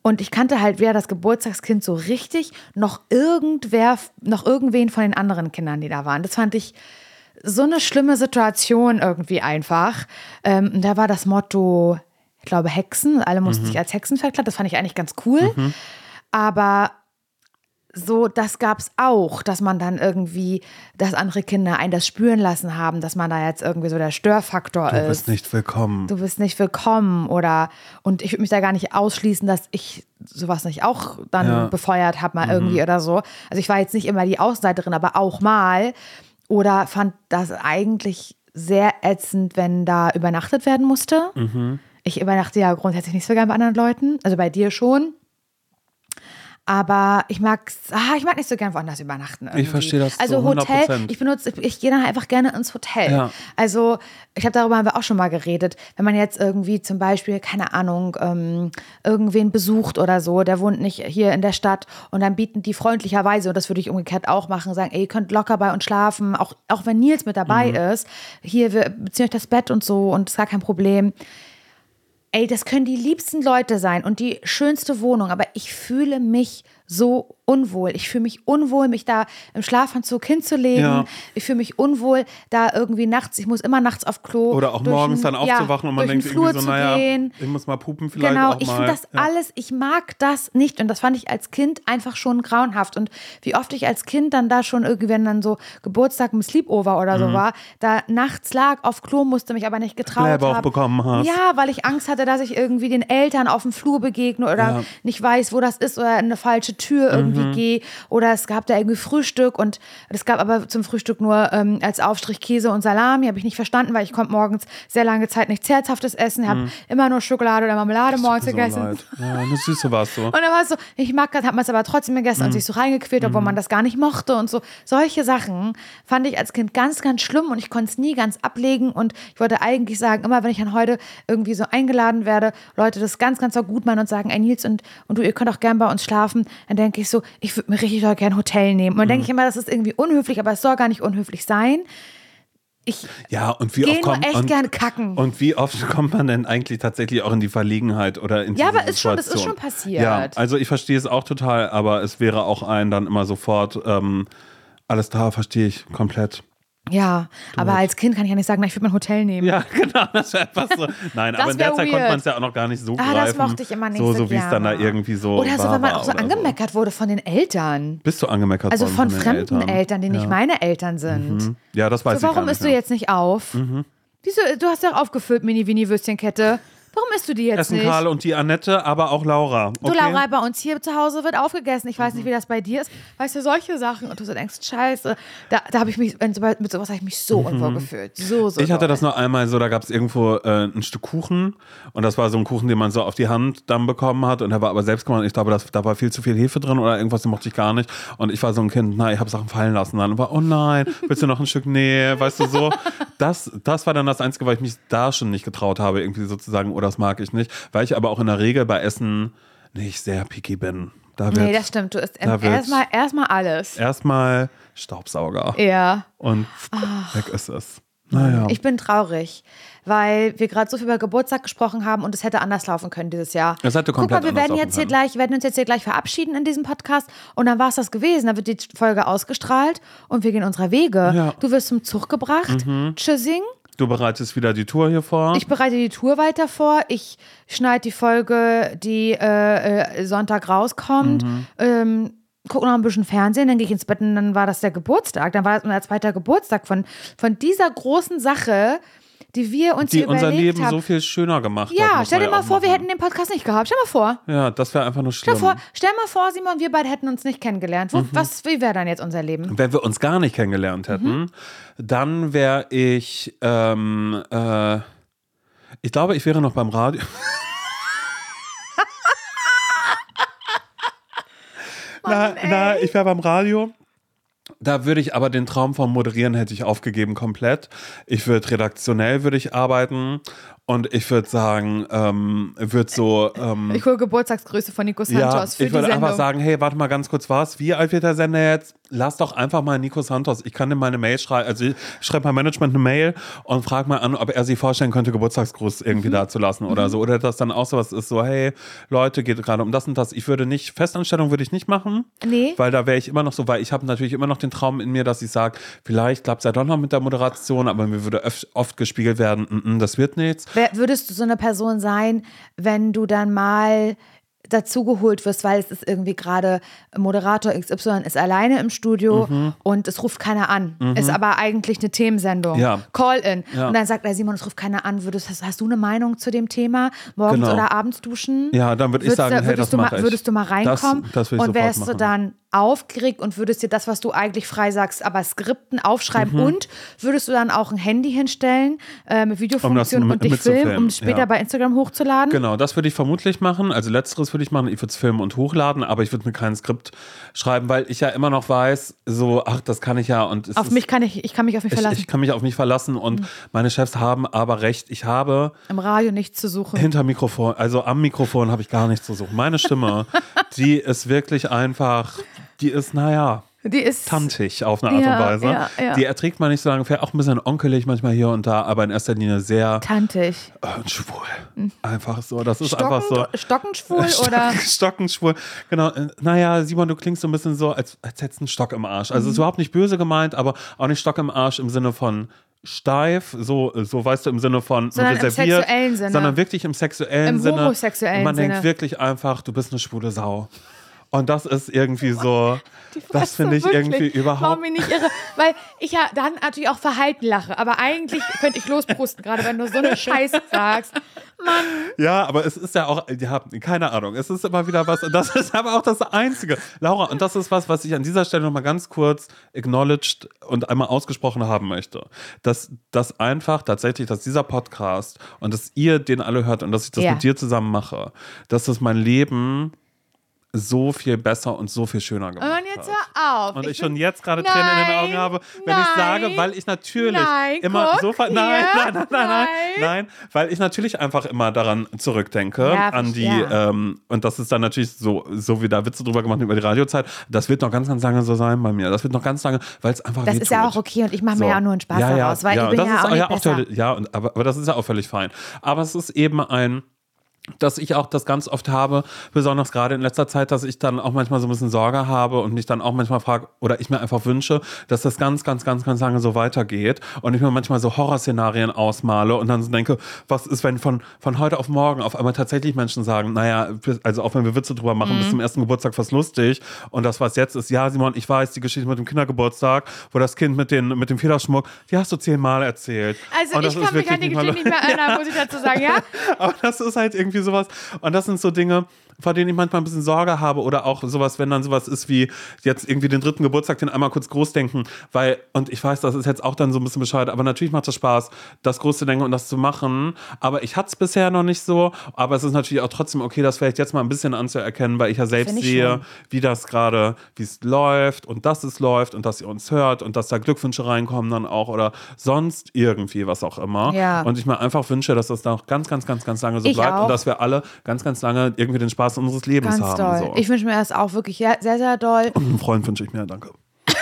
[SPEAKER 1] Und ich kannte halt weder das Geburtstagskind so richtig, noch irgendwer, noch irgendwen von den anderen Kindern, die da waren. Das fand ich so eine schlimme Situation irgendwie einfach. Ähm, da war das Motto, ich glaube, Hexen. Alle mussten sich als Hexen verkleiden. Das fand ich eigentlich ganz cool. Aber so, das gab es auch, dass man dann irgendwie, dass andere Kinder einen das spüren lassen haben, dass man da jetzt irgendwie so der Störfaktor
[SPEAKER 2] Du
[SPEAKER 1] ist
[SPEAKER 2] bist nicht willkommen.
[SPEAKER 1] du bist nicht willkommen oder und ich würde mich da gar nicht ausschließen, dass ich sowas nicht auch dann
[SPEAKER 2] Ja.
[SPEAKER 1] befeuert habe mal irgendwie oder so. Also ich war jetzt nicht immer die Außenseiterin, aber auch mal oder fand das eigentlich sehr ätzend, wenn da übernachtet werden musste. Ich übernachte ja grundsätzlich nicht so gern bei anderen Leuten, also bei dir schon. Aber ich mag, ah, ich mag nicht so gern woanders übernachten. Irgendwie.
[SPEAKER 2] verstehe das
[SPEAKER 1] Also Hotel,
[SPEAKER 2] 100%.
[SPEAKER 1] ich benutze, ich gehe dann einfach gerne ins Hotel.
[SPEAKER 2] Ja.
[SPEAKER 1] Also, ich habe darüber haben wir auch schon mal geredet. Wenn man jetzt irgendwie zum Beispiel, keine Ahnung, ähm, irgendwen besucht oder so, der wohnt nicht hier in der Stadt und dann bieten die freundlicherweise, und das würde ich umgekehrt auch machen, sagen, ey, ihr könnt locker bei uns schlafen, auch, auch wenn Nils mit dabei ist. Hier, wir beziehen euch das Bett und so und ist gar kein Problem. Ey, das können die liebsten Leute sein und die schönste Wohnung, aber ich fühle mich so unwohl. Ich fühle mich unwohl, mich da im Schlafanzug hinzulegen.
[SPEAKER 2] Ja.
[SPEAKER 1] Ich fühle mich unwohl, da irgendwie nachts, ich muss immer nachts auf Klo.
[SPEAKER 2] Oder auch morgens
[SPEAKER 1] den-
[SPEAKER 2] dann
[SPEAKER 1] ja,
[SPEAKER 2] aufzuwachen und man denkt irgendwie so, naja,
[SPEAKER 1] gehen.
[SPEAKER 2] ich muss mal pupen vielleicht
[SPEAKER 1] Genau,
[SPEAKER 2] auch
[SPEAKER 1] ich finde das
[SPEAKER 2] Ja.
[SPEAKER 1] alles, ich mag das nicht. Und das fand ich als Kind einfach schon grauenhaft. Und wie oft ich als Kind dann da schon irgendwie, wenn dann so Geburtstag mit Sleepover oder so war, da nachts lag, auf Klo musste mich aber nicht getraut
[SPEAKER 2] Mhm.
[SPEAKER 1] Habe.
[SPEAKER 2] bekommen hast.
[SPEAKER 1] Ja, weil ich Angst hatte, dass ich irgendwie den Eltern auf dem Flur begegne oder
[SPEAKER 2] Ja.
[SPEAKER 1] nicht weiß, wo das ist oder eine falsche Tür irgendwie
[SPEAKER 2] Mhm.
[SPEAKER 1] gehe oder es gab da irgendwie Frühstück und es gab aber zum Frühstück nur ähm, als Aufstrich Käse und Salami, habe ich nicht verstanden, weil ich konnte morgens sehr lange Zeit nichts Herzhaftes essen, habe immer nur Schokolade oder Marmelade morgens
[SPEAKER 2] Mhm. So
[SPEAKER 1] gegessen.
[SPEAKER 2] Ja, eine Süße warst du. [laughs]
[SPEAKER 1] Und dann war es so, ich mag das, hat man es aber trotzdem gegessen
[SPEAKER 2] Mhm.
[SPEAKER 1] und sich so reingequält, obwohl man das gar nicht mochte und so. Solche Sachen fand ich als Kind ganz, ganz schlimm und ich konnte es nie ganz ablegen und ich wollte eigentlich sagen, immer wenn ich dann heute irgendwie so eingeladen werde, Leute das ganz, ganz so gut meinen und sagen, ey Nils und, und du, ihr könnt auch gern bei uns schlafen, dann denke ich so, ich würde mir richtig doll gern ein Hotel nehmen. Und dann
[SPEAKER 2] Mhm.
[SPEAKER 1] denke ich immer, das ist irgendwie unhöflich, aber es soll gar nicht unhöflich sein. Ich
[SPEAKER 2] Ja, und wie
[SPEAKER 1] gehe
[SPEAKER 2] oft kommt
[SPEAKER 1] echt
[SPEAKER 2] und,
[SPEAKER 1] gern kacken.
[SPEAKER 2] und wie oft [laughs] kommt man denn eigentlich tatsächlich auch in die Verlegenheit oder in
[SPEAKER 1] Ja,
[SPEAKER 2] diese
[SPEAKER 1] aber ist schon- das ist schon passiert.
[SPEAKER 2] Ja, also ich verstehe es auch total, aber es wäre auch ein dann immer sofort ähm, alles da, verstehe ich komplett.
[SPEAKER 1] Ja, aber als Kind kann ich ja nicht sagen, na, ich würde mein Hotel nehmen.
[SPEAKER 2] Ja, [laughs] genau, das wäre einfach so. Nein, aber in der Zeit konnte
[SPEAKER 1] weird.
[SPEAKER 2] man es ja auch noch gar nicht so
[SPEAKER 1] Ah,
[SPEAKER 2] greifen.
[SPEAKER 1] das mochte ich immer nicht
[SPEAKER 2] so.
[SPEAKER 1] so,
[SPEAKER 2] So wie es dann da irgendwie so
[SPEAKER 1] Oder so, wenn man auch so angemeckert wurde von den Eltern.
[SPEAKER 2] Bist du angemeckert
[SPEAKER 1] Also
[SPEAKER 2] worden
[SPEAKER 1] von
[SPEAKER 2] den
[SPEAKER 1] fremden Eltern,
[SPEAKER 2] Eltern,
[SPEAKER 1] die nicht
[SPEAKER 2] ja.
[SPEAKER 1] meine Eltern sind.
[SPEAKER 2] Mhm. Ja, das weiß
[SPEAKER 1] So,
[SPEAKER 2] ich
[SPEAKER 1] warum
[SPEAKER 2] nicht
[SPEAKER 1] isst du jetzt nicht auf? Wieso? Du hast ja auch aufgefüllt, Mini-Winnie-Würstchenkette. Warum isst du die jetzt
[SPEAKER 2] Essen
[SPEAKER 1] nicht?
[SPEAKER 2] Karl und die Annette, aber auch Laura.
[SPEAKER 1] Du,
[SPEAKER 2] Okay?
[SPEAKER 1] Laura, bei uns hier zu Hause wird aufgegessen. Ich weiß nicht, wie das bei dir ist. Weißt du, solche Sachen. Und du so denkst, scheiße. Da, da habe ich mich, mit sowas habe ich mich so unwohl gefühlt. So, so.
[SPEAKER 2] Mhm. Ich hatte das nur einmal so, da gab es irgendwo äh, ein Stück Kuchen und das war so ein Kuchen, den man so auf die Hand dann bekommen hat und der war aber selbst gemacht. Ich glaube, das, da war viel zu viel Hefe drin oder irgendwas, den mochte ich gar nicht. Und ich war so ein Kind, nein, ich habe Sachen fallen lassen. Dann war, oh nein, willst du noch ein Stück? Nee, weißt du so. Das, das war dann das Einzige, weil ich mich da schon nicht getraut habe, irgendwie sozusagen, das mag ich nicht. Weil ich aber auch in der Regel bei Essen nicht sehr picky bin. Da wird
[SPEAKER 1] Nee, das stimmt. Du isst
[SPEAKER 2] da
[SPEAKER 1] erstmal erstmal alles.
[SPEAKER 2] erstmal Staubsauger
[SPEAKER 1] Ja.
[SPEAKER 2] und weg ist es. Naja.
[SPEAKER 1] Ich bin traurig, weil wir gerade so viel über Geburtstag gesprochen haben und es hätte anders laufen können dieses Jahr.
[SPEAKER 2] Es hätte
[SPEAKER 1] Guck mal,
[SPEAKER 2] komplett
[SPEAKER 1] wir werden jetzt hier gleich, werden uns jetzt hier gleich verabschieden in diesem Podcast und dann war es das gewesen. Dann wird die Folge ausgestrahlt und wir gehen unserer Wege.
[SPEAKER 2] Ja. Mhm.
[SPEAKER 1] Du wirst zum Zug gebracht. Tschüssing.
[SPEAKER 2] Du bereitest wieder die Tour hier vor.
[SPEAKER 1] Ich bereite die Tour weiter vor. Ich schneide die Folge, die äh, äh, Sonntag rauskommt.
[SPEAKER 2] Mhm.
[SPEAKER 1] Ähm, gucke noch ein bisschen Fernsehen, dann gehe ich ins Bett und dann war das der Geburtstag. Dann war das unser zweiter Geburtstag von, von dieser großen Sache, die wir uns
[SPEAKER 2] die
[SPEAKER 1] hier
[SPEAKER 2] unser
[SPEAKER 1] überlegt
[SPEAKER 2] Leben
[SPEAKER 1] haben.
[SPEAKER 2] so viel schöner gemacht hat.
[SPEAKER 1] ja,
[SPEAKER 2] muss
[SPEAKER 1] stell dir mal vor, wir
[SPEAKER 2] machen.
[SPEAKER 1] hätten den Podcast nicht gehabt. Stell mal vor.
[SPEAKER 2] Ja, das wäre einfach nur
[SPEAKER 1] Stell,
[SPEAKER 2] schlimm.
[SPEAKER 1] vor, stell mal vor, Simon, wir beide hätten uns nicht kennengelernt. Wo,
[SPEAKER 2] Mhm.
[SPEAKER 1] was, wie wäre dann jetzt unser Leben?
[SPEAKER 2] Wenn wir uns gar nicht kennengelernt hätten,
[SPEAKER 1] Mhm.
[SPEAKER 2] dann wäre ich, ähm, äh, ich glaube, ich wäre noch beim Radio. [laughs] na, na, ich wäre beim Radio. Da würde ich aber den Traum vom Moderieren hätte ich aufgegeben komplett. Ich würde redaktionell würde ich arbeiten und ich würde sagen, ähm, würde so ähm,
[SPEAKER 1] Ich hole Geburtstagsgrüße von Nico
[SPEAKER 2] ja,
[SPEAKER 1] Santos für
[SPEAKER 2] ich würde einfach sagen, hey, warte mal ganz kurz, was? Wie alt wird der Sender jetzt? Lass doch einfach mal Nico Santos. Ich kann dir mal eine Mail schreiben, also ich schreibe mal Management eine Mail und frage mal an, ob er sich vorstellen könnte, Geburtstagsgruß irgendwie
[SPEAKER 1] Mhm.
[SPEAKER 2] da zu lassen oder so. Oder das dann auch so was ist, so, hey, Leute, geht gerade um das und das. Ich würde nicht, Festanstellung würde ich nicht machen.
[SPEAKER 1] Nee.
[SPEAKER 2] Weil da wäre ich immer noch so, weil ich habe natürlich immer noch den Traum in mir, dass ich sage, vielleicht klappt es ja doch noch mit der Moderation, aber mir würde oft gespiegelt werden, "Mm, mm, das wird nichts.
[SPEAKER 1] Würdest du so eine Person sein, wenn du dann mal dazugeholt wirst, weil es ist irgendwie gerade Moderator XY ist alleine im Studio
[SPEAKER 2] Mhm.
[SPEAKER 1] und es ruft keiner an. Ist aber eigentlich eine Themensendung.
[SPEAKER 2] Ja.
[SPEAKER 1] Call-in.
[SPEAKER 2] Ja.
[SPEAKER 1] Und dann sagt er, Simon, es ruft keiner an. Würdest, hast, hast du eine Meinung zu dem Thema? Morgens
[SPEAKER 2] Genau.
[SPEAKER 1] oder abends duschen?
[SPEAKER 2] Ja, dann würde ich
[SPEAKER 1] Würdest
[SPEAKER 2] sagen,
[SPEAKER 1] du-
[SPEAKER 2] hey,
[SPEAKER 1] würdest
[SPEAKER 2] das
[SPEAKER 1] du mal,
[SPEAKER 2] ich.
[SPEAKER 1] Würdest du mal
[SPEAKER 2] Das-
[SPEAKER 1] reinkommen
[SPEAKER 2] das ich
[SPEAKER 1] und wärst du
[SPEAKER 2] machen.
[SPEAKER 1] dann aufgeregt und würdest dir das, was du eigentlich frei sagst, aber skripten, aufschreiben
[SPEAKER 2] Mhm.
[SPEAKER 1] und würdest du dann auch ein Handy hinstellen äh, mit Videofunktion
[SPEAKER 2] mit-
[SPEAKER 1] und dich filmen, um es später
[SPEAKER 2] ja.
[SPEAKER 1] bei Instagram hochzuladen?
[SPEAKER 2] Genau, das würde ich vermutlich machen. Also letzteres würde ich machen. Ich würde es filmen und hochladen, aber ich würde mir kein Skript schreiben, weil ich ja immer noch weiß, so, ach, das kann ich ja. Und es
[SPEAKER 1] Auf
[SPEAKER 2] ist,
[SPEAKER 1] mich kann ich, ich kann mich auf mich
[SPEAKER 2] ich,
[SPEAKER 1] verlassen.
[SPEAKER 2] ich kann mich auf mich verlassen und meine Chefs haben aber recht. Ich habe
[SPEAKER 1] Im Radio nichts zu suchen.
[SPEAKER 2] hinter Mikrofon, also am Mikrofon habe ich gar nichts zu suchen. Meine Stimme, [laughs] die ist wirklich einfach, die ist, naja,
[SPEAKER 1] Die ist.
[SPEAKER 2] tantig auf eine Art
[SPEAKER 1] Ja,
[SPEAKER 2] und Weise.
[SPEAKER 1] ja, ja.
[SPEAKER 2] Die erträgt man nicht so lange, auch ein bisschen onkelig manchmal hier und da, aber in erster Linie sehr
[SPEAKER 1] Tantig.
[SPEAKER 2] äh, schwul. Einfach so, das ist einfach so.
[SPEAKER 1] Stocken, Stockenschwul [laughs] oder?
[SPEAKER 2] Stockenschwul. Genau. äh, Naja, Simon, du klingst so ein bisschen so, als, als hättest du einen Stock im Arsch. Also,
[SPEAKER 1] Mhm.
[SPEAKER 2] ist überhaupt nicht böse gemeint, aber auch nicht Stock im Arsch im Sinne von steif, so, so weißt du, im Sinne von
[SPEAKER 1] Sondern im
[SPEAKER 2] reserviert,
[SPEAKER 1] sexuellen Sinne.
[SPEAKER 2] sondern wirklich im sexuellen
[SPEAKER 1] Im
[SPEAKER 2] Sinne.
[SPEAKER 1] homosexuellen
[SPEAKER 2] Und man
[SPEAKER 1] Sinne.
[SPEAKER 2] denkt wirklich einfach, du bist eine schwule Sau. Und das ist irgendwie so, das finde ich
[SPEAKER 1] Wirklich.
[SPEAKER 2] irgendwie
[SPEAKER 1] Warum
[SPEAKER 2] überhaupt.
[SPEAKER 1] mich nicht irre? Weil ich ja dann natürlich auch verhalten lache, aber eigentlich könnte ich losprusten, gerade wenn du so eine [laughs] Scheiße sagst. Mann,
[SPEAKER 2] Ja, aber es ist ja auch, ja, keine Ahnung, es ist immer wieder was, und das ist aber auch das Einzige. Laura, und das ist was, was ich an dieser Stelle nochmal ganz kurz acknowledged und einmal ausgesprochen haben möchte. Dass das einfach tatsächlich, dass dieser Podcast und dass ihr den alle hört und dass ich das
[SPEAKER 1] Ja.
[SPEAKER 2] mit dir zusammen mache, dass das mein Leben so viel besser und so viel schöner gemacht
[SPEAKER 1] und jetzt
[SPEAKER 2] hat.
[SPEAKER 1] hör auf.
[SPEAKER 2] Und ich,
[SPEAKER 1] Ich
[SPEAKER 2] schon jetzt gerade Tränen in den Augen
[SPEAKER 1] Nein,
[SPEAKER 2] habe, wenn ich sage,
[SPEAKER 1] nein,
[SPEAKER 2] weil ich natürlich
[SPEAKER 1] nein,
[SPEAKER 2] immer
[SPEAKER 1] guck
[SPEAKER 2] so nein, nein, nein, nein, nein,
[SPEAKER 1] nein.
[SPEAKER 2] nein, weil ich natürlich einfach immer daran zurückdenke
[SPEAKER 1] Ja,
[SPEAKER 2] an die
[SPEAKER 1] verstehe.
[SPEAKER 2] ähm, und das ist dann natürlich so, so wie da Witze drüber gemacht über die Radiozeit. Das wird noch ganz, ganz lange so sein bei mir. Das wird noch ganz lange, weil es einfach
[SPEAKER 1] Das
[SPEAKER 2] wehtut.
[SPEAKER 1] ist ja auch okay und ich mache mir
[SPEAKER 2] So.
[SPEAKER 1] ja nur einen Spaß
[SPEAKER 2] ja, ja,
[SPEAKER 1] daraus, weil
[SPEAKER 2] ja,
[SPEAKER 1] ich bin
[SPEAKER 2] das
[SPEAKER 1] ja
[SPEAKER 2] ist
[SPEAKER 1] auch nicht
[SPEAKER 2] ja
[SPEAKER 1] besser.
[SPEAKER 2] ja, und, aber, aber das ist ja auch völlig fein. Aber es ist eben ein dass ich auch das ganz oft habe, besonders gerade in letzter Zeit, dass ich dann auch manchmal so ein bisschen Sorge habe und mich dann auch manchmal frage oder ich mir einfach wünsche, dass das ganz, ganz, ganz, ganz lange so weitergeht und ich mir manchmal so Horrorszenarien ausmale und dann so denke, was ist, wenn von, von heute auf morgen auf einmal tatsächlich Menschen sagen, naja, also auch wenn wir Witze drüber machen, bis zum ersten Geburtstag was lustig und das, was jetzt ist, ja, Simon, ich weiß, die Geschichte mit dem Kindergeburtstag, wo das Kind mit, den, mit dem Federschmuck, die hast du zehnmal erzählt.
[SPEAKER 1] Also
[SPEAKER 2] Und das
[SPEAKER 1] ich kann
[SPEAKER 2] nicht mal-
[SPEAKER 1] Geschichte nicht mehr erinnern, muss ich dazu sagen, ja? [laughs]
[SPEAKER 2] aber das ist halt irgendwie sowas. Und das sind so Dinge, vor denen ich manchmal ein bisschen Sorge habe. Oder auch sowas, wenn dann sowas ist wie jetzt irgendwie den dritten Geburtstag, den einmal kurz groß denken. Weil, und ich weiß, das ist jetzt auch dann so ein bisschen bescheuert, aber natürlich macht das Spaß, das groß zu denken und das zu machen. Aber ich hatte es bisher noch nicht so. Aber es ist natürlich auch trotzdem okay, das vielleicht jetzt mal ein bisschen anzuerkennen, weil ich ja selbst
[SPEAKER 1] ich
[SPEAKER 2] sehe,
[SPEAKER 1] schon.
[SPEAKER 2] wie das gerade, wie es läuft und dass es läuft und dass ihr uns hört und dass da Glückwünsche reinkommen dann auch oder sonst irgendwie, was auch immer.
[SPEAKER 1] Ja.
[SPEAKER 2] Und ich mir einfach wünsche, dass das noch ganz, ganz, ganz, ganz lange so
[SPEAKER 1] Ich
[SPEAKER 2] bleibt
[SPEAKER 1] auch.
[SPEAKER 2] und dass wir alle ganz, ganz lange irgendwie den Spaß unseres Lebens
[SPEAKER 1] Ganz
[SPEAKER 2] haben.
[SPEAKER 1] doll.
[SPEAKER 2] So.
[SPEAKER 1] Ich wünsche mir das auch wirklich sehr, sehr, doll.
[SPEAKER 2] und einen Freund wünsche ich mir, danke. [laughs]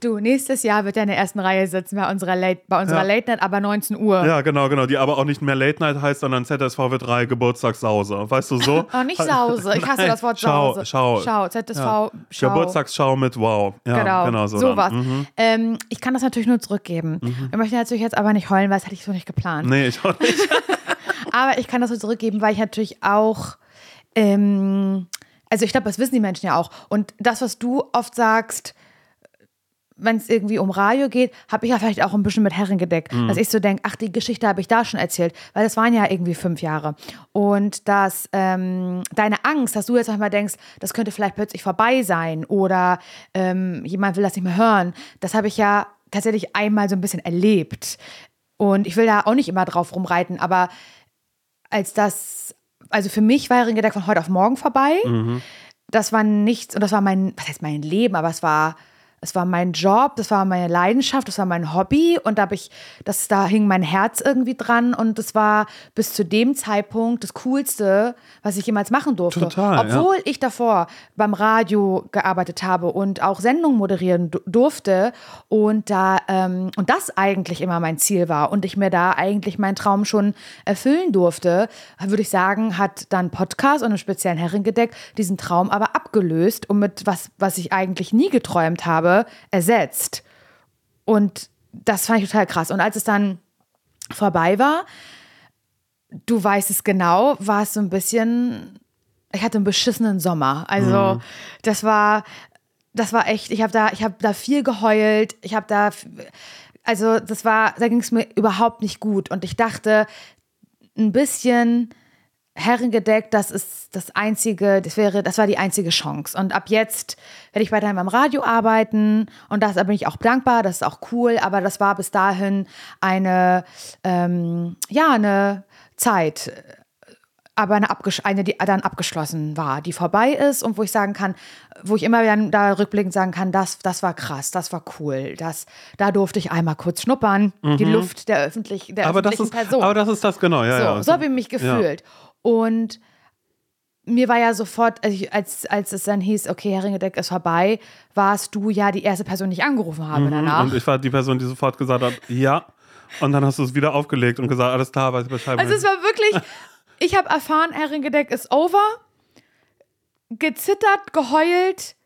[SPEAKER 1] Du, nächstes Jahr wird er in der ersten Reihe sitzen bei unserer Late, bei unserer
[SPEAKER 2] Ja.
[SPEAKER 1] Late Night, aber 19 Uhr.
[SPEAKER 2] Ja, genau, genau. Die aber auch nicht mehr Late Night heißt, sondern ZSVW3 Geburtstagssause. Weißt du so? [laughs]
[SPEAKER 1] Oh, nicht Sause. Ich hasse
[SPEAKER 2] Nein,
[SPEAKER 1] das Wort
[SPEAKER 2] Schau,
[SPEAKER 1] Sause.
[SPEAKER 2] Schau.
[SPEAKER 1] Schau, ZSV,
[SPEAKER 2] Ja.
[SPEAKER 1] Schau.
[SPEAKER 2] Geburtstagsschau mit Wow. Ja,
[SPEAKER 1] Genau,
[SPEAKER 2] genau so.
[SPEAKER 1] sowas.
[SPEAKER 2] Dann. Mhm.
[SPEAKER 1] Ähm, ich kann das natürlich nur zurückgeben. Ich möchte natürlich jetzt aber nicht heulen, weil das hatte ich so nicht geplant.
[SPEAKER 2] Nee, ich auch nicht. [laughs]
[SPEAKER 1] Aber ich kann das so zurückgeben, weil ich natürlich auch, ähm, also ich glaube, das wissen die Menschen ja auch. Und das, was du oft sagst, wenn es irgendwie um Radio geht, habe ich ja vielleicht auch ein bisschen mit Herren gedeckt,
[SPEAKER 2] Mhm.
[SPEAKER 1] dass ich so denke, ach, die Geschichte habe ich da schon erzählt, weil das waren ja irgendwie fünf Jahre. Und dass ähm, deine Angst, dass du jetzt manchmal denkst, das könnte vielleicht plötzlich vorbei sein oder ähm, jemand will das nicht mehr hören, das habe ich ja tatsächlich einmal so ein bisschen erlebt. Und ich will da auch nicht immer drauf rumreiten, aber als das, also für mich war Herrengedeck von heute auf morgen vorbei. Das war nichts, und das war mein, was heißt mein Leben, aber es war, es war mein Job, das war meine Leidenschaft, das war mein Hobby und da habe ich, das, da hing mein Herz irgendwie dran und das war bis zu dem Zeitpunkt das Coolste, was ich jemals machen durfte.
[SPEAKER 2] Total, ja.
[SPEAKER 1] Obwohl ich davor beim Radio gearbeitet habe und auch Sendungen moderieren du- durfte und da ähm, und das eigentlich immer mein Ziel war und ich mir da eigentlich meinen Traum schon erfüllen durfte, würde ich sagen, hat dann Podcast und im speziellen Herrengedeck diesen Traum aber abgelöst und mit was, was ich eigentlich nie geträumt habe, ersetzt. Und das fand ich total krass. Und als es dann vorbei war, du weißt es genau, war es so ein bisschen, ich hatte einen beschissenen Sommer. Also das war, das war echt, ich habe da, ich habe da viel geheult, ich habe da, also das war, da ging es mir überhaupt nicht gut und ich dachte, ein bisschen herrengedeck, das ist das einzige, das wäre, das war die einzige Chance. Und ab jetzt werde ich weiterhin beim Radio arbeiten und das, da bin ich auch dankbar, das ist auch cool, aber das war bis dahin eine, ähm, ja, eine Zeit, aber eine, eine, die dann abgeschlossen war, die vorbei ist und wo ich sagen kann, wo ich immer dann da rückblickend sagen kann, das, das war krass, das war cool, das, da durfte ich einmal kurz schnuppern, die Luft der, öffentlich, der
[SPEAKER 2] Mhm. aber, das
[SPEAKER 1] öffentlichen
[SPEAKER 2] ist,
[SPEAKER 1] Person.
[SPEAKER 2] aber das ist das, genau. Ja,
[SPEAKER 1] So,
[SPEAKER 2] ja.
[SPEAKER 1] so habe ich mich gefühlt. Und mir war ja sofort, also ich, als, als es dann hieß, okay, Heringedeck ist vorbei, warst du ja die erste Person, die ich angerufen habe danach.
[SPEAKER 2] Mhm. Und ich war die Person, die sofort gesagt hat, ja. Und dann hast du es wieder aufgelegt und gesagt, alles klar, weiß ich Bescheid.
[SPEAKER 1] Also es war wirklich, [laughs] ich habe erfahren, Heringedeck ist over, gezittert, geheult,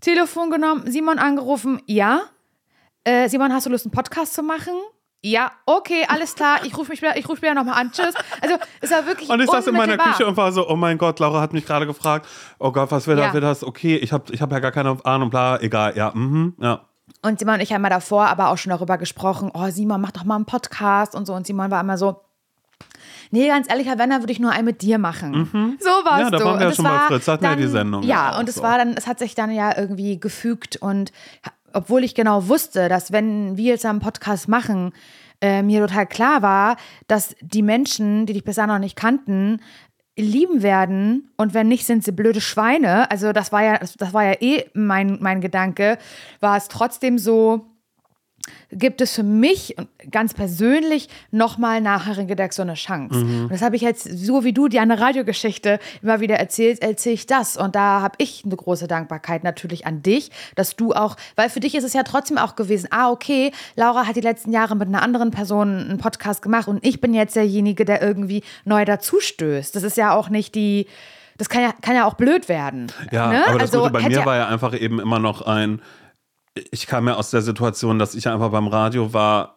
[SPEAKER 1] Telefon genommen, Simon angerufen, ja. Äh, Simon, hast du Lust, einen Podcast zu machen? Ja, okay, alles klar, ich rufe mich ich ruf später nochmal an, tschüss. Also, es war wirklich
[SPEAKER 2] Und ich saß in meiner. Küche und war so, oh mein Gott, Laura hat mich gerade gefragt, oh Gott, was wird
[SPEAKER 1] Ja.
[SPEAKER 2] das? Okay, ich habe ich hab ja gar keine Ahnung, bla, egal, ja, mhm, ja.
[SPEAKER 1] Und Simon und ich haben mal davor aber auch schon darüber gesprochen, oh Simon, mach doch mal einen Podcast und so. Und Simon war immer so, nee, ganz ehrlich, Herr Wenner, würde ich nur einen mit dir machen. So war
[SPEAKER 2] Mhm. Ja, da
[SPEAKER 1] so.
[SPEAKER 2] waren wir ja schon bei
[SPEAKER 1] war
[SPEAKER 2] Fritz, hatten wir die Sendung ja
[SPEAKER 1] Ja, und es
[SPEAKER 2] so.
[SPEAKER 1] war dann, es hat sich dann ja irgendwie gefügt und obwohl ich genau wusste, dass wenn wir jetzt einen Podcast machen, äh, mir total klar war, dass die Menschen, die dich bisher noch nicht kannten, lieben werden und wenn nicht, sind sie blöde Schweine. Also das war ja, das war ja eh mein, mein Gedanke, war es trotzdem so, gibt es für mich ganz persönlich nochmal nach Herrengedeck so eine Chance.
[SPEAKER 2] Mhm.
[SPEAKER 1] Und das habe ich jetzt, so wie du die eine Radiogeschichte immer wieder erzählst, erzähle ich das. Und da habe ich eine große Dankbarkeit natürlich an dich, dass du auch, weil für dich ist es ja trotzdem auch gewesen, ah, okay, Laura hat die letzten Jahre mit einer anderen Person einen Podcast gemacht und ich bin jetzt derjenige, der irgendwie neu dazustößt. Das ist ja auch nicht die, das kann ja, kann ja auch blöd werden.
[SPEAKER 2] Ja,
[SPEAKER 1] ne?
[SPEAKER 2] aber das
[SPEAKER 1] Also
[SPEAKER 2] Gute bei mir
[SPEAKER 1] ja-
[SPEAKER 2] war ja einfach eben immer noch ein, ich kam ja aus der Situation, dass ich einfach beim Radio war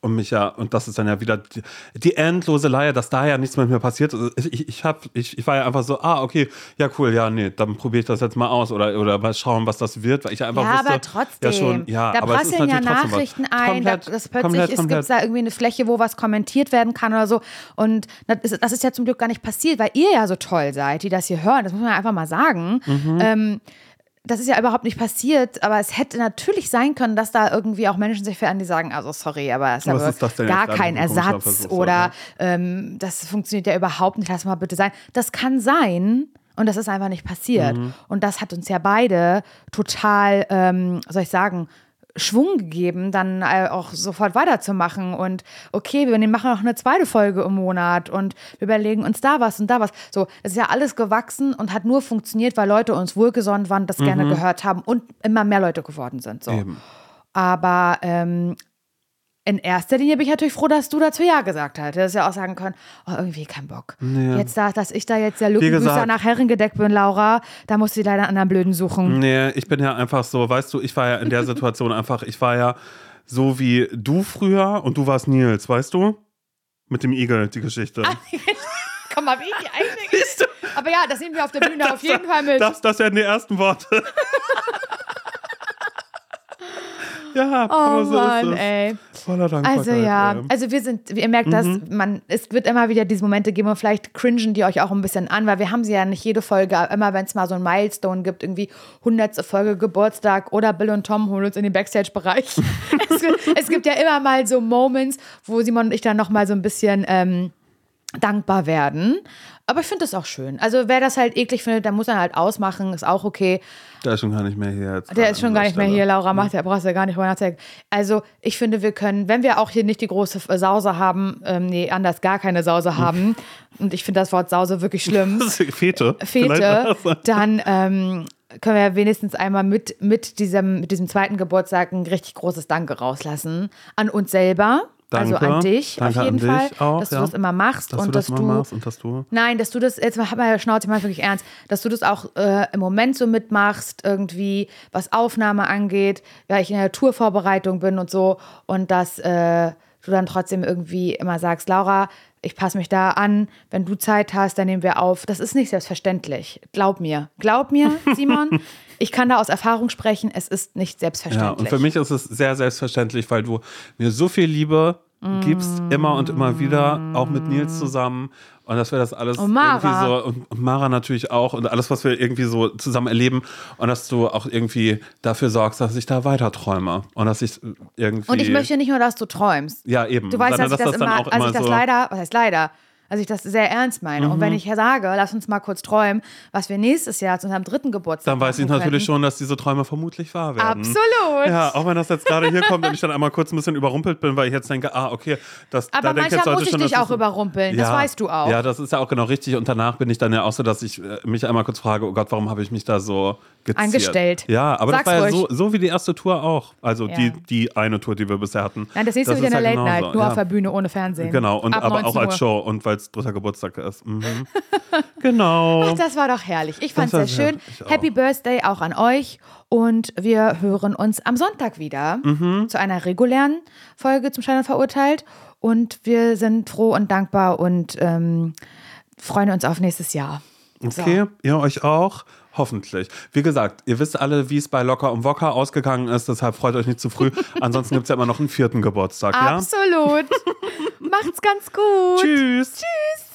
[SPEAKER 2] und mich ja, und das ist dann ja wieder die, die endlose Leier, dass da ja nichts mit mir passiert ist. Ich, ich, hab, ich, ich war ja einfach so, ah, okay, ja, cool, ja, nee, dann probiere ich das jetzt mal aus oder, oder mal schauen, was das wird, weil ich einfach
[SPEAKER 1] Ja,
[SPEAKER 2] wusste,
[SPEAKER 1] aber trotzdem.
[SPEAKER 2] ja schon, ja,
[SPEAKER 1] da prasseln ja. Nachrichten ein, da,
[SPEAKER 2] Komplett,
[SPEAKER 1] das plötzlich
[SPEAKER 2] komplett,
[SPEAKER 1] ist, gibt da irgendwie eine Fläche, wo was kommentiert werden kann oder so. Und das ist, das ist ja zum Glück gar nicht passiert, weil ihr ja so toll seid, die das hier hören. Das muss man ja einfach mal sagen.
[SPEAKER 2] Mhm.
[SPEAKER 1] Ähm, das ist ja überhaupt nicht passiert, aber es hätte natürlich sein können, dass da irgendwie auch Menschen sich verändern, die sagen, also sorry, aber es ist, aber gar kein Ersatz
[SPEAKER 2] Versuch,
[SPEAKER 1] oder ähm, das funktioniert ja überhaupt nicht, lass mal bitte sein. Das kann sein und das ist einfach nicht passiert.
[SPEAKER 2] Mhm.
[SPEAKER 1] Und das hat uns ja beide total, ähm, soll ich sagen, Schwung gegeben, dann äh, auch sofort weiterzumachen und okay, wir machen noch eine zweite Folge im Monat und wir überlegen uns da was und da was. So, das ist ja alles gewachsen und hat nur funktioniert, weil Leute uns wohlgesonnen waren, das gerne gehört haben und immer mehr Leute geworden sind. So.
[SPEAKER 2] Mhm. Eben.
[SPEAKER 1] Aber ähm, in erster Linie bin ich natürlich froh, dass du dazu Ja gesagt hast. Du hättest ja auch sagen können, oh, irgendwie kein Bock. Jetzt, da, dass ich da jetzt der Lückenbüßer nach Herrengedeck bin, Laura, da musst du dir leider einen anderen Blöden suchen.
[SPEAKER 2] Nee, ich bin ja einfach so, weißt du, ich war ja in der [laughs] Situation einfach, ich war ja so wie du früher und du warst Nils, weißt du? Mit dem Igel, die Geschichte. [laughs]
[SPEAKER 1] Komm mal, wie die [laughs] eigene Aber ja, das nehmen wir auf der Bühne auf jeden Fall mit.
[SPEAKER 2] Das, das werden die ersten Worte. Ja,
[SPEAKER 1] oh
[SPEAKER 2] so
[SPEAKER 1] Mann, ey.
[SPEAKER 2] Voller Dankbarkeit.
[SPEAKER 1] Also ja,
[SPEAKER 2] ey.
[SPEAKER 1] also wir sind, ihr merkt das, man, es wird immer wieder diese Momente geben und vielleicht cringen die euch auch ein bisschen an, weil wir haben sie ja nicht jede Folge, immer wenn es mal so ein Milestone gibt, irgendwie 100. Folge Geburtstag oder Bill und Tom holen uns in den Backstage-Bereich. [laughs] es, gibt- es gibt ja immer mal so Moments, wo Simon und ich dann noch mal so ein bisschen ähm, dankbar werden. Aber ich finde das auch schön. Also wer das halt eklig findet, der muss dann halt ausmachen, ist auch okay.
[SPEAKER 2] Der ist schon gar nicht mehr hier jetzt.
[SPEAKER 1] Der ist schon gar nicht mehr hier, Laura macht, da brauchst du ja gar nicht drüber nachdenken. Also ich finde, wir können, wenn wir auch hier nicht die große äh, Sause haben, ähm, nee, anders gar keine Sause haben, und ich finde das Wort Sause wirklich schlimm, [laughs]
[SPEAKER 2] Das ist Fete.
[SPEAKER 1] Fete,
[SPEAKER 2] Vielleicht.
[SPEAKER 1] dann ähm, können wir ja wenigstens einmal mit, mit, diesem, mit diesem zweiten Geburtstag ein richtig großes Danke rauslassen. An uns selber, also
[SPEAKER 2] Danke.
[SPEAKER 1] an dich
[SPEAKER 2] Danke
[SPEAKER 1] auf jeden
[SPEAKER 2] an
[SPEAKER 1] Fall,
[SPEAKER 2] auch,
[SPEAKER 1] dass
[SPEAKER 2] ja.
[SPEAKER 1] du das immer machst
[SPEAKER 2] Dass
[SPEAKER 1] und
[SPEAKER 2] du das
[SPEAKER 1] dass du
[SPEAKER 2] machst und dass du.
[SPEAKER 1] Nein, dass du das, jetzt mal, mal Schnauze, ich meine wirklich ernst, dass du das auch äh, im Moment so mitmachst, irgendwie, was Aufnahme angeht, weil ich in der Tourvorbereitung bin und so und dass äh, du dann trotzdem irgendwie immer sagst, Laura, ich passe mich da an, wenn du Zeit hast, dann nehmen wir auf. Das ist nicht selbstverständlich. Glaub mir. Glaub mir, [laughs] Simon. Ich kann da aus Erfahrung sprechen, es ist nicht
[SPEAKER 2] Ja,
[SPEAKER 1] selbstverständlich.
[SPEAKER 2] und für mich ist es sehr selbstverständlich, weil du mir so viel Liebe gibst, immer und immer wieder, auch mit Nils zusammen. Und dass wir das alles
[SPEAKER 1] Und Mara.
[SPEAKER 2] irgendwie so, und, und Mara natürlich auch, und alles, was wir irgendwie so zusammen erleben. Und dass du auch irgendwie dafür sorgst, dass ich da weiter träume. Und dass ich irgendwie.
[SPEAKER 1] Und ich möchte nicht nur, dass du träumst.
[SPEAKER 2] ja, eben.
[SPEAKER 1] Du weißt,
[SPEAKER 2] sondern
[SPEAKER 1] dass ich das,
[SPEAKER 2] dann
[SPEAKER 1] immer,
[SPEAKER 2] auch
[SPEAKER 1] also ich das
[SPEAKER 2] so.
[SPEAKER 1] leider, was heißt leider, also ich das sehr ernst meine. Und
[SPEAKER 2] Mhm.
[SPEAKER 1] wenn ich sage, lass uns mal kurz träumen, was wir nächstes Jahr zu unserem dritten Geburtstag
[SPEAKER 2] Dann weiß ich natürlich schon, dass diese Träume vermutlich wahr werden.
[SPEAKER 1] Absolut.
[SPEAKER 2] Ja, auch wenn das jetzt gerade hier kommt und ich dann einmal kurz ein bisschen überrumpelt bin, weil ich jetzt denke, ah, okay, das
[SPEAKER 1] Aber
[SPEAKER 2] da ich jetzt
[SPEAKER 1] manchmal
[SPEAKER 2] sollte
[SPEAKER 1] muss ich
[SPEAKER 2] schon,
[SPEAKER 1] dich auch überrumpeln, das weißt du auch.
[SPEAKER 2] Ja, das ist ja auch genau richtig. Und danach bin ich dann ja auch so, dass ich äh, mich einmal kurz frage, oh Gott, warum habe ich mich da so geziert?
[SPEAKER 1] Angestellt.
[SPEAKER 2] Ja, aber
[SPEAKER 1] Sag's
[SPEAKER 2] das war ja so, so wie die erste Tour auch. Also
[SPEAKER 1] Ja.
[SPEAKER 2] die, die eine Tour, die wir bisher hatten.
[SPEAKER 1] Nein, das nächste
[SPEAKER 2] Das
[SPEAKER 1] wieder
[SPEAKER 2] ist
[SPEAKER 1] eine
[SPEAKER 2] ja
[SPEAKER 1] Late Night, nur
[SPEAKER 2] ja.
[SPEAKER 1] auf der Bühne ohne Fernsehen.
[SPEAKER 2] Genau, und
[SPEAKER 1] Ab
[SPEAKER 2] aber auch
[SPEAKER 1] 19
[SPEAKER 2] als. Show. Und weil Girls dritter Geburtstag ist. Mhm. [laughs] genau.
[SPEAKER 1] Ach, das war doch herrlich. Ich fand es sehr schön. Happy Birthday auch an euch. Und wir hören uns am Sonntag wieder
[SPEAKER 2] Mhm.
[SPEAKER 1] zu einer regulären Folge zum Schein und Verurteilt. Und wir sind froh und dankbar und ähm, freuen uns auf nächstes Jahr. So.
[SPEAKER 2] Okay, ihr euch auch? Hoffentlich. Wie gesagt, ihr wisst alle, wie es bei Locker und Wocker ausgegangen ist, deshalb freut euch nicht zu früh. [laughs] Ansonsten gibt es ja immer noch einen vierten Geburtstag, ja?
[SPEAKER 1] Absolut. [laughs] Macht's ganz gut.
[SPEAKER 2] Tschüss.
[SPEAKER 1] Tschüss.